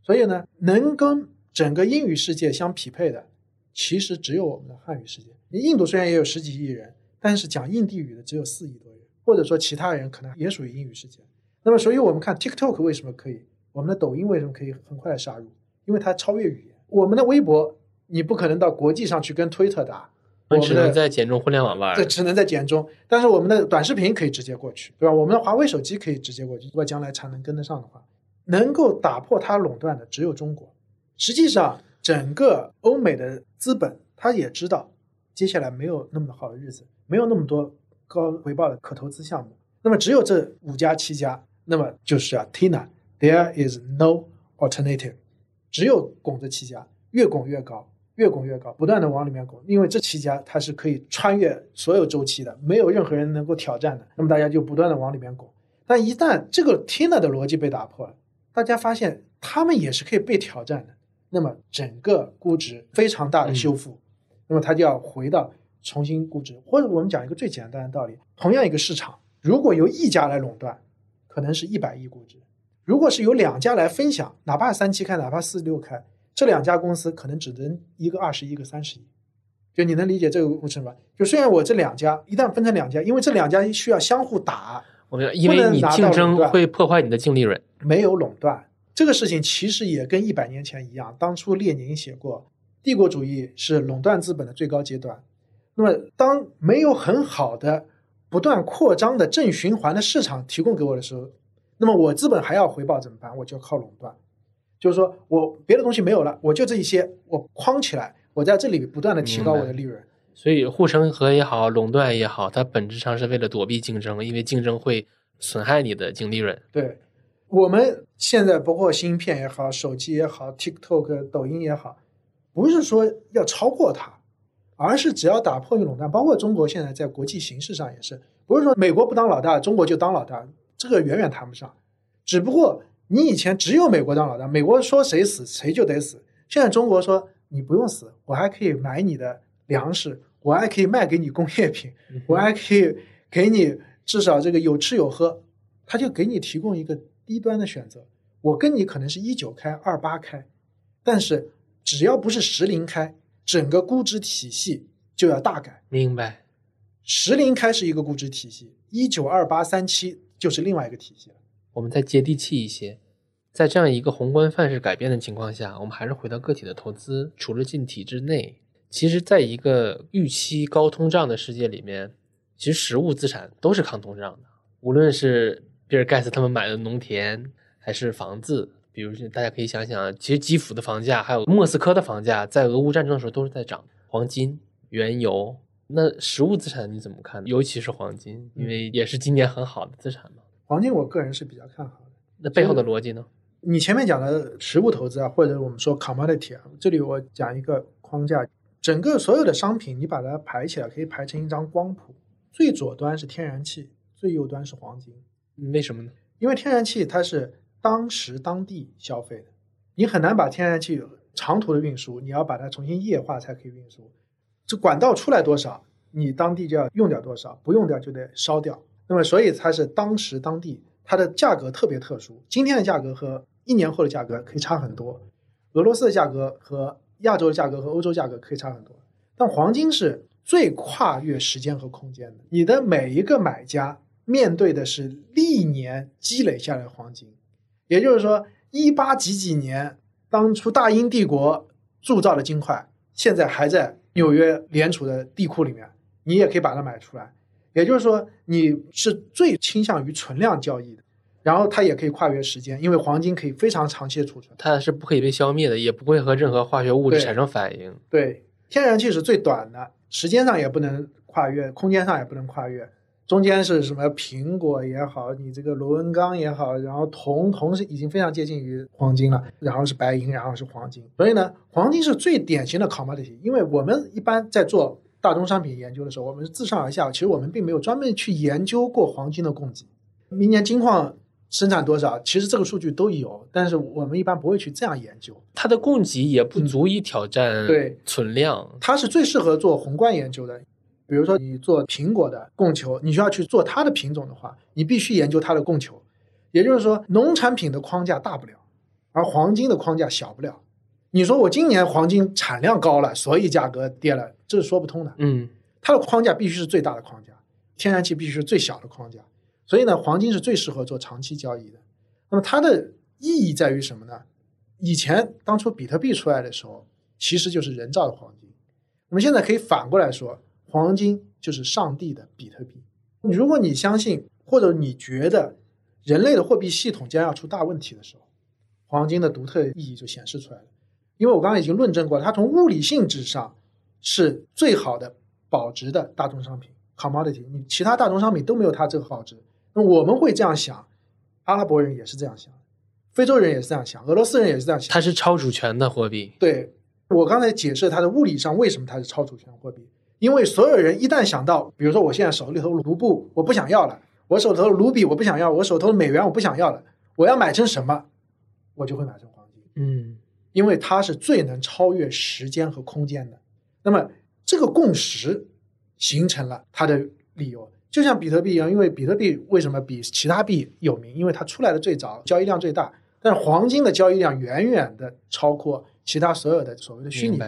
所以呢，能跟整个英语世界相匹配的，其实只有我们的汉语世界。你印度虽然也有十几亿人，但是讲印地语的只有四亿多人，或者说其他人可能也属于英语世界。那么，所以我们看 TikTok 为什么可以，我们的抖音为什么可以很快的杀入？因为它超越语言。我们的微博，你不可能到国际上去跟推特打，”，我们我只能在简中互联网吧，对。只能在简中，但是我们的短视频可以直接过去，对吧？我们的华为手机可以直接过去，如果将来产能跟得上的话，能够打破它垄断的只有中国。实际上，整个欧美的资本他也知道，接下来没有那么好的日子，没有那么多高回报的可投资项目。那么只有这五家七家，那么就是啊，Tina，there is no alternative，只有拱这七家，越拱越高，越拱越高，不断的往里面拱，因为这七家它是可以穿越所有周期的，没有任何人能够挑战的，那么大家就不断的往里面拱。但一旦这个 Tina 的逻辑被打破了，大家发现他们也是可以被挑战的，那么整个估值非常大的修复，那么它就要回到重新估值，或者我们讲一个最简单的道理，同样一个市场，如果由一家来垄断，可能是一百亿估值；如果是由两家来分享，哪怕三七开，哪怕四六开，这两家公司可能只能一个二十，一个三十亿。就你能理解这个过程吧？就虽然我这两家一旦分成两家，因为这两家需要相互打，我明白，因为你竞争会破坏你的净利润。没有垄断这个事情，其实也跟一百年前一样。当初列宁写过，帝国主义是垄断资本的最高阶段。那么，当没有很好的不断扩张的正循环的市场提供给我的时候，那么我资本还要回报怎么办？我就靠垄断，就是说我别的东西没有了，我就这一些，我框起来，我在这里不断的提高我的利润。所以护城河也好，垄断也好，它本质上是为了躲避竞争，因为竞争会损害你的净利润。对，我们现在包括芯片也好，手机也好，TikTok、抖音也好，不是说要超过它，而是只要打破垄断，包括中国现在在国际形势上也是，不是说美国不当老大，中国就当老大，这个远远谈不上。只不过你以前只有美国当老大，美国说谁死谁就得死，现在中国说你不用死，我还可以买你的粮食，我还可以卖给你工业品，我还可以给你至少这个有吃有喝，他就给你提供一个低端的选择。我跟你可能是一九开、二八开，但是只要不是十零开，整个估值体系就要大改。明白。十零开是一个估值体系，一九、二八、三七就是另外一个体系了。我们再接地气一些，在这样一个宏观范式改变的情况下，我们还是回到个体的投资，除了进体制内，其实在一个预期高通胀的世界里面，其实实物资产都是抗通胀的，无论是比尔盖茨他们买的农田，还是房子。比如大家可以想想，其实基辅的房价，还有莫斯科的房价，在俄乌战争的时候都是在涨。黄金、原油，那实物资产你怎么看？尤其是黄金，因为也是今年很好的资产嘛。黄金我个人是比较看好的。那背后的逻辑呢？你前面讲的实物投资啊，或者我们说 commodity 啊，这里我讲一个框架，整个所有的商品你把它排起来，可以排成一张光谱，最左端是天然气，最右端是黄金。为什么呢？因为天然气它是当时当地消费的，你很难把天然气长途的运输，你要把它重新液化才可以运输。这管道出来多少，你当地就要用掉多少，不用掉就得烧掉。那么，所以它是当时当地，它的价格特别特殊。今天的价格和一年后的价格可以差很多，俄罗斯的价格和亚洲的价格和欧洲价格可以差很多。但黄金是最跨越时间和空间的，你的每一个买家面对的是历年积累下来的黄金，也就是说，一八几几年当初大英帝国铸造的金块，现在还在纽约联储的地库里面，你也可以把它买出来。也就是说，你是最倾向于存量交易的。然后它也可以跨越时间，因为黄金可以非常长期的储存。它是不可以被消灭的，也不会和任何化学物质产生反应。对，天然气是最短的，时间上也不能跨越，空间上也不能跨越。中间是什么苹果也好，你这个螺纹钢也好，然后铜，铜是已经非常接近于黄金了，然后是白银，然后是黄金。所以呢，黄金是最典型的 commodity，因为我们一般在做大宗商品研究的时候，我们是自上而下，其实我们并没有专门去研究过黄金的供给。明年金矿生产多少，其实这个数据都有，但是我们一般不会去这样研究。它的供给也不足以挑战对存量。它是最适合做宏观研究的。比如说，你做苹果的供求，你需要去做它的品种的话，你必须研究它的供求。也就是说，农产品的框架大不了，而黄金的框架小不了。你说我今年黄金产量高了，所以价格跌了，这是说不通的。嗯，它的框架必须是最大的框架，天然气必须是最小的框架。所以呢，黄金是最适合做长期交易的。那么它的意义在于什么呢？以前当初比特币出来的时候，其实就是人造的黄金。我们现在可以反过来说，黄金就是上帝的比特币。如果你相信，或者你觉得人类的货币系统将要出大问题的时候，黄金的独特意义就显示出来了。因为我刚刚已经论证过了，它从物理性质上是最好的保值的大宗商品 commodity，你其他大宗商品都没有它这个保值。那我们会这样想，阿拉伯人也是这样想，非洲人也是这样想，俄罗斯人也是这样想。它是超主权的货币。对我刚才解释它的物理上为什么它是超主权货币，因为所有人一旦想到，比如说我现在手里头卢布我不想要了，我手头卢比我不想要，我手头的美元我不想要了，我要买成什么，我就会买成黄金，嗯，因为它是最能超越时间和空间的。那么这个共识形成了它的理由。就像比特币一样，因为比特币为什么比其他币有名？因为它出来的最早，交易量最大。但是黄金的交易量远远的超过其他所有的所谓的虚拟币，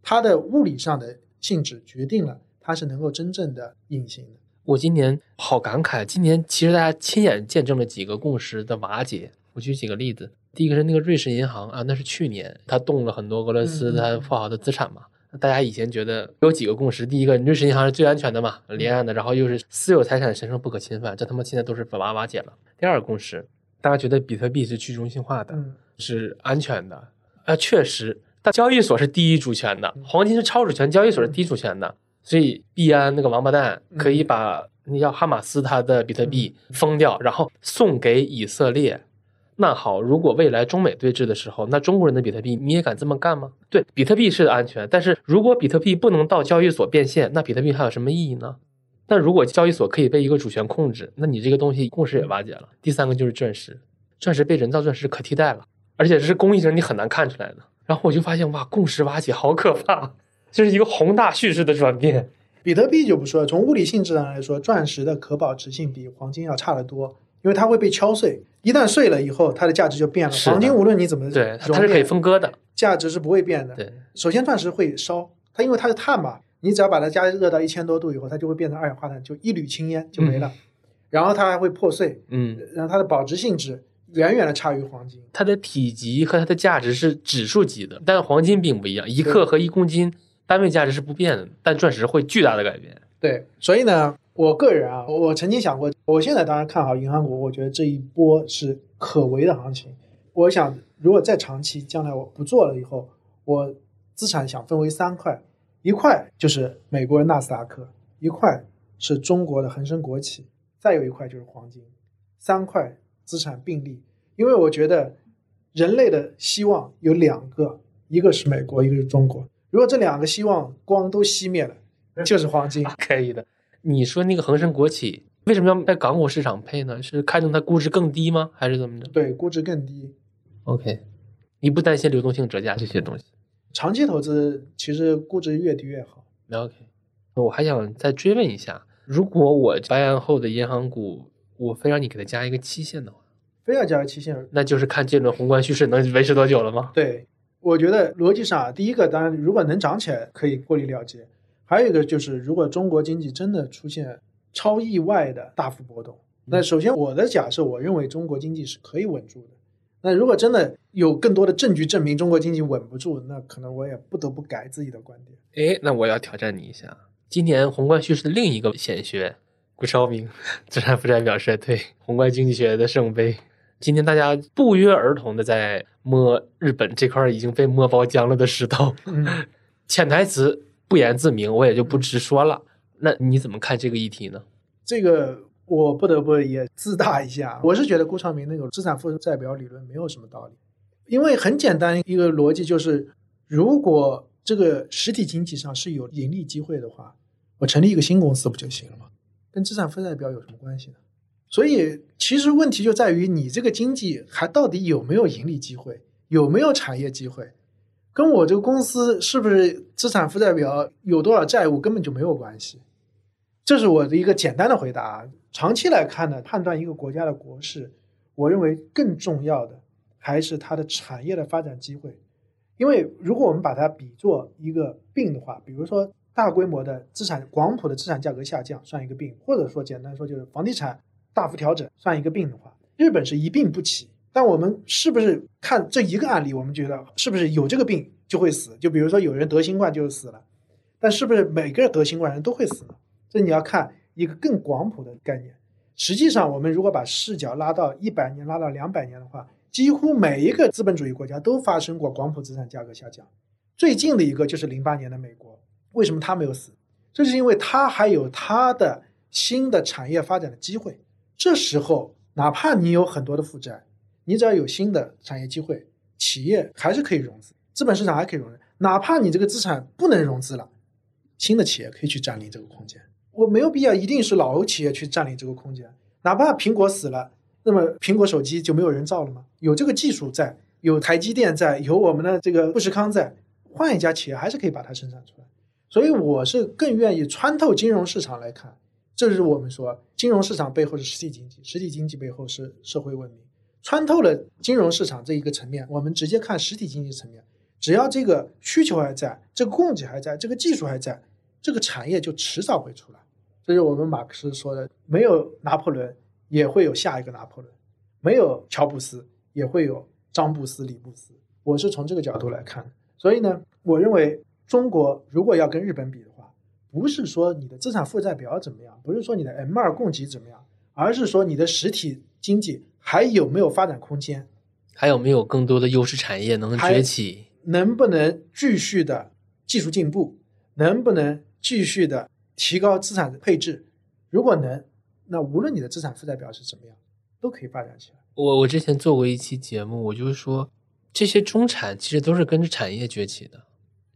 它的物理上的性质决定了它是能够真正的隐形的。我今年好感慨，今年其实大家亲眼见证了几个共识的瓦解。我举几个例子，第一个是那个瑞士银行啊，那是去年它动了很多俄罗斯它富豪的资产嘛。大家以前觉得有几个共识，第一个，瑞士银行是最安全的嘛，离岸的，然后又是私有财产神圣不可侵犯，这他妈现在都是瓦瓦解了。第二个共识，大家觉得比特币是去中心化的，嗯，是安全的，啊，确实，但交易所是第一主权的，黄金是超主权，交易所是低主权的，所以币安那个王八蛋可以把那叫哈马斯他的比特币封掉，然后送给以色列。那好，如果未来中美对峙的时候，那中国人的比特币你也敢这么干吗？对，比特币是安全，但是如果比特币不能到交易所变现，那比特币还有什么意义呢？那如果交易所可以被一个主权控制，那你这个东西共识也瓦解了。第三个就是钻石，钻石被人造钻石可替代了，而且是工艺上你很难看出来的。然后我就发现哇，共识瓦解好可怕，这是一个宏大叙事的转变。比特币就不说了，从物理性质上来说，钻石的可保值性比黄金要差得多，因为它会被敲碎，一旦碎了以后，它的价值就变了。黄金无论你怎么对，它是可以分割的。价值是不会变的。对，首先钻石会烧，它因为它是碳嘛，你只要把它加热到一千多度以后，它就会变成二氧化碳，就一缕青烟就没了。然后它还会破碎，嗯，然后它的保值性质远远的差于黄金。它的体积和它的价值是指数级的，但黄金并不一样，一克和一公斤单位价值是不变的，但钻石会巨大的改变。对，所以呢，我个人啊，我曾经想过，我现在当然看好银行股，我觉得这一波是可为的行情。我想，如果再长期，将来我不做了以后，我资产想分为三块，一块就是美国的纳斯达克，一块是中国的恒生国企，再有一块就是黄金，三块资产并立。因为我觉得人类的希望有两个，一个是美国，一个是中国。如果这两个希望光都熄灭了，就是黄金。可以的。你说那个恒生国企为什么要在港股市场配呢？是看中它估值更低吗？还是怎么着对，估值更低。？OK，你不担心流动性折价这些东西长期投资其实估值越低越好。？OK，我还想再追问一下，如果我白案后的银行股，我非让你给它加一个期限的话，非要加个期限，那就是看这轮宏观叙事能维持多久了吗？对我觉得逻辑上啊，第一个当然如果能涨起来可以过滤了结，还有一个就是如果中国经济真的出现超意外的大幅波动，那首先我的假设，我认为中国经济是可以稳住的。那如果真的有更多的证据证明中国经济稳不住，那可能我也不得不改自己的观点。哎，那我要挑战你一下。今年宏观叙事的另一个显学顾超明，资产负债表衰退，宏观经济学的圣杯。今天大家不约而同的在摸日本这块已经被摸包浆了的石头，嗯，潜台词不言自明，我也就不直说了。那你怎么看这个议题呢？这个我不得不也自大一下，我是觉得顾长明那个资产负债表理论没有什么道理，因为很简单一个逻辑就是，如果这个实体经济上是有盈利机会的话，我成立一个新公司不就行了吗？跟资产负债表有什么关系呢？所以其实问题就在于你这个经济还到底有没有盈利机会，有没有产业机会，跟我这个公司是不是资产负债表有多少债务根本就没有关系。这是我的一个简单的回答。长期来看呢，判断一个国家的国势，我认为更重要的还是它的产业的发展机会。因为如果我们把它比作一个病的话，比如说大规模的资产广谱的资产价格下降算一个病，或者说简单说就是房地产。大幅调整算一个病的话，日本是一病不起。但我们是不是看这一个案例，我们觉得是不是有这个病就会死？就比如说有人得新冠就死了，但是不是每个得新冠人都会死呢？这你要看一个更广谱的概念。实际上，我们如果把视角拉到一百年、拉到两百年的话，几乎每一个资本主义国家都发生过广谱资产价格下降。最近的一个就是零八年的美国，为什么它没有死？这是因为它还有它的新的产业发展的机会。这时候，哪怕你有很多的负债，你只要有新的产业机会，企业还是可以融资，资本市场还可以融资。哪怕你这个资产不能融资了，新的企业可以去占领这个空间。我没有必要一定是老企业去占领这个空间。哪怕苹果死了，那么苹果手机就没有人造了吗？有这个技术在，有台积电在，有我们的这个富士康在，换一家企业还是可以把它生产出来。所以我是更愿意穿透金融市场来看。这是我们说，金融市场背后是实体经济，实体经济背后是社会文明。穿透了金融市场这一个层面，我们直接看实体经济层面，只要这个需求还在，这个供给还在，这个技术还在，这个产业就迟早会出来。这是我们马克思说的：没有拿破仑，也会有下一个拿破仑；没有乔布斯，也会有张布斯、李布斯。我是从这个角度来看，所以呢，我认为中国如果要跟日本比的话，不是说你的资产负债表怎么样，不是说你的 M 二供给怎么样，而是说你的实体经济还有没有发展空间，还有没有更多的优势产业能崛起，能不能继续的技术进步，能不能继续的提高资产的配置？如果能，那无论你的资产负债表是怎么样，都可以发展起来。我我之前做过一期节目，我就是说，这些中产其实都是跟着产业崛起的，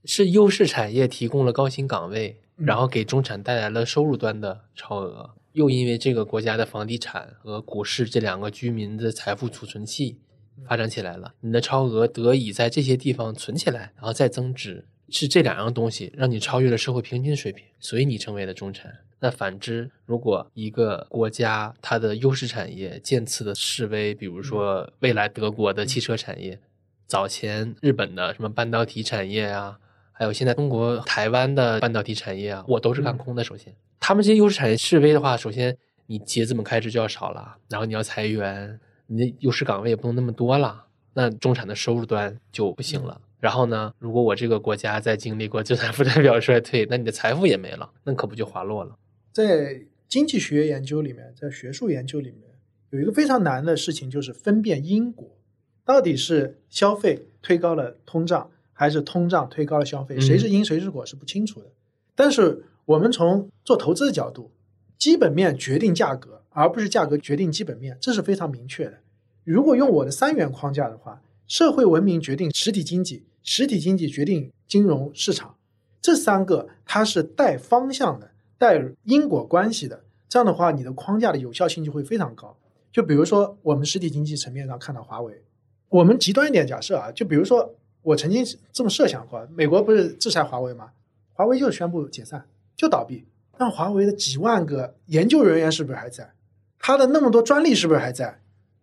是优势产业提供了高薪岗位。然后给中产带来了收入端的超额，又因为这个国家的房地产和股市这两个居民的财富储存器发展起来了，你的超额得以在这些地方存起来，然后再增值，是这两样东西让你超越了社会平均水平，所以你成为了中产。那反之，如果一个国家它的优势产业渐次的式微，比如说未来德国的汽车产业，早前日本的什么半导体产业啊。还有现在中国台湾的半导体产业啊，我都是看空的。首先，他们这些优势产业示威的话，首先你企业资本开支就要少了，然后你要裁员，你的优势岗位也不能那么多了，那中产的收入端就不行了。然后呢，如果我这个国家在经历过资产负债表衰退，那你的财富也没了，那可不就滑落了？在经济学研究里面，在学术研究里面，有一个非常难的事情，就是分辨因果，到底是消费推高了通胀。还是通胀推高了消费，谁是因谁是果是不清楚的。但是我们从做投资的角度，基本面决定价格，而不是价格决定基本面，这是非常明确的。如果用我的三元框架的话，社会文明决定实体经济，实体经济决定金融市场，这三个它是带方向的，带因果关系的。这样的话，你的框架的有效性就会非常高。就比如说我们实体经济层面上看到华为，我们极端一点假设啊，就比如说。我曾经这么设想过，美国不是制裁华为吗？华为就宣布解散，就倒闭。那华为的几万个研究人员是不是还在？他的那么多专利是不是还在？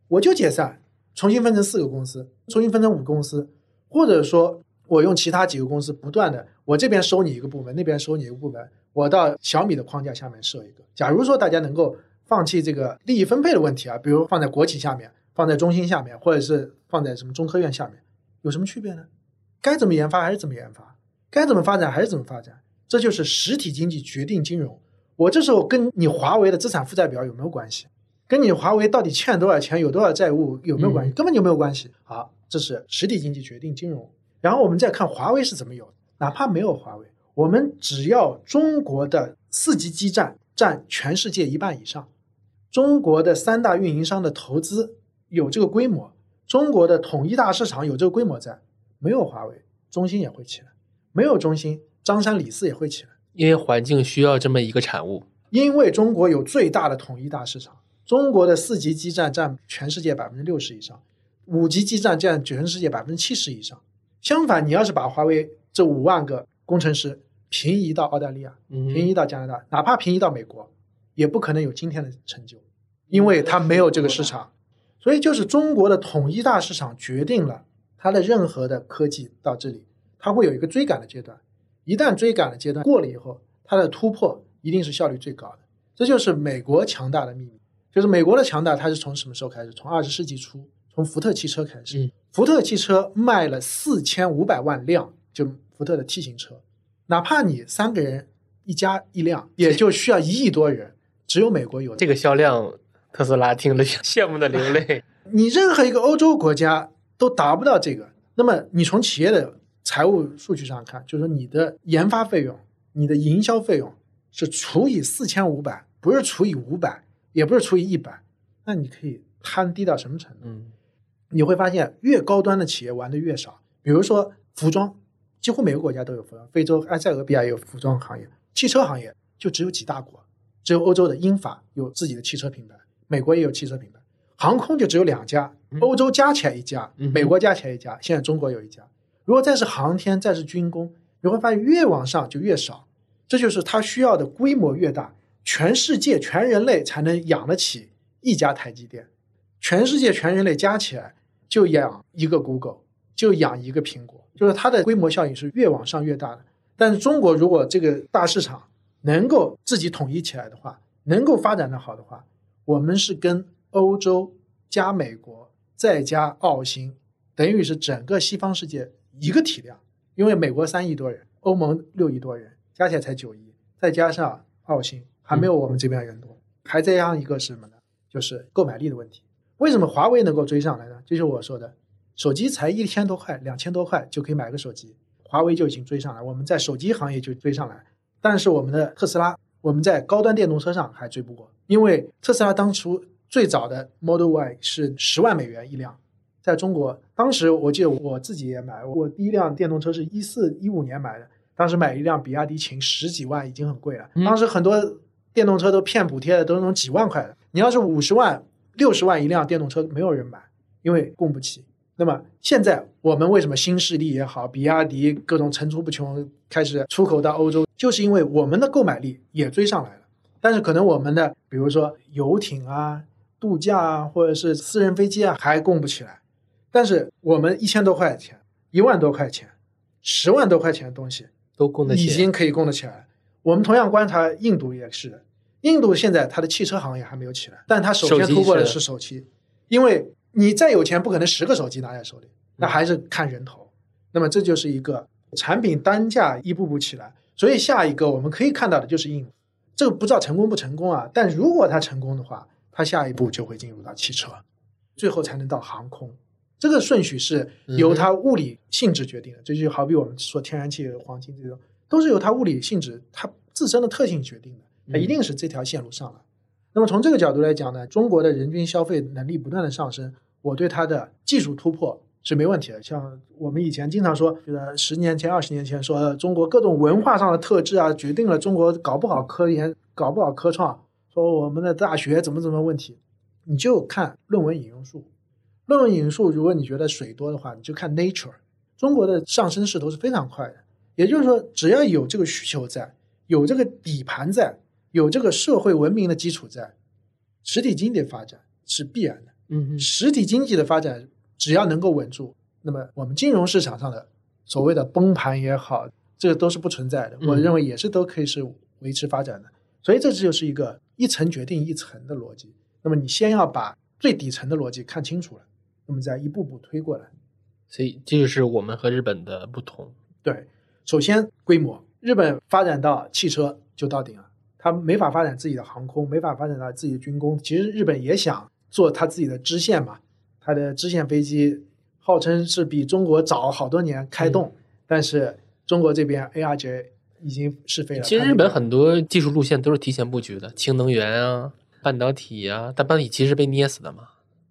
我就解散，重新分成四个公司，重新分成五个公司，或者说我用其他几个公司不断的，我这边收你一个部门，那边收你一个部门，我到小米的框架下面设一个。假如说大家能够放弃这个利益分配的问题啊，比如放在国企下面，放在中心下面，或者是放在什么中科院下面。有什么区别呢？该怎么研发还是怎么研发，该怎么发展还是怎么发展，这就是实体经济决定金融，我这时候跟你华为的资产负债表有没有关系？跟你华为到底欠多少钱、有多少债务有没有关系？嗯根本就没有关系。好，这是实体经济决定金融。然后我们再看华为是怎么有的，哪怕没有华为，我们只要中国的四 G 基站占全世界一半以上，中国的三大运营商的投资有这个规模，中国的统一大市场有这个规模在，没有华为，中兴也会起来；没有中兴，张三李四也会起来。因为环境需要这么一个产物。因为中国有最大的统一大市场，中国的四级基站占全世界百分之六十以上，五级基站占全世界百分之七十以上。相反，你要是把华为这五万个工程师平移到澳大利亚，嗯平移到加拿大，哪怕平移到美国，也不可能有今天的成就，因为它没有这个市场。所以，就是中国的统一大市场决定了它的任何的科技到这里，它会有一个追赶的阶段。一旦追赶的阶段过了以后，它的突破一定是效率最高的。这就是美国强大的秘密。就是美国的强大，它是从什么时候开始？从二十世纪初，从福特汽车开始。嗯福特汽车卖了四千五百万辆，就福特的 T 型车。哪怕你三个人一家一辆，也就需要一亿多人，只有美国有这个销量，特斯拉听了 羡慕的流泪。你任何一个欧洲国家都达不到这个。那么你从企业的财务数据上看，就是说你的研发费用、你的营销费用是除以四千五百，不是除以五百，也不是除以一百，那你可以摊低到什么程度？嗯你会发现，越高端的企业玩的越少。比如说服装，几乎每个国家都有服装，非洲埃塞俄比亚也有服装行业，汽车行业就只有几大国，只有欧洲的英法有自己的汽车品牌，美国也有汽车品牌，航空就只有两家，欧洲加起来一家，美国加起来一家，现在中国有一家。如果再是航天，再是军工，你会发现越往上就越少，这就是它需要的规模越大，全世界全人类才能养得起一家台积电。全世界全人类加起来就养一个 Google，就养一个苹果，就是它的规模效应是越往上越大的。但是中国如果这个大市场能够自己统一起来的话，能够发展的好的话，我们是跟欧洲加美国再加澳新，等于是整个西方世界一个体量。因为美国三亿多人，欧盟六亿多人，加起来才九亿，再加上澳新，还没有我们这边人多。还再加上一个什么呢？就是购买力的问题。为什么华为能够追上来呢？就是我说的，手机才一千多块、两千多块就可以买个手机，华为就已经追上来，我们在手机行业就追上来。但是我们的特斯拉，我们在高端电动车上还追不过，因为特斯拉当初最早的 Model Y 是十万美元一辆，在中国当时我记得我自己也买，我第一辆电动车是一四一五年买的，当时买一辆比亚迪秦十几万已经很贵了，嗯当时很多电动车都骗补贴的，都是那种几万块的，你要是五十万。六十万一辆电动车没有人买，因为供不起。那么现在我们为什么新势力也好，比亚迪各种层出不穷，开始出口到欧洲，就是因为我们的购买力也追上来了。但是可能我们的比如说游艇啊、度假啊，或者是私人飞机啊，还供不起来。但是我们一千多块钱、一万多块钱、十万多块钱的东西，都供得起。已经可以供得起来。我们同样观察印度也是的，印度现在它的汽车行业还没有起来，但它首先突破的是手机，因为你再有钱，不可能十个手机拿在手里，那还是看人头。那么这就是一个产品单价一步步起来，所以下一个我们可以看到的就是印度，这个不知道成功不成功啊，但如果它成功的话，它下一步就会进入到汽车，最后才能到航空。这个顺序是由它物理性质决定的，这就好比我们说天然气、黄金这种，都是由它物理性质、它自身的特性决定的，它一定是这条线路上来。那么从这个角度来讲呢，中国的人均消费能力不断的上升，我对它的技术突破是没问题的。像我们以前经常说，觉得十年前、二十年前说、呃中国各种文化上的特质啊，决定了中国搞不好科研、搞不好科创，说我们的大学怎么怎么问题，你就看论文引用数。论文引用数，如果你觉得水多的话，你就看 Nature。中国的上升势头是非常快的，也就是说，只要有这个需求在，有这个底盘在，有这个社会文明的基础在，实体经济的发展是必然的。嗯嗯，实体经济的发展只要能够稳住，那么我们金融市场上的所谓的崩盘也好，这个都是不存在的。嗯我认为也是都可以是维持发展的。所以这就是一个一层决定一层的逻辑。那么你先要把最底层的逻辑看清楚了，那么再一步步推过来。所以这就是我们和日本的不同。对，首先规模，日本发展到汽车就到顶了，它没法发展自己的航空，没法发展到自己的军工。其实日本也想做它自己的支线嘛，它的支线飞机号称是比中国早好多年开动，但是中国这边 ARJ 已经试飞了。其实日本很多技术路线都是提前布局的，氢能源啊、半导体啊，但半导体其实是被捏死的嘛。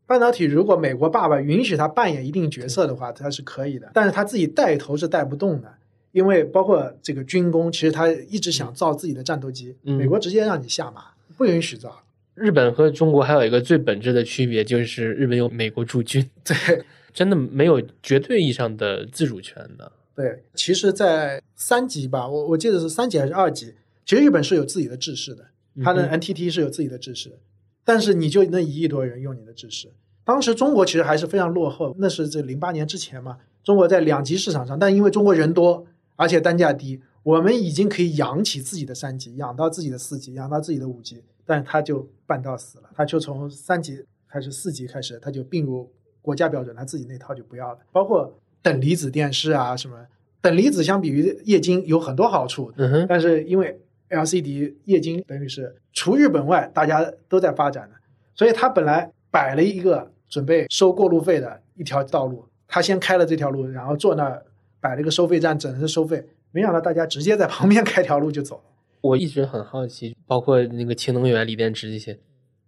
半导体如果美国爸爸允许他扮演一定角色的话，他是可以的，但是他自己带头是带不动的，因为包括这个军工，其实他一直想造自己的战斗机，嗯美国直接让你下马，不允许造。日本和中国还有一个最本质的区别，就是日本有美国驻军，对真的没有绝对意义上的自主权的。对，其实，在三级吧，我我记得是三级还是二级，其实日本是有自己的制式的，它的嗯 NTT 是有自己的制式，但是你就那一亿多人用你的制式。当时中国其实还是非常落后，那是这零八年之前嘛。中国在两级市场上，但因为中国人多，而且单价低，我们已经可以养起自己的三级，养到自己的四级，养到自己的五级，但是它就半道死了，他就从三级还是四级开始，他就并入国家标准，他自己那套就不要了，包括等离子电视啊什么。等离子相比于液晶有很多好处，嗯哼，但是因为 LCD 液晶等于是除日本外，大家都在发展的，所以它本来摆了一个准备收过路费的一条道路，他先开了这条路，然后坐那儿摆了一个收费站，整是收费，没想到大家直接在旁边开条路就走了。我一直很好奇，包括那个氢能源、锂电池这些，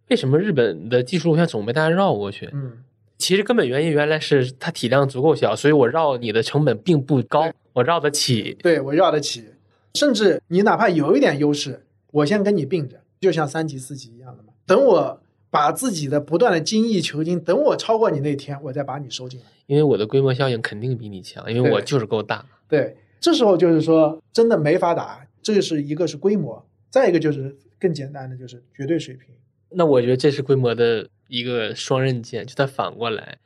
为什么日本的技术路线总被大家绕过去？嗯，其实根本原因原来是它体量足够小，所以我绕你的成本并不高，我绕得起。对我绕得起，甚至你哪怕有一点优势，我先跟你并着，就像三级、四级一样的嘛。等我把自己的不断的精益求精，等我超过你那天，我再把你收进来。因为我的规模效应肯定比你强，因为我就是够大。对，这时候就是说真的没法打，这是一个是规模，再一个就是更简单的就是绝对水平。那我觉得这是规模的一个双刃剑，就它反过来，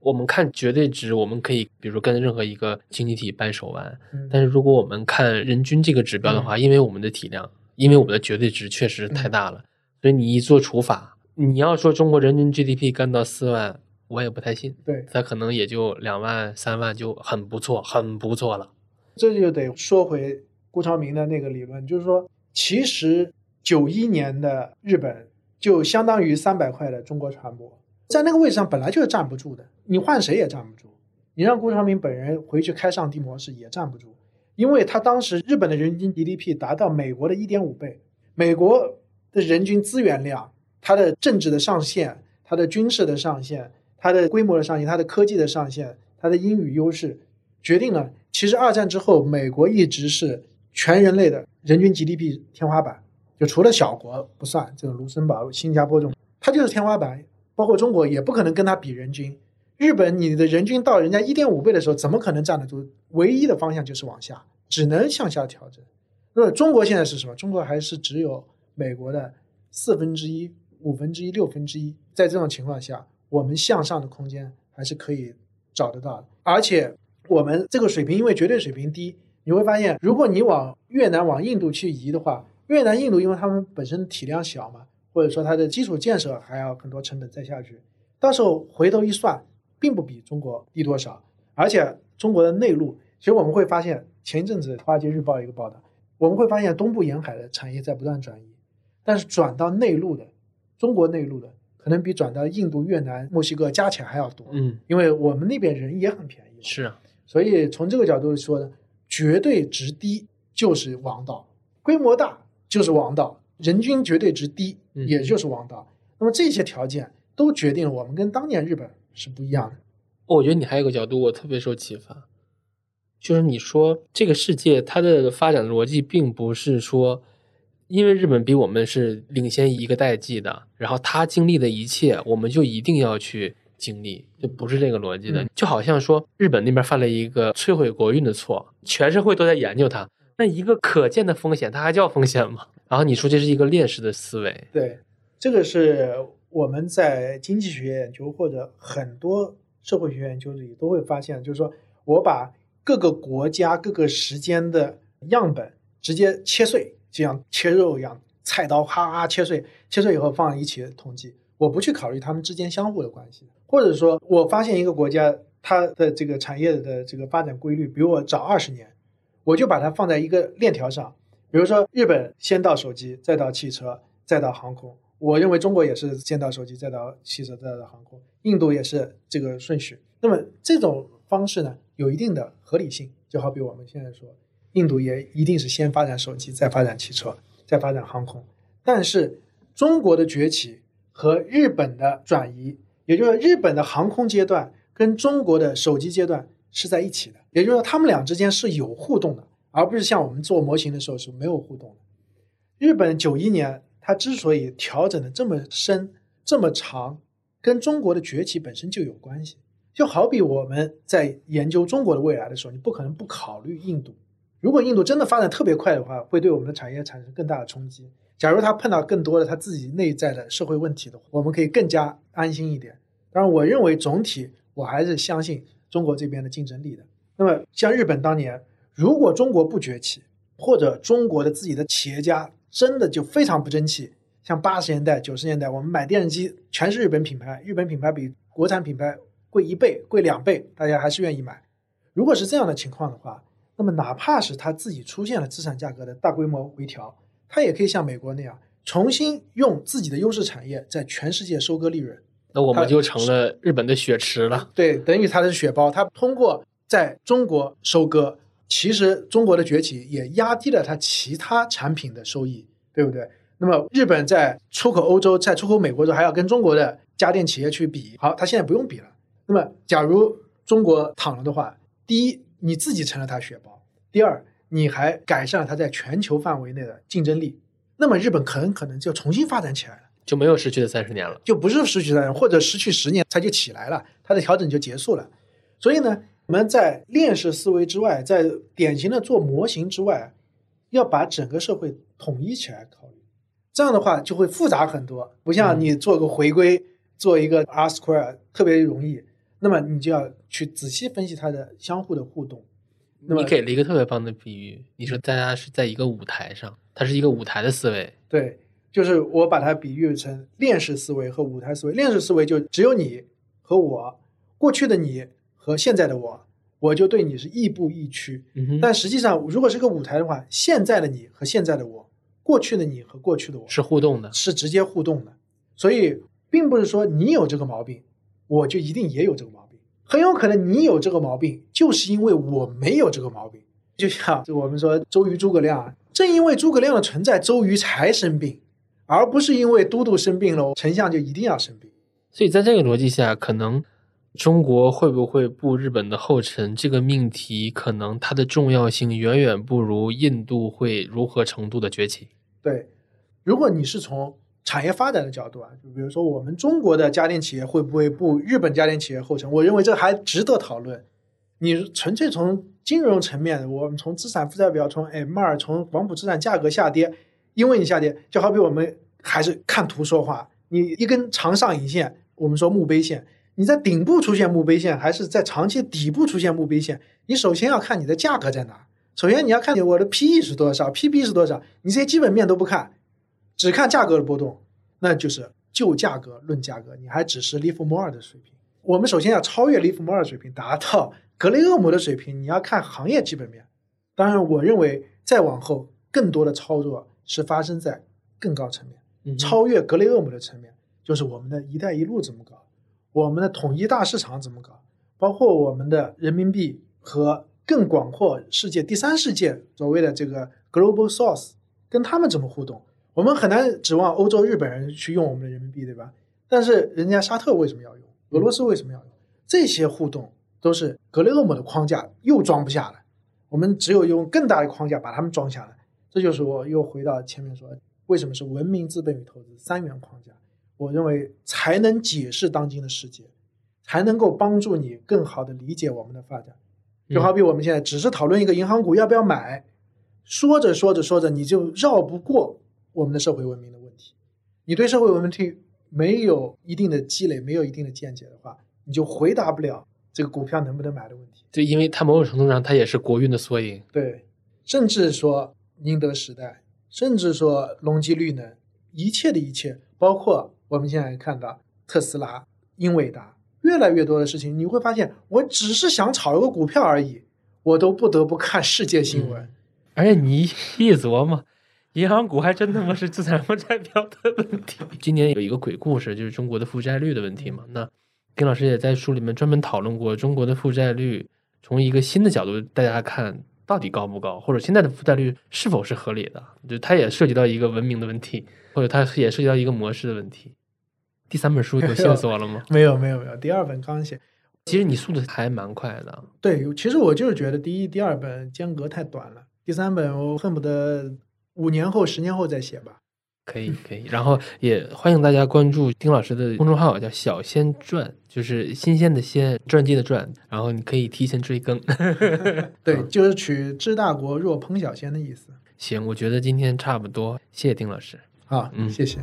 我们看绝对值，我们可以比如说跟任何一个经济体掰手腕，嗯，但是如果我们看人均这个指标的话，因为我们的体量，因为我们的绝对值确实太大了，所以你一做除法，你要说中国人均 GDP 干到四万，我也不太信，对，它可能也就两万三万就很不错，很不错了。这就得说回顾长明的那个理论，就是说，其实九一年的日本就相当于三百块的中国船舶，在那个位置上本来就是站不住的，你换谁也站不住。你让顾长明本人回去开上帝模式也站不住，因为他当时日本的人均 GDP 达到美国的一点五倍，美国的人均资源量、它的政治的上限、它的军事的上限、它的规模的上限、它的科技的上限、它的英语优势，决定了其实二战之后，美国一直是全人类的人均 GDP 天花板，就除了小国不算，这个卢森堡、新加坡这种，它就是天花板。包括中国也不可能跟它比人均。日本你的人均到人家一点五倍的时候，怎么可能站得住？唯一的方向就是往下，只能向下调整。那么中国现在是什么？中国还是只有美国的四分之一、五分之一、六分之一。在这种情况下，我们向上的空间还是可以找得到的。而且我们这个水平，因为绝对水平低，你会发现，如果你往越南、往印度去移的话，越南、印度因为他们本身体量小嘛，或者说它的基础建设还要很多成本再下去，到时候回头一算，并不比中国低多少。而且中国的内陆，其实我们会发现，前一阵子《华尔街日报》一个报道，我们会发现东部沿海的产业在不断转移，但是转到内陆的，中国内陆的，可能比转到印度、越南、墨西哥加起来还要多。嗯，因为我们那边人也很便宜，是啊，所以从这个角度说呢，绝对值低就是王道，规模大就是王道，人均绝对值低嗯也就是王道。那么这些条件都决定了我们跟当年日本是不一样的。我觉得你还有个角度，我特别受启发，就是你说这个世界它的发展逻辑并不是说，因为日本比我们是领先一个代际的，然后他经历的一切，我们就一定要去经历，就不是这个逻辑的。嗯就好像说日本那边犯了一个摧毁国运的错，全社会都在研究它，那一个可见的风险，它还叫风险吗？然后你说这是一个劣势的思维，对，这个是我们在经济学研究或者很多社会学研究里都会发现，就是说我把各个国家各个时间的样本直接切碎，就像切肉一样，菜刀哈哈切碎，切碎以后放一起统计，我不去考虑它们之间相互的关系，或者说我发现一个国家它的这个产业的这个发展规律比我早二十年，我就把它放在一个链条上，比如说日本先到手机，再到汽车，再到航空。我认为中国也是先到手机，再到汽车，再到航空。印度也是这个顺序。那么这种方式呢，有一定的合理性。就好比我们现在说，印度也一定是先发展手机，再发展汽车，再发展航空。但是中国的崛起和日本的转移，也就是日本的航空阶段跟中国的手机阶段是在一起的。也就是说，他们俩之间是有互动的，而不是像我们做模型的时候是没有互动的。日本九一年它之所以调整的这么深、这么长，跟中国的崛起本身就有关系。就好比我们在研究中国的未来的时候，你不可能不考虑印度。如果印度真的发展特别快的话，会对我们的产业产生更大的冲击。假如它碰到更多的它自己内在的社会问题的话，我们可以更加安心一点。当然，我认为总体我还是相信中国这边的竞争力的。那么，像日本当年，如果中国不崛起，或者中国的自己的企业家真的就非常不争气，像八十年代、九十年代，我们买电视机全是日本品牌，日本品牌比国产品牌。贵一倍，贵两倍，大家还是愿意买。如果是这样的情况的话，那么哪怕是它自己出现了资产价格的大规模回调，它也可以像美国那样，重新用自己的优势产业在全世界收割利润。那我们就成了日本的血池了。对，等于它是血包。它通过在中国收割，其实中国的崛起也压低了它其他产品的收益，对不对？那么日本在出口欧洲、在出口美国的时候，还要跟中国的家电企业去比。好，它现在不用比了。那么，假如中国躺了的话，第一，你自己成了它血包；第二，你还改善了它在全球范围内的竞争力。那么，日本很可能就重新发展起来了，就没有失去的三十年了，就不是失去三十年，或者失去十年，它就起来了，它的调整就结束了。所以呢，我们在链式思维之外，在典型的做模型之外，要把整个社会统一起来考虑。这样的话就会复杂很多，不像你做个回归，做一个 R square 特别容易。那么你就要去仔细分析它的相互的互动。那么你给了一个特别棒的比喻，你说大家是在一个舞台上，它是一个舞台的思维。对，就是我把它比喻成链式思维和舞台思维。链式思维就只有你和我，过去的你和现在的我，我就对你是亦步亦趋。嗯但实际上，如果是个舞台的话，现在的你和现在的我，过去的你和过去的我是互动的，是直接互动的。所以，并不是说你有这个毛病。我就一定也有这个毛病，很有可能你有这个毛病，就是因为我没有这个毛病。就像就我们说周瑜诸葛亮，正因为诸葛亮的存在，周瑜才生病，而不是因为都督生病了，丞相就一定要生病。所以在这个逻辑下，可能中国会不会步日本的后尘这个命题，可能它的重要性远远不如印度会如何程度的崛起。对，如果你是从。产业发展的角度啊，就比如说我们中国的家电企业会不会步日本家电企业后尘？我认为这还值得讨论。你纯粹从金融层面，我们从资产负债表，从 M 二，从广谱资产价格下跌，因为你下跌，就好比我们还是看图说话。你一根长上影线，我们说墓碑线，你在顶部出现墓碑线，还是在长期底部出现墓碑线？你首先要看你的价格在哪。首先你要看你我的 PE 是多少，PB 是多少，你这些基本面都不看。只看价格的波动，那就是就价格论价格，你还只是利弗莫尔的水平。我们首先要超越利弗莫尔水平，达到格雷厄姆的水平。你要看行业基本面。当然，我认为再往后更多的操作是发生在更高层面，超越格雷厄姆的层面，就是我们的一带一路怎么搞，我们的统一大市场怎么搞，包括我们的人民币和更广阔世界第三世界所谓的这个 global source 跟他们怎么互动。我们很难指望欧洲、日本人去用我们的人民币，对吧？但是人家沙特为什么要用？俄罗斯为什么要用？这些互动都是格雷厄姆的框架又装不下了。我们只有用更大的框架把他们装下来。这就是我又回到前面说，为什么是文明、资本与投资三元框架？我认为才能解释当今的世界，才能够帮助你更好的理解我们的发展。就好比我们现在只是讨论一个银行股要不要买，说着说着说着，你就绕不过。我们的社会文明的问题，你对社会文明没有一定的积累，没有一定的见解的话，你就回答不了这个股票能不能买的问题。对因为它某种程度上，它也是国运的缩影。对，甚至说宁德时代，甚至说隆基绿能，一切的一切，包括我们现在看到特斯拉、英伟达，越来越多的事情，你会发现，我只是想炒一个股票而已，我都不得不看世界新闻。而且你一琢磨，银行股还真他妈是资产负债表的问题。今年有一个鬼故事，就是中国的负债率的问题嘛。那丁老师也在书里面专门讨论过中国的负债率，从一个新的角度，大家看到底高不高，或者现在的负债率是否是合理的？就它也涉及到一个文明的问题，或者它也涉及到一个模式的问题。第三本书有 线索了吗？没有，没有，没有。第二本刚写，其实你速度还蛮快的。对，其实我就是觉得第一、第二本间隔太短了，第三本我恨不得五年后、十年后再写吧。可以，可以。然后也欢迎大家关注丁老师的公众号，叫“小仙传”，就是新鲜的鲜，传记的传。然后你可以提前追更。对，就是取“知大国若烹小鲜”的意思。行，我觉得今天差不多，谢谢丁老师。好，嗯谢谢。